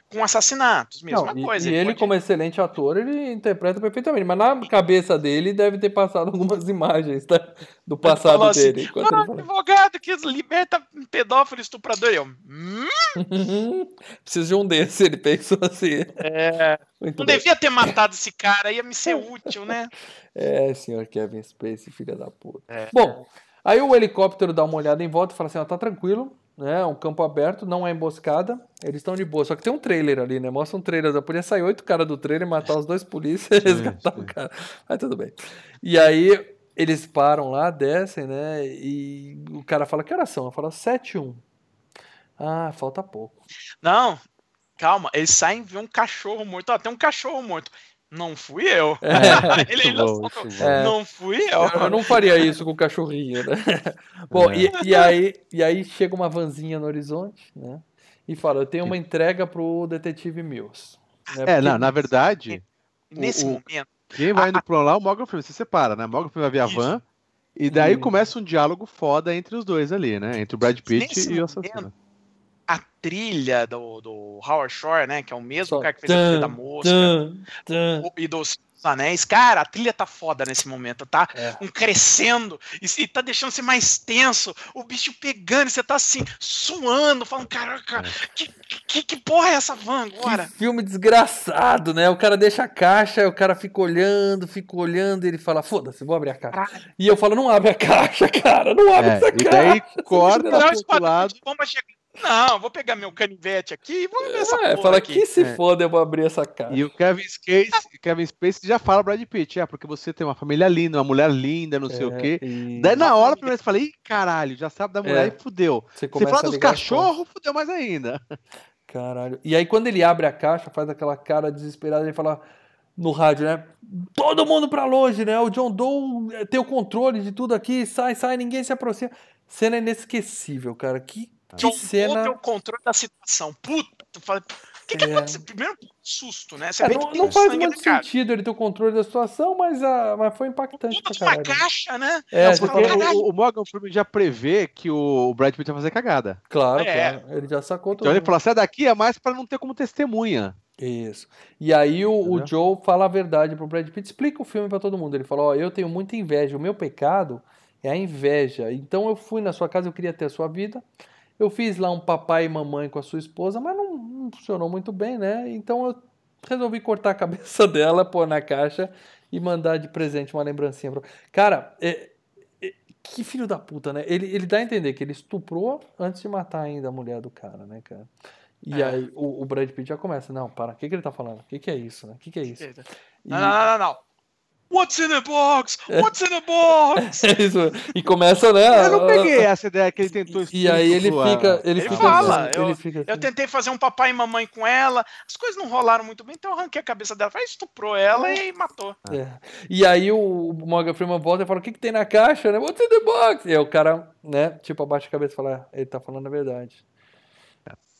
com assassinatos. Mesma Não, e- coisa. E, ele, pode- como excelente ator, ele interpreta perfeitamente. Mas na cabeça dele deve ter passado [laughs] algumas imagens tá? Do passado assim, dele. "Ah, advogado que liberta pedófilo e estuprador. Eu, hum, [laughs] Preciso de um desse, ele pensou assim. é, Muito não bem. devia ter matado esse cara, ia me ser útil, né? [laughs] É, senhor Kevin Spacey, filha da puta. É. Bom, aí o helicóptero dá uma olhada em volta e fala assim, ó, tá tranquilo, né, um campo aberto, não é emboscada, eles estão de boa. Só que tem um trailer ali, né, mostra um trailer, já podia sair oito caras do trailer, matar os dois polícias e resgatar sim. o cara. Mas tudo bem. E aí eles param lá, descem, né, e o cara fala, que horas são? Eu falo, sete e um. Ah, falta pouco. Não, calma, eles saem e vê um cachorro morto. Ó, tem um cachorro morto. Não fui eu. [laughs] ele ainda bom. É. Não fui eu. Eu, eu não faria isso com o cachorrinho, né? [laughs] Bom, É. e, e aí, e aí chega uma vanzinha no horizonte, né? e fala: Eu tenho uma entrega pro detetive Mills. né? É, Porque- não, na verdade, Nesse o- momento. Quem vai indo pro lá, o Morgan Freeman se separa, né? Morgan Freeman vai ver a Isso. van. E daí Isso. começa um diálogo foda entre os dois ali, né? Entre o Brad Pitt Nesse e o momento, assassino. A trilha do, do Howard Shore, né? Que é o mesmo Só cara que fez a trilha da mosca tan. o- e dos Anéis. Cara, a trilha tá foda nesse momento, tá? É. Um crescendo e, e tá deixando você mais tenso. O bicho pegando, e você tá assim, suando, falando: caraca, que, que, que porra é essa van agora? Que filme desgraçado, né? O cara deixa a caixa, o cara fica olhando, fica olhando, e ele fala, foda-se, vou abrir a caixa. Caralho. E eu falo, não abre a [laughs] caixa, cara, não abre É, essa e caixa. daí corta pro outro lado. bomba chega. Não, vou pegar meu canivete aqui e vou ver essa É, porra fala aqui. que se É. foda, eu vou abrir essa caixa. E o Kevin Spacey, Kevin Spacey já fala Brad Pitt, é, porque você tem uma família linda, uma mulher linda, não sei o quê. É, e Daí na hora, primeiro eu falei, ih, caralho, já sabe da mulher É. e fudeu. você Você fala dos cachorros, fudeu mais ainda. Caralho. E aí, quando ele abre a caixa, faz aquela cara desesperada, ele fala no rádio, né? Todo mundo pra longe, né? O John Doe eh, tem o controle de tudo aqui, sai, sai, ninguém se aproxima. Cena inesquecível, cara. Que, que John cena. tem o controle da situação. Puta, tu fala, que, que É. aconteceu? Primeiro, susto, né? Você É, não não faz sangue muito sentido ele ter o controle da situação, mas, ah, mas foi impactante pra uma caixa, né? É, Não, fala, Porque o, o Morgan Freeman já prevê que o Brad Pitt vai fazer cagada. Claro, É. claro. Ele já sacou tudo. Então ele fala, sai daqui, é mais pra não ter como testemunha. Isso. E aí o, o? Joe fala a verdade pro Brad Pitt, explica o filme pra todo mundo. Ele fala, ó, eu tenho muita inveja, o meu pecado é a inveja. Então eu fui na sua casa, eu queria ter a sua vida. Eu fiz lá um papai e mamãe com a sua esposa, mas não, não funcionou muito bem, né? Então eu resolvi cortar a cabeça [laughs] dela, pôr na caixa e mandar de presente uma lembrancinha. Pra... Cara, é- é- que filho da puta, né? Ele, ele dá a entender que ele estuprou antes de matar ainda a mulher do cara, né, cara? E É. aí o, o Brad Pitt já começa, não, para, o que, que ele tá falando? O que, que é isso, né? O que, que é isso? E- Não, não, não, não, não. What's in the box? What's in the box? [laughs] É isso. E começa, né? Eu não peguei essa ideia que ele tentou E aí ele fica. Ele, Ele fica fala, assim, eu- ele fica Eu assim. tentei fazer um papai e mamãe com ela, as coisas não rolaram muito bem, então eu arranquei a cabeça dela, aí estuprou ela e matou. É. E aí o Morgan Freeman volta e fala: o que, que tem na caixa, né? What's in the box? E aí o cara, né, tipo, abaixa a cabeça e fala: "É, ele tá falando a verdade.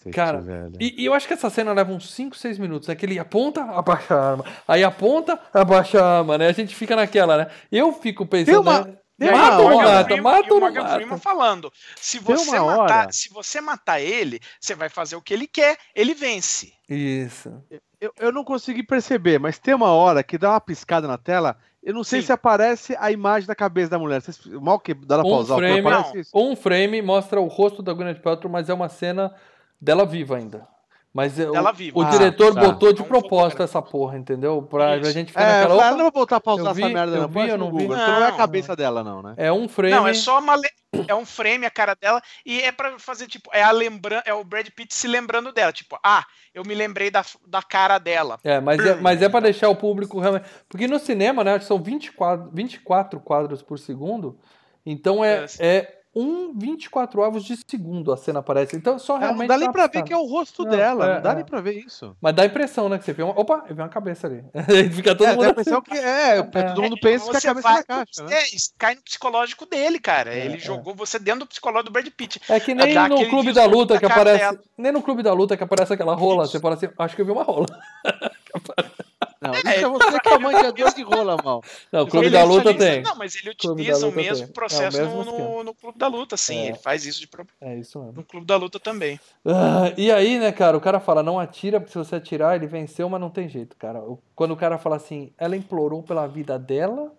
Cacete, Cara, velho. E, e eu acho que essa cena leva uns 5, 6 minutos, né? Que ele aponta, abaixa a arma. Aí aponta, abaixa a arma, né? A gente fica naquela, né? Eu fico pensando. uma- né? Mata ou não Morgan mata? Freeman- Mata ou o não mata? Freeman falando, se você, matar, se você matar ele, você vai fazer o que ele quer, ele vence. Isso. Eu, eu não consegui perceber, mas tem uma hora que dá uma piscada na tela. Eu não sei Sim. se aparece a imagem da cabeça da mulher. Vocês, mal que dá pra Um pausar, frame, aparece não. isso? Um frame mostra o rosto da Gwyneth Paltrow, mas é uma cena dela viva ainda. Mas é, o- Dela viva. o Ah, diretor tá. botou de propósito fotograma. essa porra, entendeu? Pra, Isso. a gente ficar É, naquela. ah, opa, não vou voltar pra usar eu essa vi, merda, eu não. vi, eu não vi. Então não é a Não. cabeça dela, não, né? É um frame. Não, é só uma le- é um frame a cara dela e é pra fazer tipo, é a lembran é o Brad Pitt se lembrando dela, tipo, ah, eu me lembrei da, da cara dela. É, mas é, mas é pra deixar o público realmente. Porque no cinema, né, acho que são 24, 24 quadros por segundo. Então é, É. é um 24 avos de segundo a cena aparece. Então só É, realmente. não dá nem tá pra ver que é o rosto Não, dela. é, não dá é. nem pra ver isso. Mas dá a impressão, né? Que você vê uma. Opa, eu vi uma cabeça ali. [laughs] Fica todo é, mundo. dá a impressão que é, todo mundo pensa que é a cabeça vai da caixa, né? É, isso cai no psicológico dele, cara. É, ele é. jogou você dentro do psicológico do Brad Pitt. É que nem no Clube da Luta que aparece. Nem no Clube da Luta que aparece aquela rola. Isso. Você fala assim, acho que eu vi uma rola. [laughs] [laughs] Não, isso é você que é manjador de rola, mal. Não, o Clube Ele da Luta tem. Não, mas ele utiliza o mesmo tem. processo É o mesmo no, no, Clube da Luta, sim. É. Ele faz isso de pro- É isso mesmo. no Clube da Luta também. Ah, e aí, né, cara, o cara fala, não atira, porque se você atirar, ele venceu, mas não tem jeito, cara. Quando o cara fala assim, ela implorou pela vida dela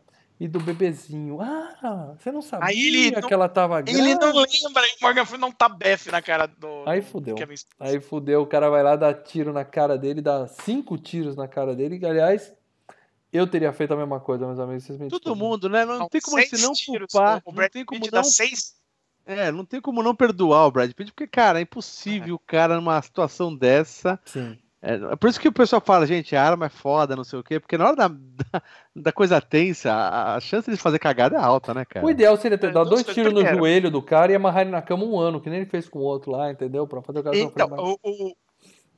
e do bebezinho. Ah, você não sabia Aí ele não- que ela tava Ele grávida? não lembra, e o Morgan Freeman não tá befe na cara do. Aí do fudeu. Spacey. Aí fudeu, o cara vai lá, dá tiro na cara dele, dá cinco tiros na cara dele. E, aliás, eu teria feito a mesma coisa, meus amigos. Vocês me Todo desculpem. mundo, né? Não São tem como você não tiros, culpar. O Não Brad tem como Pitt não dá seis. É, não tem como não perdoar o Brad Pitt, porque, cara, é impossível o cara numa situação dessa. Sim. É, por isso que o pessoal fala, gente, a arma é foda, não sei o quê, porque na hora da, da, da coisa tensa, a, a chance de fazer cagada é alta, né, cara? O ideal seria ter É, dado duas dois tiros no joelho do cara e amarrar ele na cama um ano, que nem ele fez com o outro lá, entendeu? Pra fazer o cara Então, mais. o, o-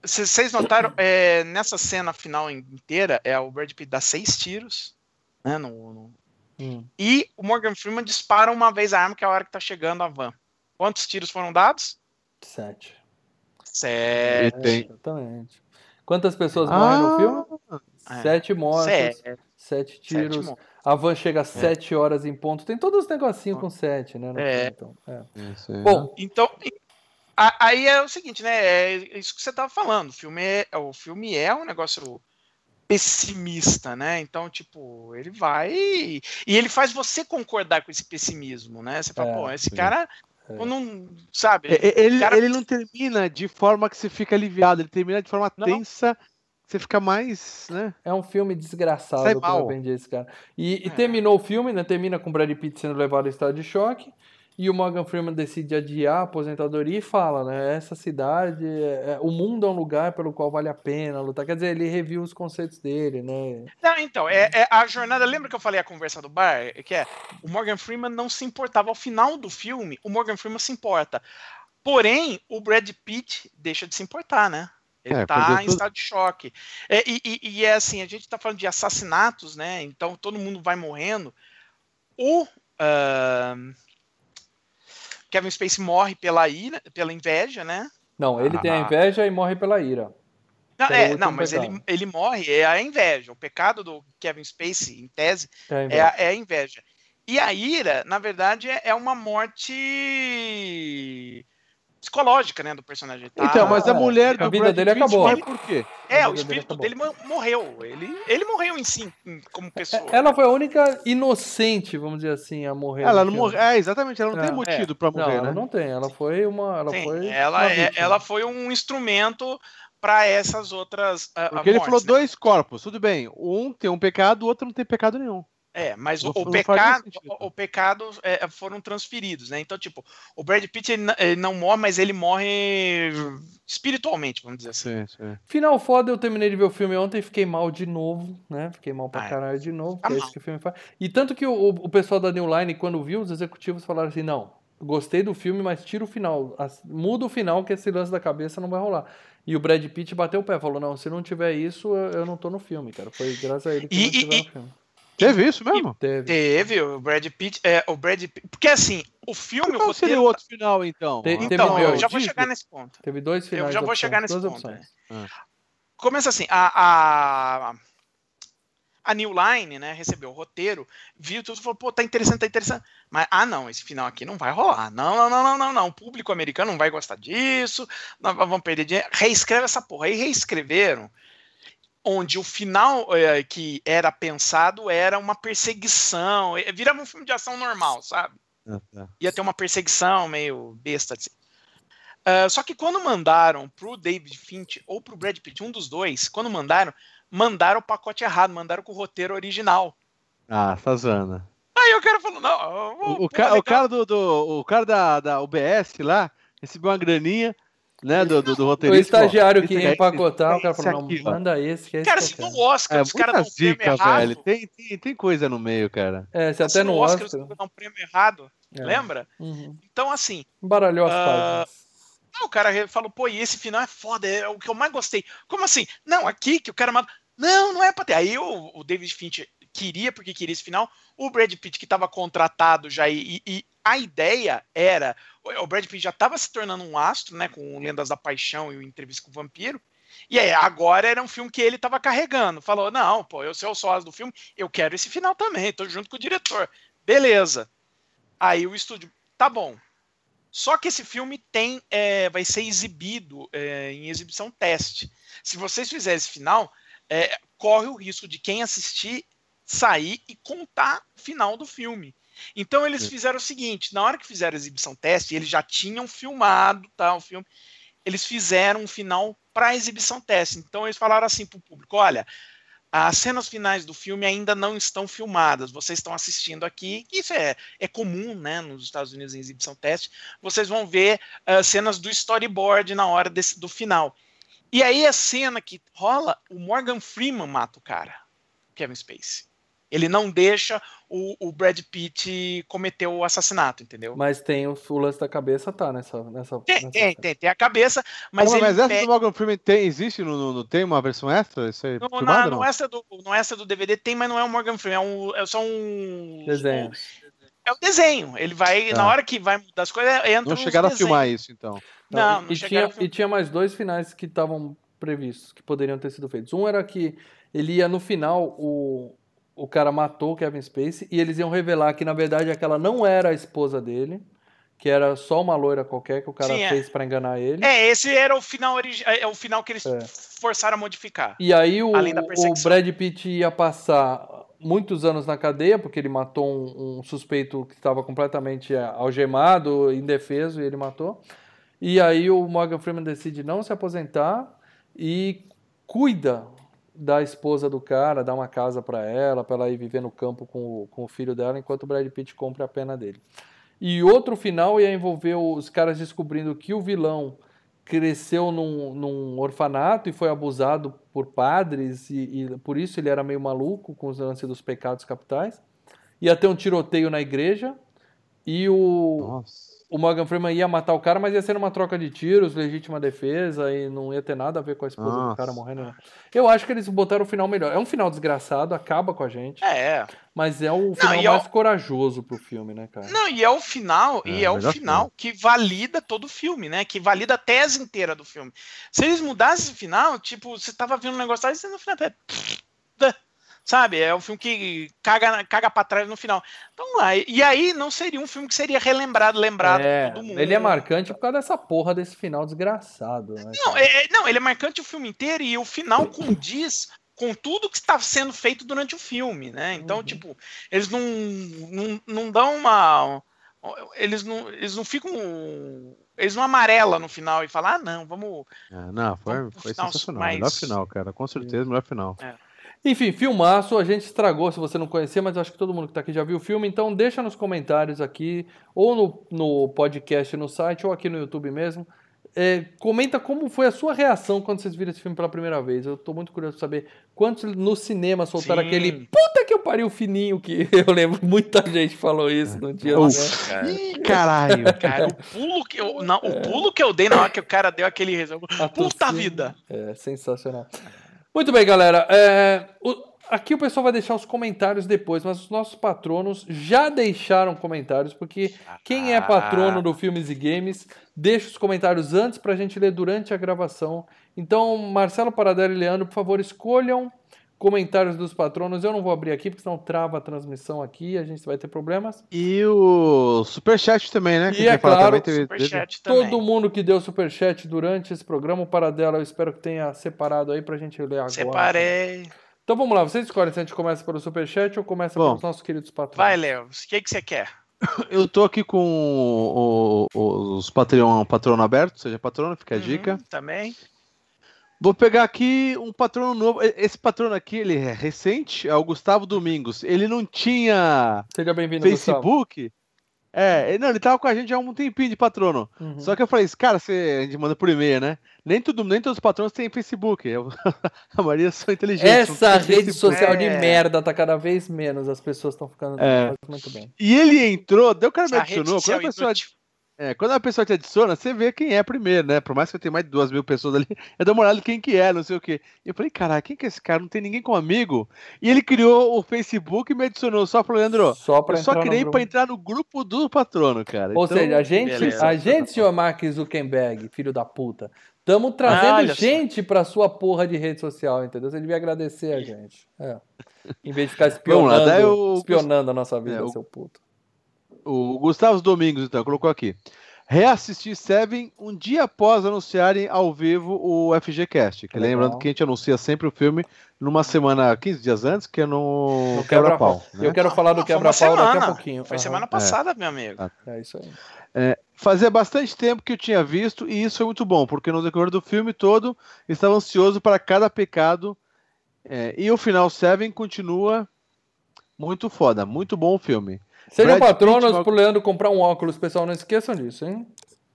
cê- vocês notaram, é, nessa cena final inteira, é o Brad Pitt dá seis tiros, né, no- no, Hum. E o Morgan Freeman dispara uma vez a arma, que é a hora que tá chegando a van. Quantos tiros foram dados? Sete. Sete. Exatamente. Quantas pessoas morrem no filme? É. Sete mortos, Sete. sete tiros. Sete A van chega às sete horas em ponto. Tem todos os negocinhos com sete, né? no É. filme, então, é. Isso aí. Bom, Então, a- aí é o seguinte, né? É isso que você tava falando. O filme é, o filme é um negócio pessimista, né? Então, tipo, ele vai e ele faz você concordar com esse pessimismo, né? Você fala, É, pô, esse sim. cara É. não sabe. É, é, ele, cara- ele não termina de forma que você fica aliviado, ele termina de forma Não. tensa, você fica mais, né? é um filme desgraçado, Sai como mal. eu aprendi esse cara. E, e É. terminou o filme, né? Termina com o Brad Pitt sendo levado em estado de choque. E o Morgan Freeman decide adiar a aposentadoria e fala, né? Essa cidade, é- é- o mundo é um lugar pelo qual vale a pena lutar. Quer dizer, ele reviu os conceitos dele, né? Não, então, é, é a jornada. Lembra que eu falei a conversa do bar? Que é o Morgan Freeman não se importava. Ao final do filme, o Morgan Freeman se importa. Porém, o Brad Pitt deixa de se importar, né? Ele É, tá em tudo. estado de choque. É, e, e- e é assim, a gente tá falando de assassinatos, né? Então todo mundo vai morrendo. O ahn, Kevin Spacey morre pela ira, pela inveja, né? Não, ele tem a Ah. inveja e morre pela ira. Não, é não mas ele, pecado. ele morre, é a inveja. O pecado do Kevin Spacey, em tese, É a É inveja. é a inveja. E a ira, na verdade, é, é uma morte psicológica, né, do personagem. Tá- Então, mas a é, mulher a do vida Brad dele Pitt acabou. por quê? é, a o dele espírito dele mo- morreu. Ele, ele morreu em si, como pessoa. É, Ela foi a única inocente, vamos dizer assim, a morrer. Ela não filme. morre. É, exatamente, ela não É. tem motivo pra Não, morrer, ela né? não tem. Ela foi uma. Ela Sim, foi. ela, uma é- ela foi um instrumento para essas outras ah, Porque ele mortes, falou né? dois corpos, tudo bem. Um tem um pecado, o outro não tem pecado nenhum. É, mas o, o pecado, o, o pecado é, foram transferidos, né? Então, tipo, o Brad Pitt ele, não- ele não morre, mas ele morre espiritualmente, vamos dizer assim. Sim, sim. Final foda, eu terminei de ver o filme ontem e fiquei mal de novo, né? Fiquei mal pra Ah, caralho de novo, tá é mal. isso que o filme faz. E tanto que o, o pessoal da New Line, quando viu, os executivos falaram assim: não, gostei do filme, mas tira o final. as- muda o final, que esse lance da cabeça não vai rolar. E o Brad Pitt bateu o pé, falou: não, se não tiver isso, eu, eu não tô no filme, cara. Foi graças a ele que E- não tiver e- no filme. Teve isso mesmo? Teve. Teve o Brad Pitt, é, o Brad Pitt, porque assim, o filme, Qual seria roteiro, o outro final, então? Teve então, eu já vou Disney? chegar nesse ponto. Teve dois finais. já vou opções, chegar nesse ponto, opções. Começa assim, a, a, a New Line, né, recebeu o roteiro, viu tudo, falou, pô, tá interessante, tá interessante. Mas, ah, não, esse final aqui não vai rolar. Não, não, não, não, não, não. O público americano não vai gostar disso, nós vamos perder dinheiro. Reescreve essa porra. Aí reescreveram, onde o final eh, que era pensado era uma perseguição, eh, virava um filme de ação normal, sabe? Ah, tá. ia ter uma perseguição meio besta. Assim. Ah, só que quando mandaram pro David Finch ou pro Brad Pitt, um dos dois, quando mandaram, mandaram o pacote errado, mandaram com o roteiro original. Ah, tá zoando. Aí o cara falou, não, vou- O, pô, ca- o cara do, do- o cara da, da UBS lá recebeu uma graninha, né, do, do, do O roteirista. ó, estagiário que esse ia aí, empacotar, o cara esse falou: não, aqui, manda esse, que é esse Cara, que se no. Oscar É os caras dão um prêmio errado, velho. Tem, tem, tem coisa no meio, cara. É, se se até no Oscar. os caras dão um prêmio errado, É. lembra? Uhum. Então, assim, Embaralhou as Ah, páginas. Não, o cara falou, pô, e esse final é foda, é o que eu mais gostei. Como assim? Não, aqui que o cara mata. Não, não é pra ter. Aí o, o David Fincher queria, porque queria esse final. O Brad Pitt, que estava contratado já, e, e a ideia era. O Brad Pitt já estava se tornando um astro, né? Com Lendas da Paixão e o Entrevista com o Vampiro. E aí, agora era um filme que ele estava carregando. Falou: não, pô, eu sou o sócio do filme, eu quero esse final também, tô junto com o diretor. Beleza. Aí o estúdio, tá bom. Só que esse filme tem, é, vai ser exibido é, em exibição teste. Se vocês fizerem esse final, é, corre o risco de quem assistir sair e contar o final do filme. Então eles fizeram o seguinte: na hora que fizeram a exibição teste, eles já tinham filmado tá, o filme. Eles fizeram um final para exibição teste. Então eles falaram assim para o público: olha, as cenas finais do filme ainda não estão filmadas. Vocês estão assistindo aqui. Isso é, é comum, né, nos Estados Unidos em exibição teste. Vocês vão ver ah, cenas do storyboard na hora desse, do final. E aí a cena que rola, o Morgan Freeman mata o cara, Kevin Spacey. Ele não deixa o, o Brad Pitt cometer o assassinato, entendeu? Mas tem o, o lance da cabeça, tá nessa. nessa, Tem, nessa tem, tem, tem a cabeça, mas Mas, ele mas essa pega- do Morgan Freeman tem, existe? No, no- no- tem uma versão extra? Isso aí, no, filmado, na, não? no, extra do, no extra do DVD tem, mas não é o Morgan Freeman, é, um, é só um. Desenho. é o desenho. Ele vai, Tá. na hora que vai mudar as coisas, entra Não chegaram a filmar isso, então. Não, não e, chegaram tinha, e tinha mais dois finais que estavam previstos, que poderiam ter sido feitos. Um era que ele ia, no final, o, o cara matou o Kevin Spacey e eles iam revelar que, na verdade, aquela não era a esposa dele, que era só uma loira qualquer que o cara Sim, é. fez pra enganar ele. É, esse era o final origi- é o final que eles É. forçaram a modificar. E aí o, o. Brad Pitt ia passar muitos anos na cadeia, porque ele matou um, um suspeito que estava completamente é, algemado, indefeso, e ele matou. E aí o Morgan Freeman decide não se aposentar e cuida da esposa do cara, dá uma casa para ela, para ela ir viver no campo com o, com o filho dela, enquanto o Brad Pitt compra a pena dele. E outro final ia envolver os caras descobrindo que o vilão cresceu num, num orfanato e foi abusado por padres e, e por isso ele era meio maluco com os lances dos pecados capitais. Ia ter um tiroteio na igreja e o, Nossa. O Morgan Freeman ia matar o cara, mas ia ser uma troca de tiros, legítima defesa e não ia ter nada a ver com a esposa do Nossa. cara morrendo. né? Eu acho que eles botaram o final melhor. É um final desgraçado, acaba com a gente, É. mas é o final e é o- mais corajoso pro filme, né, cara? Não, e é o final, É, e é o final que valida todo o filme, né? Que valida a tese inteira do filme. Se eles mudassem esse final, tipo, você tava vendo um negócio lá e você no final. é, Sabe? É um filme que caga, caga pra trás no final. Então lá. E aí não seria um filme que seria relembrado, lembrado É, por todo mundo. ele é marcante por causa dessa porra desse final desgraçado, né? Não, é, é- não, ele é marcante o filme inteiro e o final condiz com tudo que está sendo feito durante o filme, né? Então, Uhum. tipo, eles não, não, não dão uma. Eles não, eles não ficam. Eles não amarelam no final e falam, ah, não, vamos. É, não, foi, Vamos foi final sensacional. mais- Melhor final, cara. Com certeza, melhor final. Enfim, filmaço, a gente estragou se você não conhecia, mas acho que todo mundo que tá aqui já viu o filme, então deixa nos comentários aqui, ou no, no podcast no site, ou aqui no YouTube mesmo. É, comenta como foi a sua reação quando vocês viram esse filme pela primeira vez. Eu tô muito curioso de saber quantos no cinema soltaram Sim. aquele puta que eu pariu fininho que [laughs] eu lembro, muita gente falou isso no dia. do- Nossa. Cara, Ih, [laughs] caralho. cara, o pulo que eu, não, o pulo que eu dei na hora que o cara deu aquele resumo. A Puta vida! É, sensacional. Muito bem, galera. É, o- aqui o pessoal vai deixar os comentários depois, mas os nossos patronos já deixaram comentários, porque quem é patrono do Filmes e Games, deixa os comentários antes pra gente ler durante a gravação. Então, Marcelo Paradelli e Leandro, por favor, escolham comentários dos patronos. Eu não vou abrir aqui, porque senão trava a transmissão aqui, a gente vai ter problemas. E o Superchat também, né? E é claro, também teve-. Todo mundo que deu superchat durante esse programa, o Paradela, eu espero que tenha separado aí pra gente ler agora. Separei. Então vamos lá, vocês escolhem se a gente começa pelo Superchat ou começa Bom. pelos nossos queridos patrões. Vai, Léo. O que, que você quer? [laughs] Eu tô aqui com o- o- os Patreon, patrono aberto, seja patrono, fica a Uhum, dica. Também. Vou pegar aqui um patrono novo. Esse patrono aqui, ele é recente, é o Gustavo Domingos. Ele não tinha Seja bem-vindo, Gustavo. Facebook. É, ele- não, ele tava com a gente há um tempinho de patrono. Uhum. Só que eu falei, cara, você, a gente manda por e-mail, né? Nem, tudo, nem todos os patrões têm Facebook. Eu- [laughs] a maioria são inteligentes. Essa rede Facebook. social de É. merda tá cada vez menos, as pessoas estão ficando É. muito bem. E ele entrou, deu o cara me adicionou. Quando a, pessoa, inútil. É, quando a pessoa te adiciona, você vê quem é primeiro, né? Por mais que eu tenha mais de duas mil pessoas ali, [laughs] eu dou uma olhada em quem que é, não sei o quê. E eu falei, caralho, quem que é esse cara? Não tem ninguém como amigo. E ele criou o Facebook e me adicionou. Só falou, Leandro, Só pra eu só criei pra entrar no grupo do patrono, cara. Ou Então, seja, a gente, beleza. a gente, senhor Mark Zuckerberg, filho da puta, estamos trazendo olha só. gente pra sua porra de rede social, entendeu? Você devia agradecer a gente. É. Em vez de ficar lá, espionando, daí o- espionando a nossa vida, É, seu puto. O Gustavo Domingos, então, colocou aqui. Reassistir Seven um dia após anunciarem ao vivo o FGCast. Que Legal. lembrando que a gente anuncia sempre o filme numa semana, 15 dias antes, que é no, No quebra-pau. né? Eu quero falar do uma quebra-pau daqui a semana. pouquinho. Foi Aham. semana passada, meu amigo. É isso aí. Fazia bastante tempo que eu tinha visto e isso foi muito bom, porque no decorrer do filme todo estava ansioso para cada pecado. é, e o final Seven continua muito foda, muito bom o filme. Sejam Brad patronos Pitt, pro Leandro comprar um óculos, pessoal. Não esqueçam disso, hein?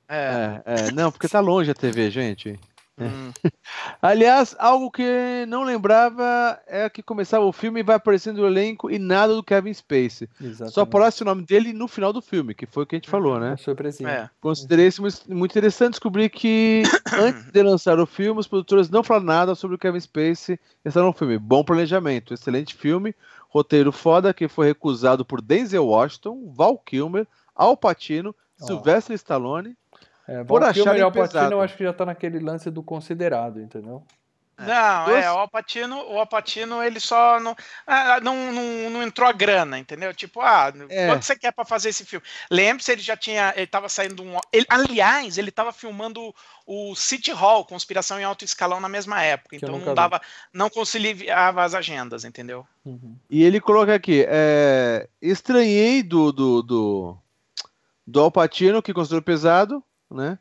É. É, é, não, porque tá longe a TV, gente. Hum. [laughs] Aliás, algo que não lembrava é que começava o filme e vai aparecendo o elenco e nada do Kevin Spacey. Exatamente. Só aparece o nome dele no final do filme, que foi o que a gente falou, né? Uma surpresinha. É. Considerei isso mu- muito interessante descobrir que [coughs] antes de lançar o filme, os produtores não falaram nada sobre o Kevin Spacey estar no filme. Bom planejamento, excelente filme, roteiro foda que foi recusado por Denzel Washington, Val Kilmer, Al Pacino, Ó. Sylvester Stallone. É, Por Val Kilmer acharem e Al Pacino, eu acho que já tá naquele lance do considerado, entendeu? Não, Dois- é, o Alpatino, o Alpatino, ele só não, ah, não, não, não entrou a grana, entendeu? Tipo, ah, É. quanto você quer pra fazer esse filme? Lembre-se, ele já tinha, ele tava saindo um, ele, aliás, ele tava filmando o City Hall, Conspiração em Alto Escalão na mesma época, Que então não vi. dava, não conciliava as agendas, entendeu? Uhum. E ele coloca aqui, é, estranhei do, do, do, do Al Pacino, que considerou pesado, né?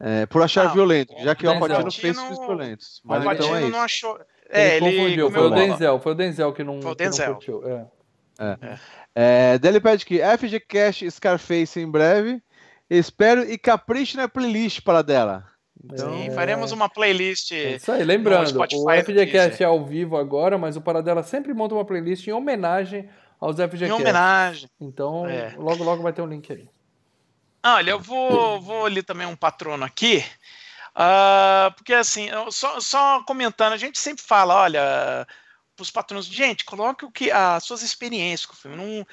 É, por achar Não, violento, já que o Al Denzel. Pacino fez filmes violentos. O Mas Mas então Alpatino é isso. não achou. É, ele, ele, confundiu, foi o. Denzel, foi o Denzel que não, Foi o que não Denzel. curtiu. É. É, ele pede que FG Cash Scarface em breve. Espero e capriche na playlist para dela. Então, Sim, É. faremos uma playlist. É isso aí, lembrando, Spotify o FGCast é ao vivo agora, mas o Paradela sempre monta uma playlist em homenagem aos Em FGCast. homenagem. Então, É. logo logo vai ter um link aí. Olha, eu vou, vou ler também um patrono aqui, ah, porque assim, só, só comentando, a gente sempre fala, olha, para os patronos, gente, coloque o que as suas experiências com o filme. Não,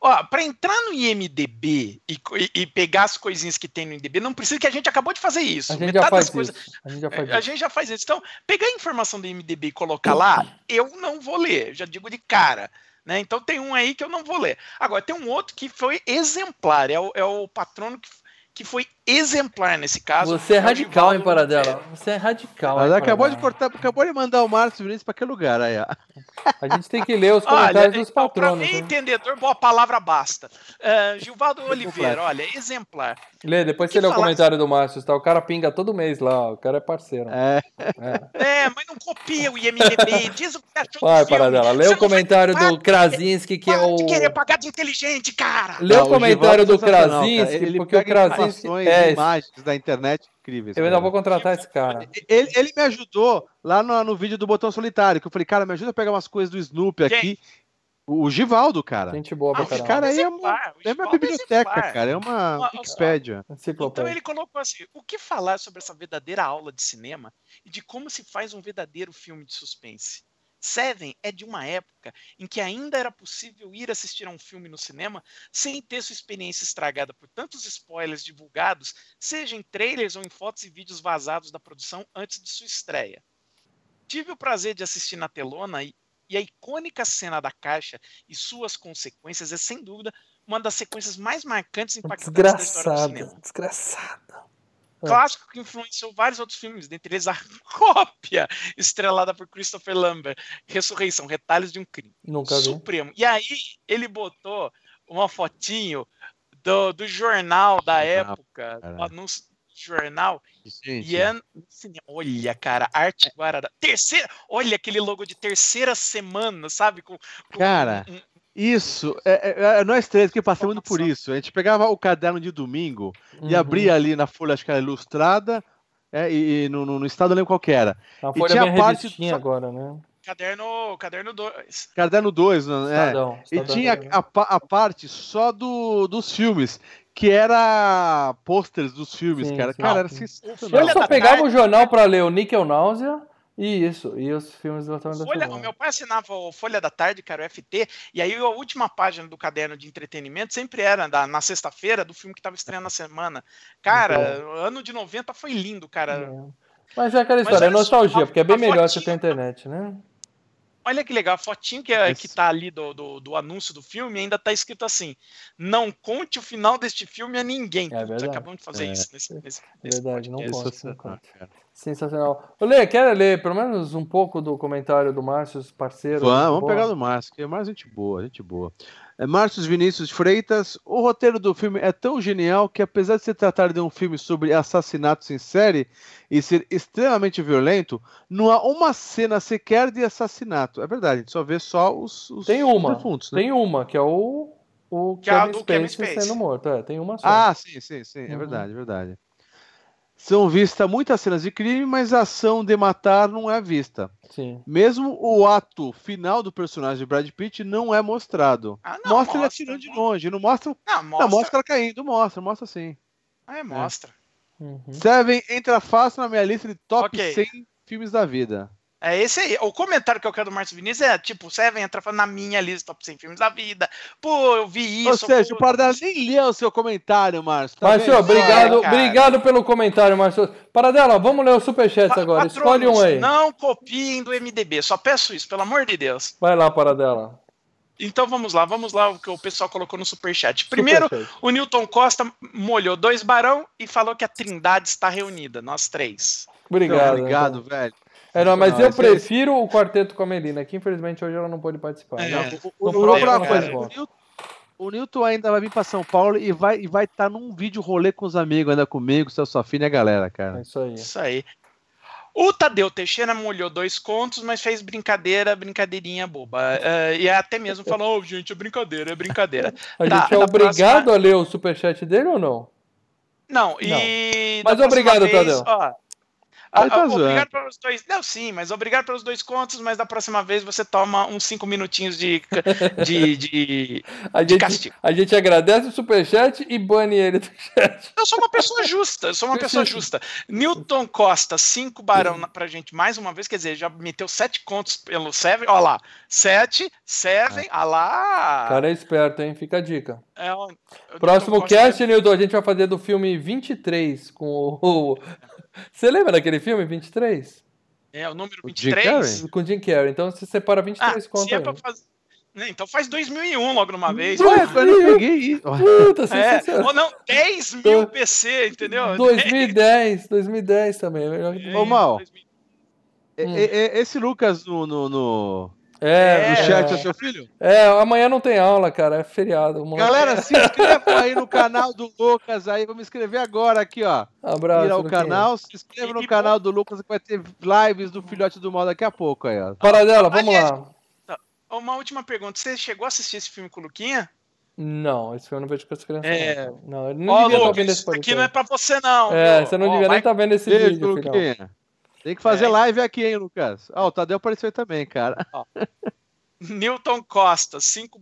ó, para entrar no IMDb e, e- pegar as coisinhas que tem no IMDb, não precisa que a gente acabou de fazer isso. A gente Metade já faz das coisas, isso. A gente já faz a isso. gente já faz isso. Então, pegar a informação do IMDB e colocar lá, eu não vou ler, já digo de cara. Né? Então tem um aí que eu não vou ler. Agora, tem um outro que foi exemplar, é o, é o patrono que, que foi exemplar nesse caso. Você é o radical, hein, Paradela? Você é radical. Mas hein, acabou de Paradela? cortar, acabou de mandar o Márcio Vinícius para que lugar aí, ó. A gente tem que ler os [laughs] Olha, comentários dos então, para patronos. mim, né? entendedor, boa palavra basta. Ah, Gilvaldo. Oliveira, olha, exemplar. Lê, depois que você lê o falar- comentário do Márcio, tá? O cara pinga todo mês lá, o cara é parceiro. É, É. É, mas não copia o IMDB, [laughs] diz o que achou Vai, do filme. Paradela, lê Você o comentário do Krasinski, que é Para o. de querer pagar de inteligente, cara. Lê Não, o comentário Givaldo do é. Krasinski, porque o Krasinski. Informações, É, imagens da internet incríveis. eu ainda cara. vou contratar esse cara. Ele, ele me ajudou lá no, no vídeo do Botão Solitário, que eu falei, cara, me ajuda a pegar umas coisas do Snoopy Quem? aqui. O, o Givaldo, cara. Gente boa pra Ah, esse cara aí é, uma, é uma Givaldo biblioteca, cara. É uma só. Wikipédia. Então ele colocou assim: o que falar sobre essa verdadeira aula de cinema e de como se faz um verdadeiro filme de suspense? Seven é de uma época em que ainda era possível ir assistir a um filme no cinema sem ter sua experiência estragada por tantos spoilers divulgados, seja em trailers ou em fotos e vídeos vazados da produção antes de sua estreia. Tive o prazer de assistir na telona e, e a icônica cena da caixa e suas consequências é, sem dúvida, uma das sequências mais marcantes e impactantes da história do cinema Desgraçado. É. clássico que influenciou vários outros filmes, dentre eles a [laughs] cópia estrelada por Christopher Lambert, Ressurreição, Retalhos de um Crime, Nunca vi. Supremo. E aí ele botou uma fotinho do, do jornal da época, do anúncio do jornal, e é, olha, cara, arte Guarará, terceira, olha aquele logo de terceira semana, sabe, com, com Cara, um- Isso, é, é- é nós três que passamos por isso. A gente pegava o caderno de domingo e Uhum. abria ali na folha, acho que era ilustrada, é, e, e no, no- no estado eu lembro qual que era. A E folha tinha bem a parte só- agora, né? caderno, caderno 2. Caderno 2, né? É. Estadão. E Estadão tinha também. a, a parte só do, dos filmes, que era pôsteres dos filmes, Sim, cara. sim. Cara, era Não, sensacional. Eu Folha só pegava Tarde. o jornal pra ler o Nickel Náusea e isso, e os filmes do da Folha, o Silva. meu pai assinava o Folha da Tarde, cara, o FT, e aí a última página do caderno de entretenimento sempre era da- na sexta-feira do filme que estava estreando na semana. Cara, o ano de 90 foi lindo, cara. É. Mas é aquela Mas história, é olha só, nostalgia, a- porque é bem melhor você fotinho- ter a internet, né? Olha que legal, a fotinho que, é- que tá ali do, do, do anúncio do filme ainda tá escrito assim: Não conte o final deste filme a ninguém. É verdade. acabamos de fazer É. isso nesse, nesse, nesse Verdade, não posso. Sensacional, cara. Sensacional. Ô, Lê, quer ler pelo menos um pouco do comentário do Márcio, parceiro? Vamos, vamos pegar do Márcio, que é mais gente boa, gente boa. É, Márcio Vinícius Freitas, o roteiro do filme é tão genial que, apesar de se tratar de um filme sobre assassinatos em série e ser extremamente violento, não há uma cena sequer de assassinato. É verdade, a gente só vê só os, os Tem uma, defuntos, né? Tem uma, que é o, o Que é a Kevin do Kevin Spacey sendo morto. É, tem uma só. Ah, sim, sim, sim, é Uhum. verdade, é verdade. São vistas muitas cenas de crime, mas a ação de matar não é vista. Sim. Mesmo o ato final do personagem de Brad Pitt não é mostrado. Ah, não, mostra, ele mostra, atirando de mostra. longe, não mostra, Não, não, mostra. mostra ela caindo, mostra, mostra sim. É, mostra. Uhum. Seven entra fácil na minha lista de top Ok. 100 filmes da vida. É esse aí. O comentário que eu quero do Márcio Vinícius é tipo, Seven entra na minha lista top 100 filmes da vida. Pô, eu vi Ou isso. seja, pô, o Paradela nem leu o seu comentário, Márcio. tá Márcio, obrigado, cara. obrigado pelo comentário, Márcio. Paradela, vamos ler os superchats pa- agora. patronos, Escolhe um aí. Não copiem do MDB. Só peço isso, pelo amor de Deus. Vai lá, Paradela. Então vamos lá, vamos lá o que o pessoal colocou no superchat. Primeiro, Superchat. o Newton Costa molhou dois barão e falou que a Trindade está reunida, nós três. Obrigado. Obrigado, então. velho. É, não, mas Não, eu é- prefiro o quarteto com a Melina, que infelizmente hoje ela não pôde participar. É. Não. O, o, próximo. O Newton, o Newton ainda vai vir pra São Paulo e vai estar vai tá num vídeo rolê com os amigos, ainda comigo, seu Sofina e a galera, É cara. isso aí. Isso aí. O Tadeu Teixeira molhou dois contos, mas fez brincadeira, brincadeirinha boba. Eh, e até mesmo falou, "Ô, gente, é brincadeira, é brincadeira. [laughs] A Tá, gente é obrigado próxima- a ler o superchat dele ou não? Não, e. Mas obrigado, vez, Tadeu. ó, Aí a- tá a- zoando. obrigado pelos dois. Não, sim, mas obrigado pelos dois contos, mas da próxima vez você toma uns cinco minutinhos de, de, de, [laughs] A de gente, castigo. a gente agradece o superchat e bane ele do chat. Eu sou uma pessoa justa, eu sou uma pessoa justa. Newton Costa, cinco barão pra gente mais uma vez, quer dizer, já meteu sete contos pelo Seven, ó lá, sete, Seven, ah lá. O cara é esperto, hein? Fica a dica. É, Próximo Newton Costa- cast, Nilton, a gente vai fazer do filme 23 com o. Você lembra daquele filme 23? É, o número O Jim 23. Com Jim Carrey. Então você separa Ah, 23 se contas é aí. pra fazer. né, Então faz 2001 logo numa vez. Ué, eu não peguei isso. Puta, É, ou não, 10 mil PC, entendeu? 2010, 2010 também. Ô, Mal. 2000. E- Hum. e- e- Esse Lucas no, no, no, É, no É. chat é seu filho? É, amanhã não tem aula, cara. É feriado. moleque. Galera, se inscrevam aí no [laughs] canal do Lucas aí. Vou me inscrever agora aqui, ó. Abraço. Ir ao canal, se inscreva no canal do Lucas que vai ter lives do Filhote do Mal daqui a pouco aí, ó. Paradela, vamos lá. Uma última pergunta. Você chegou a assistir esse filme com o Luquinha? Não, esse filme eu não vejo com as crianças. É. Não, não ele não Ó, devia estar Lucas, vendo esse isso aqui podcast. não é pra você, não. É, viu? você não Ó, devia nem estar vendo esse Beijo, vídeo, filhão. Luquinha. Tem que fazer É. live aqui, hein, Lucas? Ó, o Tadeu apareceu aí também, cara. Newton Costa, cinco,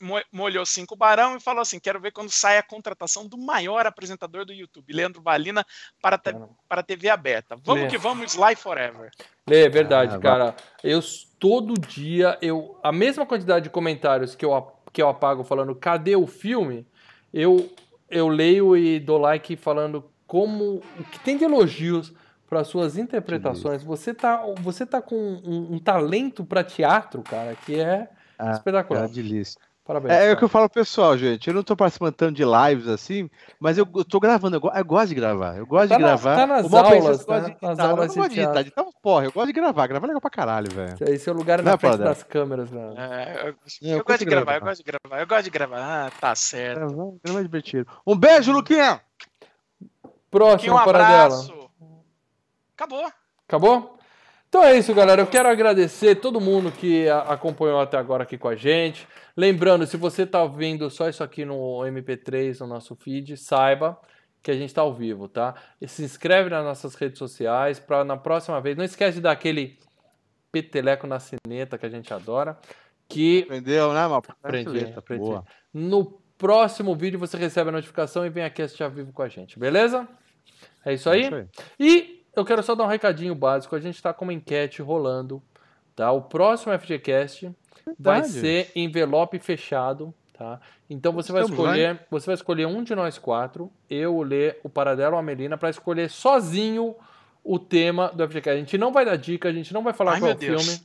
mo- molhou cinco barão e falou assim: quero ver quando sai a contratação do maior apresentador do YouTube, Leandro Valina, para, te- para a TV aberta. Vamos Lê. que vamos, Sly Forever. É verdade, Ah, cara. Eu todo dia eu a mesma quantidade de comentários que eu que eu apago falando cadê o filme, eu eu leio e dou like falando como o que tem de elogios para suas interpretações. Você tá você tá com um, um talento para teatro, cara, que é Ah, espetacular. Delícia. Parabéns. É, é o que eu falo pro pessoal, gente. Eu não tô participando tanto de lives assim, mas eu, eu tô gravando. Eu, eu gosto de gravar. Eu gosto Tá de na- gravar. tá nas aulas, eu gosto né? de Nas editar. Eu aulas não de gosto de editar. teatro. Editar, porra, eu gosto de gravar. Gravar é legal pra caralho, velho. Esse é o lugar Não na é, frente Paradela? das câmeras, né? É, eu, eu eu gosto de gravar, gravar. eu gosto de gravar, eu gosto de gravar. Ah, tá certo. Gravar, gravar é divertido. Um beijo, Luquinha! Próximo um para dela. Acabou. Acabou? Então é isso, galera. Eu quero agradecer todo mundo que acompanhou até agora aqui com a gente. Lembrando, se você está vendo só isso aqui no MP3, no nosso feed, saiba que a gente está ao vivo, tá? E se inscreve nas nossas redes sociais para na próxima vez. Não esquece de dar aquele peteleco na sineta que a gente adora. Que Aprendeu, né, Mal? Aprendi, Eita, aprendi. boa. no próximo vídeo você recebe a notificação e vem aqui assistir ao vivo com a gente, beleza? É isso aí? É isso aí. E eu quero só dar um recadinho básico. A gente está com uma enquete rolando, tá? O próximo FGCast vai Verdade. ser envelope fechado, tá? Então você vai lá, escolher, você vai escolher um de nós quatro, eu, o Lê, o Paradelo ou a Melina, para escolher sozinho o tema do FGCast. A gente não vai dar dica, a gente não vai falar Ai, qual é o Deus. filme.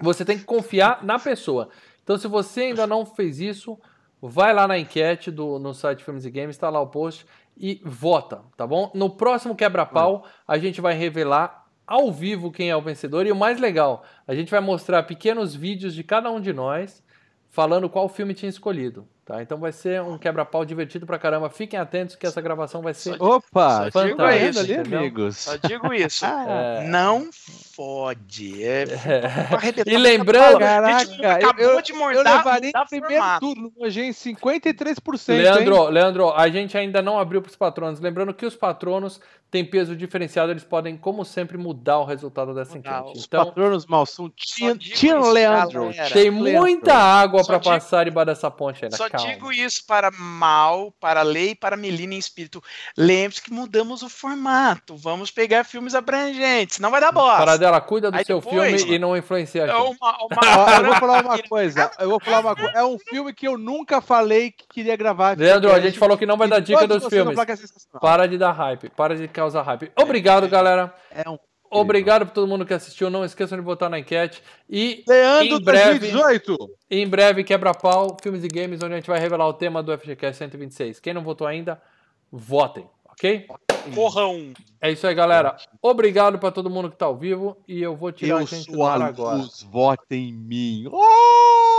Você tem que confiar na pessoa. Então, se você ainda não fez isso, vai lá na enquete do, no site Filmes e Games, está lá o post e vota, tá bom? No próximo quebra-pau, a gente vai revelar ao vivo quem é o vencedor. E o mais legal, a gente vai mostrar pequenos vídeos de cada um de nós falando qual filme tinha escolhido. Tá? Então vai ser um quebra-pau divertido pra caramba. Fiquem atentos que essa gravação vai ser. Opa, só digo isso, ali, amigos. Só digo isso. [laughs] É. Não fode. É, arrebentar E lembrando- Caraca, eu, acabou eu, de eu mordar, levaria em primeiro formato. turno hoje em 53%. Leandro, hein? Leandro, a gente ainda não abriu para os patronos. Lembrando que os patronos têm peso diferenciado, eles podem, como sempre, mudar o resultado dessa Mudar enquete. Os Então, patronos Malsum, Tia, digo tia Leandro. galera. tem muita água para passar embaixo dessa ponte ainda. Só Calma. digo isso para Mal, para Lei e para Melina em espírito. Lembre-se que mudamos o formato. Vamos pegar filmes abrangentes. Não vai dar bosta. Paradela, cuida do Aí seu depois- filme e não influencia a É gente. uma, uma- eu vou falar uma coisa. Eu vou falar uma coisa. É um filme que eu nunca falei que queria gravar. Leandro, a Porque gente falou que não vai dar dica dos filmes. é. Para de dar hype, para de causar hype. Obrigado, galera. É um Obrigado por todo mundo que assistiu. Não esqueçam de votar na enquete. E Leandro Em breve- 2018. em breve, quebra-pau, filmes e games, onde a gente vai revelar o tema do FGCast 126. Quem não votou ainda, votem, ok? corrão. É isso aí, galera. Obrigado para todo mundo que tá ao vivo. E eu vou tirar a Eu gente do a agora. votem em mim. Oh!